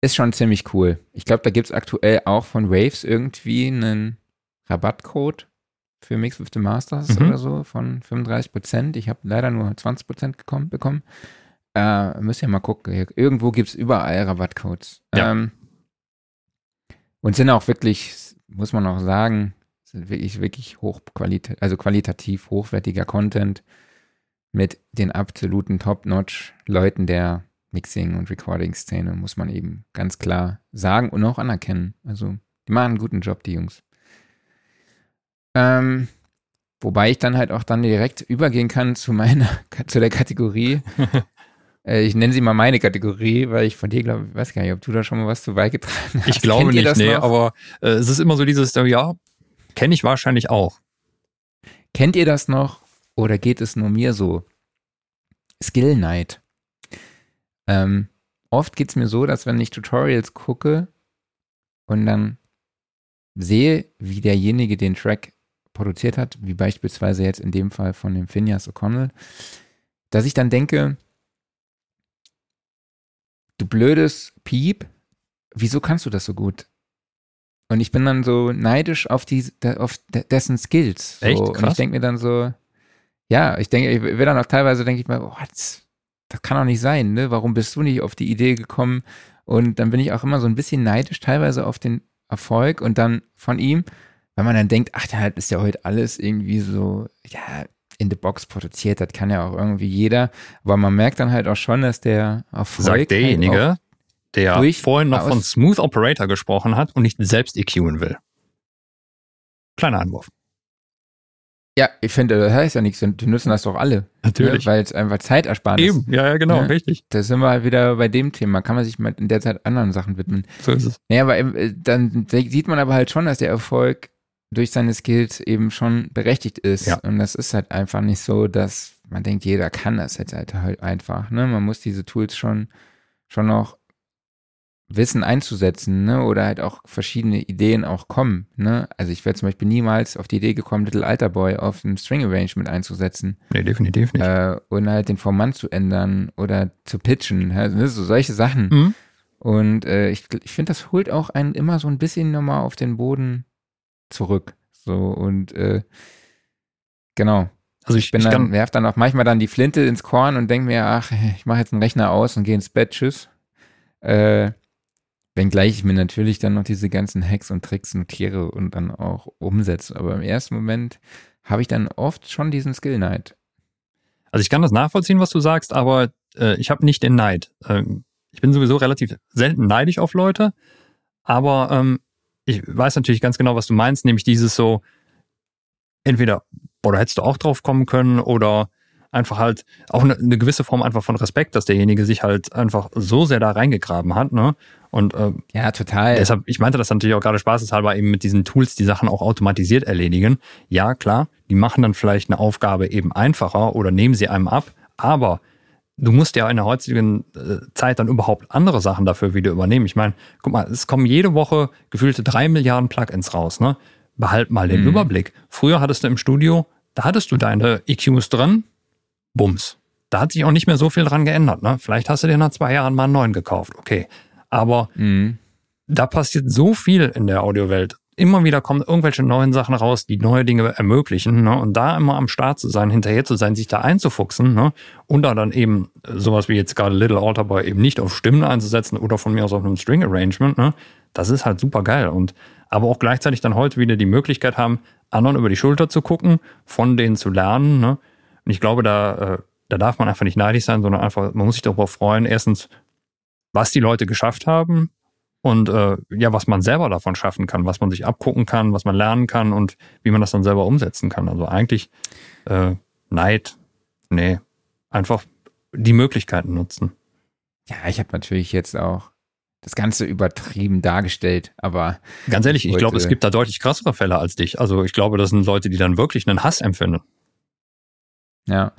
[SPEAKER 2] ist schon ziemlich cool. Ich glaube, da gibt es aktuell auch von Waves irgendwie einen Rabattcode für Mix with the Masters mhm. oder so von 35 Prozent. Ich habe leider nur 20 Prozent bekommen. Äh, müsst ihr mal gucken. Irgendwo gibt es überall Rabattcodes. Ja. Ähm, und sind auch wirklich, muss man auch sagen, sind wirklich, wirklich hochqualitativ, also qualitativ hochwertiger Content mit den absoluten Top-Notch-Leuten der Mixing- und Recording-Szene, muss man eben ganz klar sagen und auch anerkennen. Also, die machen einen guten Job, die Jungs. Ähm, wobei ich dann halt auch dann direkt übergehen kann zu meiner, zu der Kategorie. äh, ich nenne sie mal meine Kategorie, weil ich von dir glaube, ich weiß gar nicht, ob du da schon mal was zu beigetragen hast.
[SPEAKER 1] Ich glaube nicht, nee, noch? aber äh, es ist immer so dieses, ja, kenne ich wahrscheinlich auch.
[SPEAKER 2] Kennt ihr das noch? Oder geht es nur mir so? Skill Night. Ähm, oft geht es mir so, dass wenn ich Tutorials gucke und dann sehe, wie derjenige den Track produziert hat, wie beispielsweise jetzt in dem Fall von dem Phineas O'Connell, dass ich dann denke, du blödes Piep, wieso kannst du das so gut? Und ich bin dann so neidisch auf, die, auf dessen Skills. So.
[SPEAKER 1] Echt? Krass.
[SPEAKER 2] Und ich denke mir dann so, ja, ich denke, ich will dann auch teilweise, denke ich mal, oh, das, das kann doch nicht sein, ne? Warum bist du nicht auf die Idee gekommen? Und dann bin ich auch immer so ein bisschen neidisch, teilweise auf den Erfolg und dann von ihm, weil man dann denkt, ach, da ist ja heute alles irgendwie so, ja, in the Box produziert, das kann ja auch irgendwie jeder. Aber man merkt dann halt auch schon, dass der
[SPEAKER 1] Erfolg. Sagt halt derjenige, halt der vorhin noch von Smooth Operator gesprochen hat und nicht selbst EQen will. Kleiner Anwurf.
[SPEAKER 2] Ja, ich finde, das heißt ja nichts, die nutzen das doch alle.
[SPEAKER 1] Natürlich.
[SPEAKER 2] Ne? Weil es einfach Zeit erspart
[SPEAKER 1] ist. Eben, ja, ja, genau,
[SPEAKER 2] ne?
[SPEAKER 1] richtig.
[SPEAKER 2] Da sind wir halt wieder bei dem Thema. Kann man sich mal in der Zeit anderen Sachen widmen.
[SPEAKER 1] So ist es.
[SPEAKER 2] Naja, aber äh, dann sieht man aber halt schon, dass der Erfolg durch seine Skills eben schon berechtigt ist.
[SPEAKER 1] Ja.
[SPEAKER 2] Und das ist halt einfach nicht so, dass man denkt, jeder kann das jetzt halt, halt einfach. Ne? Man muss diese Tools schon, schon noch Wissen einzusetzen, ne? Oder halt auch verschiedene Ideen auch kommen, ne? Also ich wäre zum Beispiel niemals auf die Idee gekommen, Little Alter Boy auf ein String Arrangement einzusetzen.
[SPEAKER 1] Nee, definitiv nicht.
[SPEAKER 2] Äh, und halt den Formant zu ändern oder zu pitchen. Also, ne? so solche Sachen.
[SPEAKER 1] Mhm.
[SPEAKER 2] Und äh, ich, ich finde, das holt auch einen immer so ein bisschen nochmal auf den Boden zurück. So und äh, genau.
[SPEAKER 1] Also ich,
[SPEAKER 2] Ich bin
[SPEAKER 1] ich
[SPEAKER 2] dann, werf dann auch manchmal dann die Flinte ins Korn und denke mir, ach, ich mache jetzt einen Rechner aus und gehe ins Bett, tschüss. Äh, wenngleich ich mir natürlich dann noch diese ganzen Hacks und Tricks notiere und dann auch umsetze. Aber im ersten Moment habe ich dann oft schon diesen Skill Night.
[SPEAKER 1] also ich kann das nachvollziehen, was du sagst, aber äh, ich habe nicht den Neid. Ähm, ich bin sowieso relativ selten neidisch auf Leute, aber ähm, ich weiß natürlich ganz genau, was du meinst, nämlich dieses so, entweder, boah, da hättest du auch drauf kommen können oder einfach halt auch eine, eine gewisse Form einfach von Respekt, dass derjenige sich halt einfach so sehr da reingegraben hat, ne? Und äh,
[SPEAKER 2] Ja, total.
[SPEAKER 1] Deshalb, ich meinte das natürlich auch gerade spaßeshalber eben mit diesen Tools, die Sachen auch automatisiert erledigen. Ja, klar, die machen dann vielleicht eine Aufgabe eben einfacher oder nehmen sie einem ab, aber du musst ja in der heutigen äh, Zeit dann überhaupt andere Sachen dafür wieder übernehmen. Ich meine, guck mal, es kommen jede Woche gefühlte drei Milliarden Plugins raus, ne? Behalt mal den
[SPEAKER 2] Mhm.
[SPEAKER 1] Überblick. Früher hattest du im Studio, da hattest du deine EQs drin, Bums. Da hat sich auch nicht mehr so viel dran geändert, ne? Vielleicht hast du dir nach zwei Jahren mal einen neuen gekauft, okay. Aber
[SPEAKER 2] Mhm.
[SPEAKER 1] da passiert so viel in der Audiowelt. Immer wieder kommen irgendwelche neuen Sachen raus, die neue Dinge ermöglichen. Ne? Und da immer am Start zu sein, hinterher zu sein, sich da einzufuchsen ne? und da dann eben sowas wie jetzt gerade Little Alter Boy eben nicht auf Stimmen einzusetzen oder von mir aus auf einem String Arrangement, ne? das ist halt super geil. Und aber auch gleichzeitig dann heute wieder die Möglichkeit haben, anderen über die Schulter zu gucken, von denen zu lernen. Ne? Und ich glaube, da, äh, da darf man einfach nicht neidisch sein, sondern einfach, man muss sich darüber freuen, erstens, was die Leute geschafft haben und äh, ja, was man selber davon schaffen kann, was man sich abgucken kann, was man lernen kann und wie man das dann selber umsetzen kann. Also eigentlich äh, Neid, nee, einfach die Möglichkeiten nutzen.
[SPEAKER 2] Ja, ich habe natürlich jetzt auch das Ganze übertrieben dargestellt, aber
[SPEAKER 1] Ganz ehrlich, ich glaube, es gibt da deutlich krassere Fälle als dich. Also ich glaube, das sind Leute, die dann wirklich einen Hass empfinden.
[SPEAKER 2] Ja.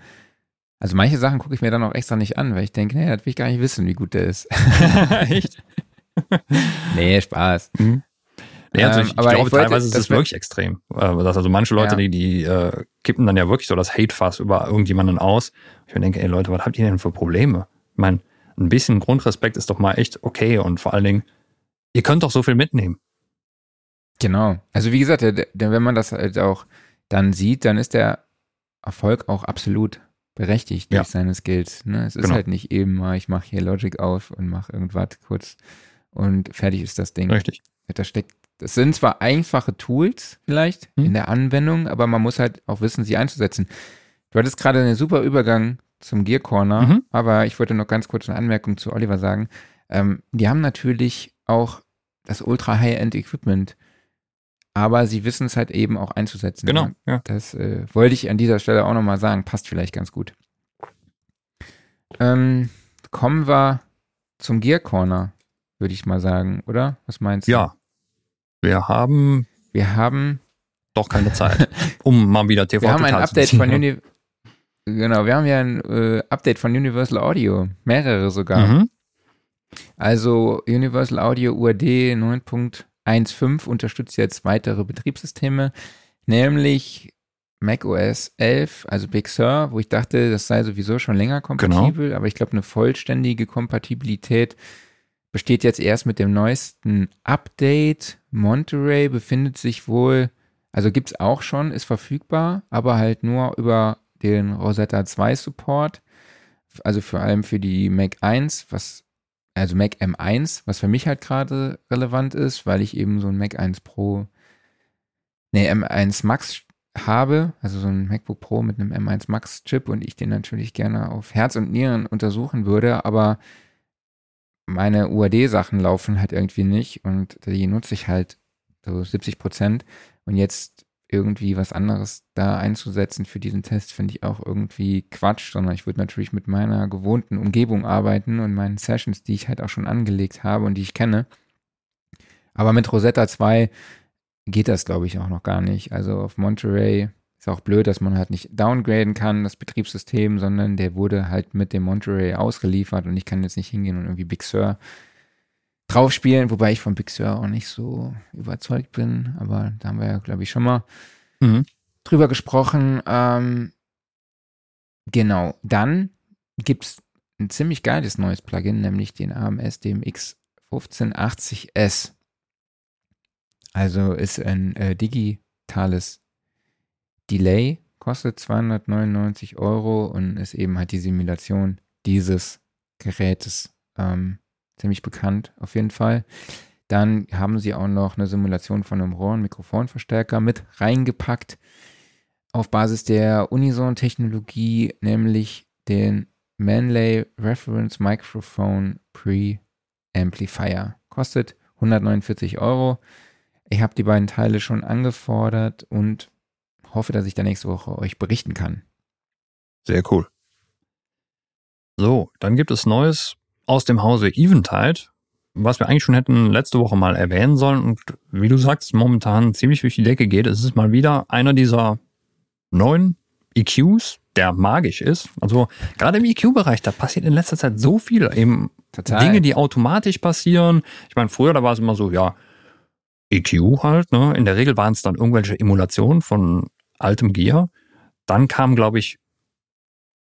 [SPEAKER 2] Also manche Sachen gucke ich mir dann auch extra nicht an, weil ich denke, nee, das will ich gar nicht wissen, wie gut der ist.
[SPEAKER 1] Echt?
[SPEAKER 2] nee, Spaß.
[SPEAKER 1] Ja, also
[SPEAKER 2] Ähm,
[SPEAKER 1] ich, glaube,
[SPEAKER 2] ich wollte-
[SPEAKER 1] teilweise ist
[SPEAKER 2] das
[SPEAKER 1] es wirklich extrem. Äh, dass also manche Leute,
[SPEAKER 2] Ja.
[SPEAKER 1] die, die äh, kippen dann ja wirklich so das Hate-Fass über irgendjemanden aus. Ich mir denke, ey Leute, was habt ihr denn für Probleme? Ich meine, ein bisschen Grundrespekt ist doch mal echt okay und vor allen Dingen, ihr könnt doch so viel mitnehmen.
[SPEAKER 2] Genau. Also wie gesagt, der, der, wenn man das halt auch dann sieht, dann ist der Erfolg auch absolut berechtigt durch
[SPEAKER 1] Ja.
[SPEAKER 2] seine Skills. Ne? Es ist
[SPEAKER 1] Genau.
[SPEAKER 2] halt nicht eben mal, ich mache hier Logic auf und mache irgendwas kurz und fertig ist das Ding.
[SPEAKER 1] Richtig.
[SPEAKER 2] Da steckt, das sind zwar einfache Tools vielleicht
[SPEAKER 1] Hm.
[SPEAKER 2] in der Anwendung, aber man muss halt auch wissen, sie einzusetzen. Du hattest gerade einen super Übergang zum Gear Corner,
[SPEAKER 1] Mhm.
[SPEAKER 2] aber ich wollte noch ganz kurz eine Anmerkung zu Oliver sagen. Ähm, die haben natürlich auch das Ultra High-End Equipment, aber sie wissen es halt eben auch einzusetzen.
[SPEAKER 1] Genau.
[SPEAKER 2] Ja. Das äh, wollte ich an dieser Stelle auch nochmal sagen. Passt vielleicht ganz gut. Ähm, kommen wir zum Gear Corner, würde ich mal sagen, oder? Was meinst du?
[SPEAKER 1] ja. Wir haben
[SPEAKER 2] Wir haben,
[SPEAKER 1] doch keine Zeit, um mal wieder TV
[SPEAKER 2] wir haben ein
[SPEAKER 1] zu
[SPEAKER 2] Update von Uni Genau, wir haben ja ein äh, Update von Universal Audio. Mehrere sogar.
[SPEAKER 1] Mhm.
[SPEAKER 2] Also Universal Audio UAD 9.15 unterstützt jetzt weitere Betriebssysteme, nämlich macOS 11, also Big Sur, wo ich dachte, das sei sowieso schon länger kompatibel, aber ich glaube, eine vollständige Kompatibilität besteht jetzt erst mit dem neuesten Update. Monterey befindet sich wohl, also gibt es auch schon, ist verfügbar, aber halt nur über den Rosetta 2 Support. Also vor allem für die Mac 1, was also Mac M1, was für mich halt gerade relevant ist, weil ich eben so ein Mac 1 Pro, nee, M1 Max habe, also so ein MacBook Pro mit einem M1 Max Chip und ich den natürlich gerne auf Herz und Nieren untersuchen würde, aber meine UAD-Sachen laufen halt irgendwie nicht und die nutze ich halt so 70 Prozent. Und jetzt irgendwie was anderes da einzusetzen für diesen Test, finde ich auch irgendwie Quatsch, sondern ich würde natürlich mit meiner gewohnten Umgebung arbeiten und meinen Sessions, die ich halt auch schon angelegt habe und die ich kenne. Aber mit Rosetta 2 geht das, glaube ich, auch noch gar nicht. Also auf Monterey ist auch blöd, dass man halt nicht downgraden kann, das Betriebssystem, sondern der wurde halt mit dem Monterey ausgeliefert und ich kann jetzt nicht hingehen und irgendwie Big Sur drauf spielen, wobei ich von Big Sur auch nicht so überzeugt bin, aber da haben wir ja, glaube ich, schon mal mhm. drüber gesprochen. Ähm, genau, dann gibt es ein ziemlich geiles neues Plugin, nämlich den AMS DMX 1580S. Also ist ein äh, digitales Delay, kostet 299 Euro und ist eben halt die Simulation dieses Gerätes. Ähm, ziemlich bekannt auf jeden Fall. Dann haben sie auch noch eine Simulation von einem Rohren-Mikrofonverstärker mit reingepackt auf Basis der Unison-Technologie, nämlich den Manley Reference Microphone Pre-Amplifier. Kostet 149 Euro. Ich habe die beiden Teile schon angefordert und hoffe, dass ich da nächste Woche euch berichten kann.
[SPEAKER 1] Sehr cool. So, dann gibt es Neues aus dem Hause Eventide, was wir eigentlich schon hätten letzte Woche mal erwähnen sollen und wie du sagst, momentan ziemlich durch die Decke geht. Es ist mal wieder einer dieser neuen EQs, der magisch ist. Also gerade im EQ-Bereich, da passiert in letzter Zeit so viel. Eben Total. Dinge, die automatisch passieren. Ich meine, früher, da war es immer so, ja, EQ halt, ne? In der Regel waren es dann irgendwelche Emulationen von altem Gear. Dann kam, glaube ich,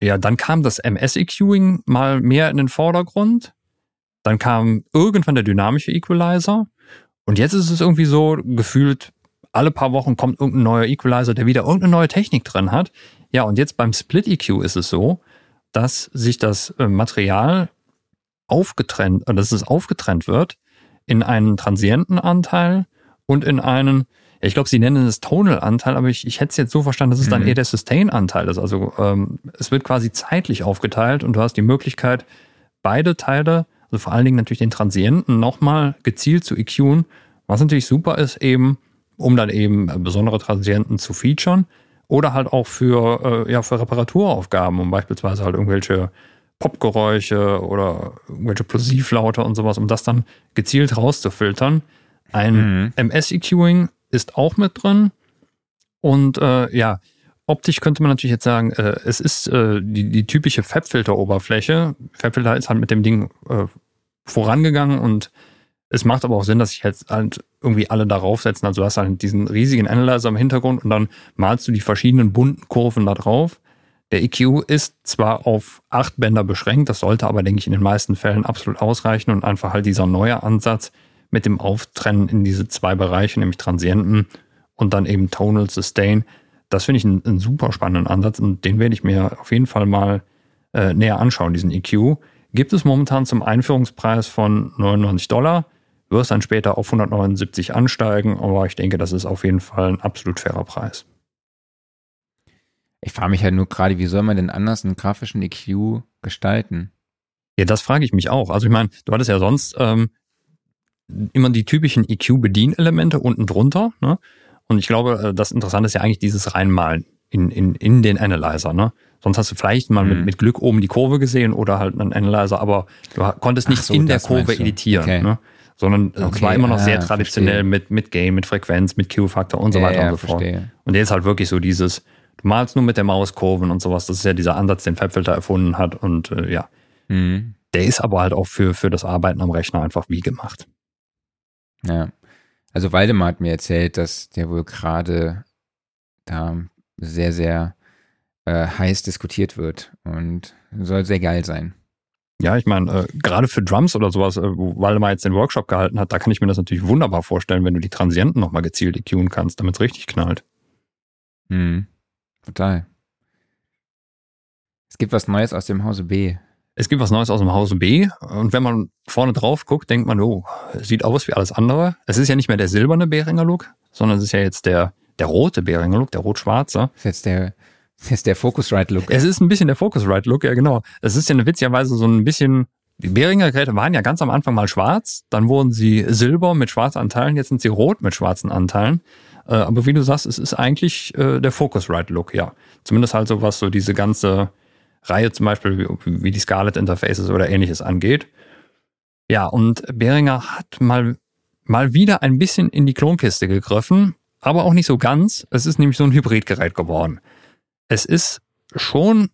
[SPEAKER 1] ja, dann kam das MS-EQing mal mehr in den Vordergrund. Dann kam irgendwann der dynamische Equalizer. Und jetzt ist es irgendwie so gefühlt, alle paar Wochen kommt irgendein neuer Equalizer, der wieder irgendeine neue Technik drin hat. Ja, und jetzt beim Split EQ ist es so, dass sich das äh, Material aufgetrennt, äh, dass es aufgetrennt wird in einen Transientenanteil und in einen ich glaube, sie nennen es Tonal-Anteil, aber ich, ich hätte es jetzt so verstanden, dass es dann mhm. eher der Sustain-Anteil ist. Also ähm, es wird quasi zeitlich aufgeteilt und du hast die Möglichkeit, beide Teile, also vor allen Dingen natürlich den Transienten, nochmal gezielt zu EQen, was natürlich super ist, eben, um dann eben besondere Transienten zu featuren oder halt auch für, äh, ja, für Reparaturaufgaben, um beispielsweise halt irgendwelche Popgeräusche oder irgendwelche Plosivlaute und sowas, um das dann gezielt rauszufiltern. Ein mhm. MS-EQing ist auch mit drin. Und äh, ja, optisch könnte man natürlich jetzt sagen, äh, es ist äh, die, die typische Fabfilter-Oberfläche. Fabfilter ist halt mit dem Ding äh, vorangegangen und es macht aber auch Sinn, dass sich jetzt halt irgendwie alle darauf setzen. Also du hast halt diesen riesigen Analyzer im Hintergrund und dann malst du die verschiedenen bunten Kurven da drauf. Der EQ ist zwar auf acht Bänder beschränkt, das sollte aber, denke ich, in den meisten Fällen absolut ausreichen und einfach halt dieser neue Ansatz, mit dem Auftrennen in diese zwei Bereiche, nämlich Transienten und dann eben Tonal Sustain. Das finde ich einen, einen, super spannenden Ansatz und den werde ich mir auf jeden Fall mal äh, näher anschauen, diesen EQ. Gibt es momentan zum Einführungspreis von 99 Dollar, wird es dann später auf 179 ansteigen, aber ich denke, das ist auf jeden Fall ein absolut fairer Preis.
[SPEAKER 2] Ich frage mich halt nur gerade, wie soll man denn anders einen grafischen EQ gestalten?
[SPEAKER 1] Ja, das frage ich mich auch. Also ich meine, du hattest ja sonst ähm, immer die typischen EQ-Bedienelemente unten drunter. Ne? Und ich glaube, äh, das Interessante ist ja eigentlich dieses Reinmalen in, in, in den Analyzer. Ne? Sonst hast du vielleicht mal mhm. mit, mit Glück oben die Kurve gesehen oder halt einen Analyzer, aber du konntest nicht so, in der Kurve editieren. Okay. Ne? Sondern okay. es war immer noch sehr ah, traditionell mit, mit Gain, mit Frequenz, mit Q-Faktor und so ja, weiter ja, und so fort. Und jetzt halt wirklich so dieses, du malst nur mit der Maus Kurven und sowas. Das ist ja dieser Ansatz, den Fabfilter erfunden hat. Und äh, ja, mhm. der ist aber halt auch für, für das Arbeiten am Rechner einfach wie gemacht.
[SPEAKER 2] Ja. Also Waldemar hat mir erzählt, dass der wohl gerade da sehr, sehr äh, heiß diskutiert wird und soll sehr geil sein.
[SPEAKER 1] Ja, ich meine, äh, gerade für Drums oder sowas, äh, wo Waldemar jetzt den Workshop gehalten hat, da kann ich mir das natürlich wunderbar vorstellen, wenn du die Transienten nochmal gezielt EQen kannst, damit es richtig knallt.
[SPEAKER 2] Mhm. Total. Es gibt was Neues aus dem Hause B.
[SPEAKER 1] Es gibt was Neues aus dem Hause B und wenn man vorne drauf guckt, denkt man, oh, sieht aus wie alles andere. Es ist ja nicht mehr der silberne Behringer Look, sondern es ist ja jetzt der, der rote Behringer Look, der rot-schwarze.
[SPEAKER 2] Das ist jetzt der, das ist der Focusrite Look.
[SPEAKER 1] Es ist ein bisschen der Focusrite Look, ja genau. Es ist ja witzigerweise so ein bisschen die Behringer Geräte waren ja ganz am Anfang mal schwarz, dann wurden sie silber mit schwarzen Anteilen, jetzt sind sie rot mit schwarzen Anteilen. Äh, aber wie du sagst, es ist eigentlich äh, der Focusrite-Look, ja. Zumindest halt so, was so diese ganze Reihe zum Beispiel, wie, die Scarlett Interfaces oder ähnliches angeht. Ja, und Behringer hat mal, mal wieder ein bisschen in die Klonkiste gegriffen, aber auch nicht so ganz. Es ist nämlich so ein Hybridgerät geworden. Es ist schon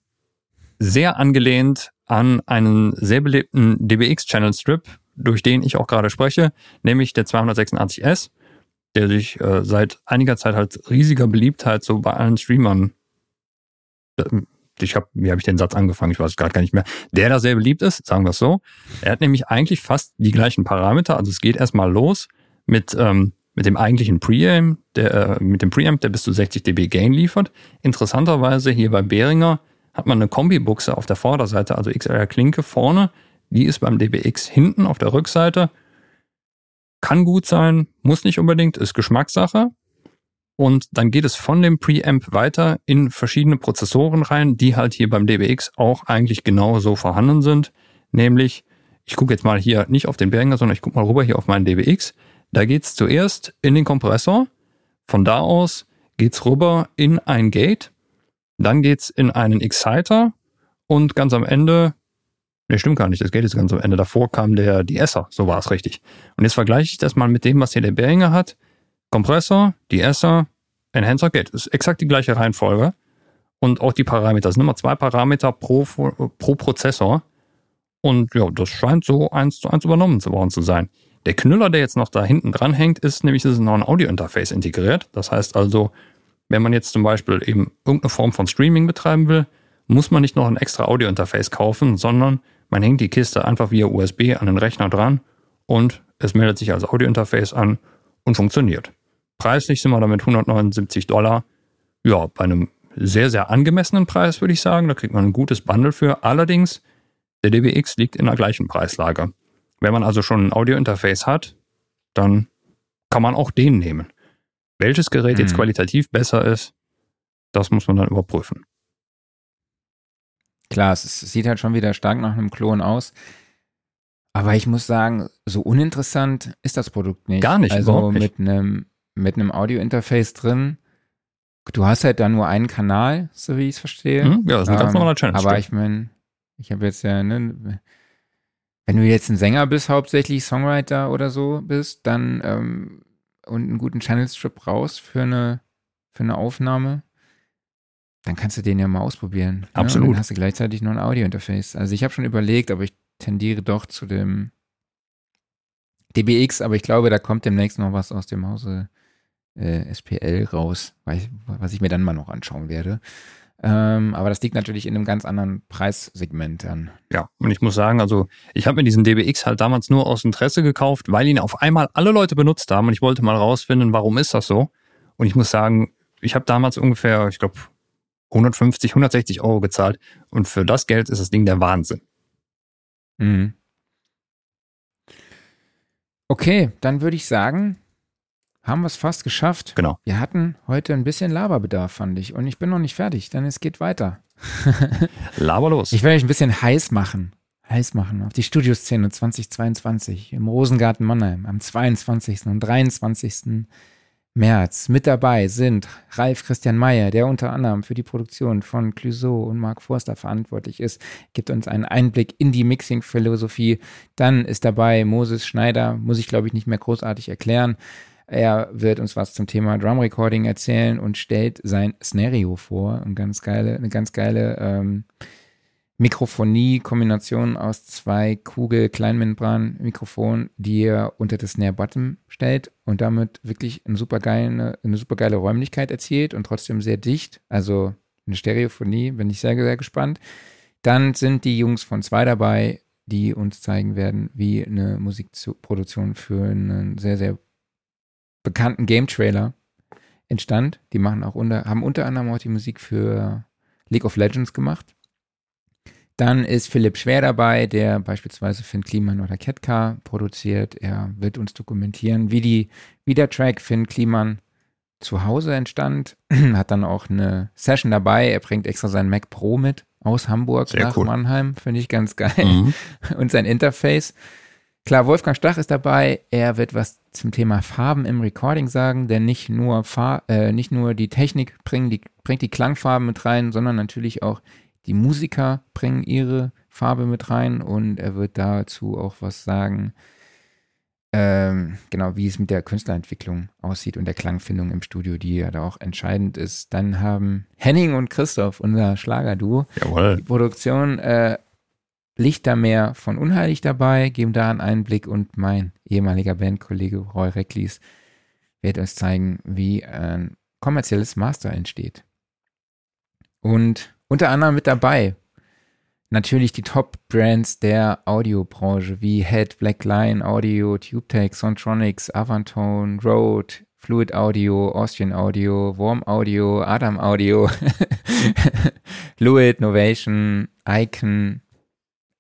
[SPEAKER 1] sehr angelehnt an einen sehr belebten DBX Channel Strip, durch den ich auch gerade spreche, nämlich der 286S, der sich äh, seit einiger Zeit halt riesiger Beliebtheit so bei allen Streamern äh, ich habe, wie habe ich den Satz angefangen? Ich weiß gerade gar nicht mehr. Der da sehr beliebt ist, sagen wir es so. Er hat nämlich eigentlich fast die gleichen Parameter. Also es geht erstmal los mit ähm, mit dem eigentlichen Preamp, der äh, mit dem Preamp, der bis zu 60 dB Gain liefert. Interessanterweise hier bei Behringer hat man eine Kombibuchse auf der Vorderseite, also XLR-Klinke vorne. Die ist beim DBX hinten auf der Rückseite. Kann gut sein, muss nicht unbedingt, ist Geschmackssache. Und dann geht es von dem Preamp weiter in verschiedene Prozessoren rein, die halt hier beim DBX auch eigentlich genau so vorhanden sind. Nämlich, ich gucke jetzt mal hier nicht auf den Behringer, sondern ich gucke mal rüber hier auf meinen DBX. Da geht's zuerst in den Kompressor. Von da aus geht's rüber in ein Gate. Dann geht's in einen Exciter und ganz am Ende, ne, stimmt gar nicht, das Gate ist ganz am Ende. Davor kam der De-Esser, so war es richtig. Und jetzt vergleiche ich das mal mit dem, was hier der Behringer hat. Kompressor, De-Esser, Enhancer, Gate. Das ist exakt die gleiche Reihenfolge. Und auch die Parameter. Es sind immer zwei Parameter pro, pro Prozessor. Und ja, das scheint so eins zu eins übernommen worden zu sein. Der Knüller, der jetzt noch da hinten dran hängt, ist nämlich, es ist noch ein Audio-Interface integriert. Das heißt also, wenn man jetzt zum Beispiel eben irgendeine Form von Streaming betreiben will, muss man nicht noch ein extra Audio-Interface kaufen, sondern man hängt die Kiste einfach via USB an den Rechner dran und es meldet sich als Audio-Interface an und funktioniert. Preislich sind wir damit 179 Dollar. Ja, bei einem sehr, sehr angemessenen Preis, würde ich sagen. Da kriegt man ein gutes Bundle für. Allerdings, der DBX liegt in der gleichen Preislage. Wenn man also schon ein Audio-Interface hat, dann kann man auch den nehmen. Welches Gerät mhm. jetzt qualitativ besser ist, das muss man dann überprüfen.
[SPEAKER 2] Klar, es sieht halt schon wieder stark nach einem Klon aus. Aber ich muss sagen, so uninteressant ist das Produkt nicht.
[SPEAKER 1] Gar nicht.
[SPEAKER 2] Also
[SPEAKER 1] nicht.
[SPEAKER 2] mit einem mit einem Audio-Interface drin. Du hast halt da nur einen Kanal, so wie ich es verstehe.
[SPEAKER 1] Mhm, ja, das ist ein ähm, ganz normaler Channel.
[SPEAKER 2] Aber ich meine, ich habe jetzt ja, ne, wenn du jetzt ein Sänger bist, hauptsächlich Songwriter oder so bist, dann ähm, und einen guten Channel-Strip brauchst für eine, für eine Aufnahme, dann kannst du den ja mal ausprobieren.
[SPEAKER 1] Absolut.
[SPEAKER 2] Ne? dann hast du gleichzeitig noch ein Audio-Interface. Also ich habe schon überlegt, aber ich tendiere doch zu dem DBX, aber ich glaube, da kommt demnächst noch was aus dem Hause äh, SPL raus, was ich mir dann mal noch anschauen werde. Ähm, aber das liegt natürlich in einem ganz anderen Preissegment an.
[SPEAKER 1] Ja, und ich muss sagen, also ich habe mir diesen DBX halt damals nur aus Interesse gekauft, weil ihn auf einmal alle Leute benutzt haben und ich wollte mal rausfinden, warum ist das so. Und ich muss sagen, ich habe damals ungefähr, ich glaube, 150, 160 Euro gezahlt und für das Geld ist das Ding der Wahnsinn.
[SPEAKER 2] Mhm. Okay, dann würde ich sagen, haben wir es fast geschafft.
[SPEAKER 1] Genau.
[SPEAKER 2] Wir hatten heute ein bisschen Laberbedarf, fand ich. Und ich bin noch nicht fertig, denn es geht weiter.
[SPEAKER 1] Laber los.
[SPEAKER 2] Ich werde euch ein bisschen heiß machen. Heiß machen auf die Studioszene 2022 im Rosengarten Mannheim am 22. und 23. März. Mit dabei sind Ralf Christian Mayer, der unter anderem für die Produktion von Clouseau und Mark Forster verantwortlich ist, gibt uns einen Einblick in die Mixing-Philosophie. Dann ist dabei Moses Schneider, muss ich glaube ich nicht mehr großartig erklären. Er wird uns was zum Thema Drum Recording erzählen und stellt sein Szenario vor. Eine ganz geile, eine ganz geile ähm, Mikrofonie-Kombination aus zwei Kugel-Kleinmembran-Mikrofonen, die er unter das Snare Bottom stellt und damit wirklich eine super geile, eine super geile Räumlichkeit erzielt und trotzdem sehr dicht. Also eine Stereophonie, bin ich sehr, sehr gespannt. Dann sind die Jungs von zwei dabei, die uns zeigen werden, wie eine Musikproduktion für einen sehr, sehr bekannten Game-Trailer entstand. Die machen auch unter, haben unter anderem auch die Musik für League of Legends gemacht. Dann ist Philipp Schwer dabei, der beispielsweise Finn Kliman oder Ketka produziert. Er wird uns dokumentieren, wie, die, wie der Track Finn Kliman zu Hause entstand. Hat dann auch eine Session dabei. Er bringt extra seinen Mac Pro mit aus Hamburg
[SPEAKER 1] Sehr
[SPEAKER 2] nach
[SPEAKER 1] cool.
[SPEAKER 2] Mannheim. Finde ich ganz geil.
[SPEAKER 1] Mhm.
[SPEAKER 2] Und sein Interface. Klar, Wolfgang Stach ist dabei. Er wird was zum Thema Farben im Recording sagen, denn nicht nur, Far äh, nicht nur die Technik bringen die, bringt die Klangfarben mit rein, sondern natürlich auch die Musiker bringen ihre Farbe mit rein und er wird dazu auch was sagen, ähm, genau, wie es mit der Künstlerentwicklung aussieht und der Klangfindung im Studio, die ja da auch entscheidend ist. Dann haben Henning und Christoph, unser Schlagerduo,
[SPEAKER 1] Jawohl.
[SPEAKER 2] die Produktion äh, Lichtermeer von Unheilig dabei, geben da einen Einblick und mein ehemaliger Bandkollege Roy Recklis wird uns zeigen, wie ein kommerzielles Master entsteht. Und unter anderem mit dabei natürlich die Top-Brands der Audiobranche wie Head, Black Lion Audio, TubeTech, Sontronics, Avantone, Rode, Fluid Audio, Austrian Audio, Warm Audio, Adam Audio, Fluid, Novation, Icon,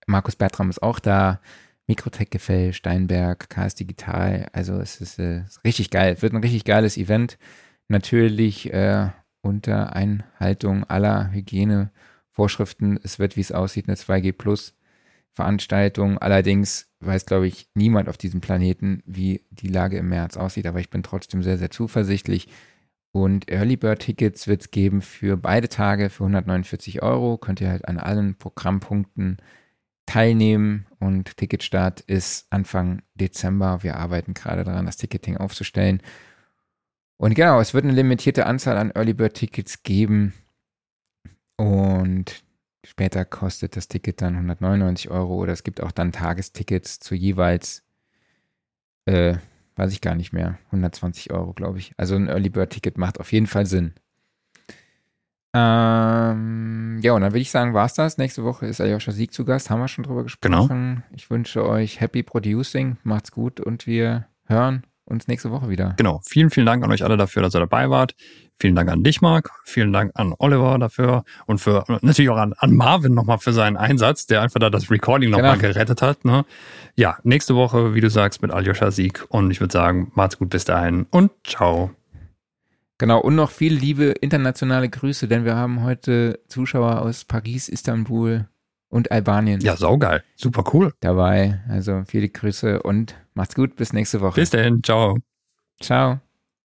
[SPEAKER 2] Markus Bertram ist auch da, Mikrotech Gefäll, Steinberg, KS Digital, also es ist äh, richtig geil, wird ein richtig geiles Event, natürlich äh, unter Einhaltung aller Hygienevorschriften, es wird, wie es aussieht, eine 2G Plus Veranstaltung, allerdings weiß, glaube ich, niemand auf diesem Planeten, wie die Lage im März aussieht, aber ich bin trotzdem sehr, sehr zuversichtlich. Und Early Bird Tickets wird es geben für beide Tage für 149 Euro. Könnt ihr halt an allen Programmpunkten teilnehmen und Ticketstart ist Anfang Dezember. Wir arbeiten gerade daran, das Ticketing aufzustellen. Und genau, es wird eine limitierte Anzahl an Early Bird Tickets geben und später kostet das Ticket dann 199 Euro oder es gibt auch dann Tagestickets zu jeweils, äh, weiß ich gar nicht mehr, 120 Euro, glaube ich. Also ein Early Bird Ticket macht auf jeden Fall Sinn. Ähm, ja, und dann würde ich sagen, war's das. Nächste Woche ist Aljoscha Sieg zu Gast. Haben wir schon drüber gesprochen. Ich wünsche euch Happy Producing. Macht's gut und wir hören uns nächste Woche wieder.
[SPEAKER 1] Genau. Vielen, vielen Dank an euch alle dafür, dass ihr dabei wart. Vielen Dank an dich, Marc. Vielen Dank an Oliver dafür und für natürlich auch an, an Marvin nochmal für seinen Einsatz, der einfach da das Recording nochmal
[SPEAKER 2] Genau.
[SPEAKER 1] gerettet hat. Ne? Ja, nächste Woche, wie du sagst, mit Aljoscha Sieg. Und ich würde sagen, macht's gut bis dahin und ciao.
[SPEAKER 2] Genau, und noch viele liebe internationale Grüße, denn wir haben heute Zuschauer aus Paris, Istanbul und Albanien
[SPEAKER 1] Ja, saugeil. Super cool.
[SPEAKER 2] dabei. Also viele Grüße und macht's gut, bis nächste Woche.
[SPEAKER 1] Bis dahin. Ciao.
[SPEAKER 2] Ciao.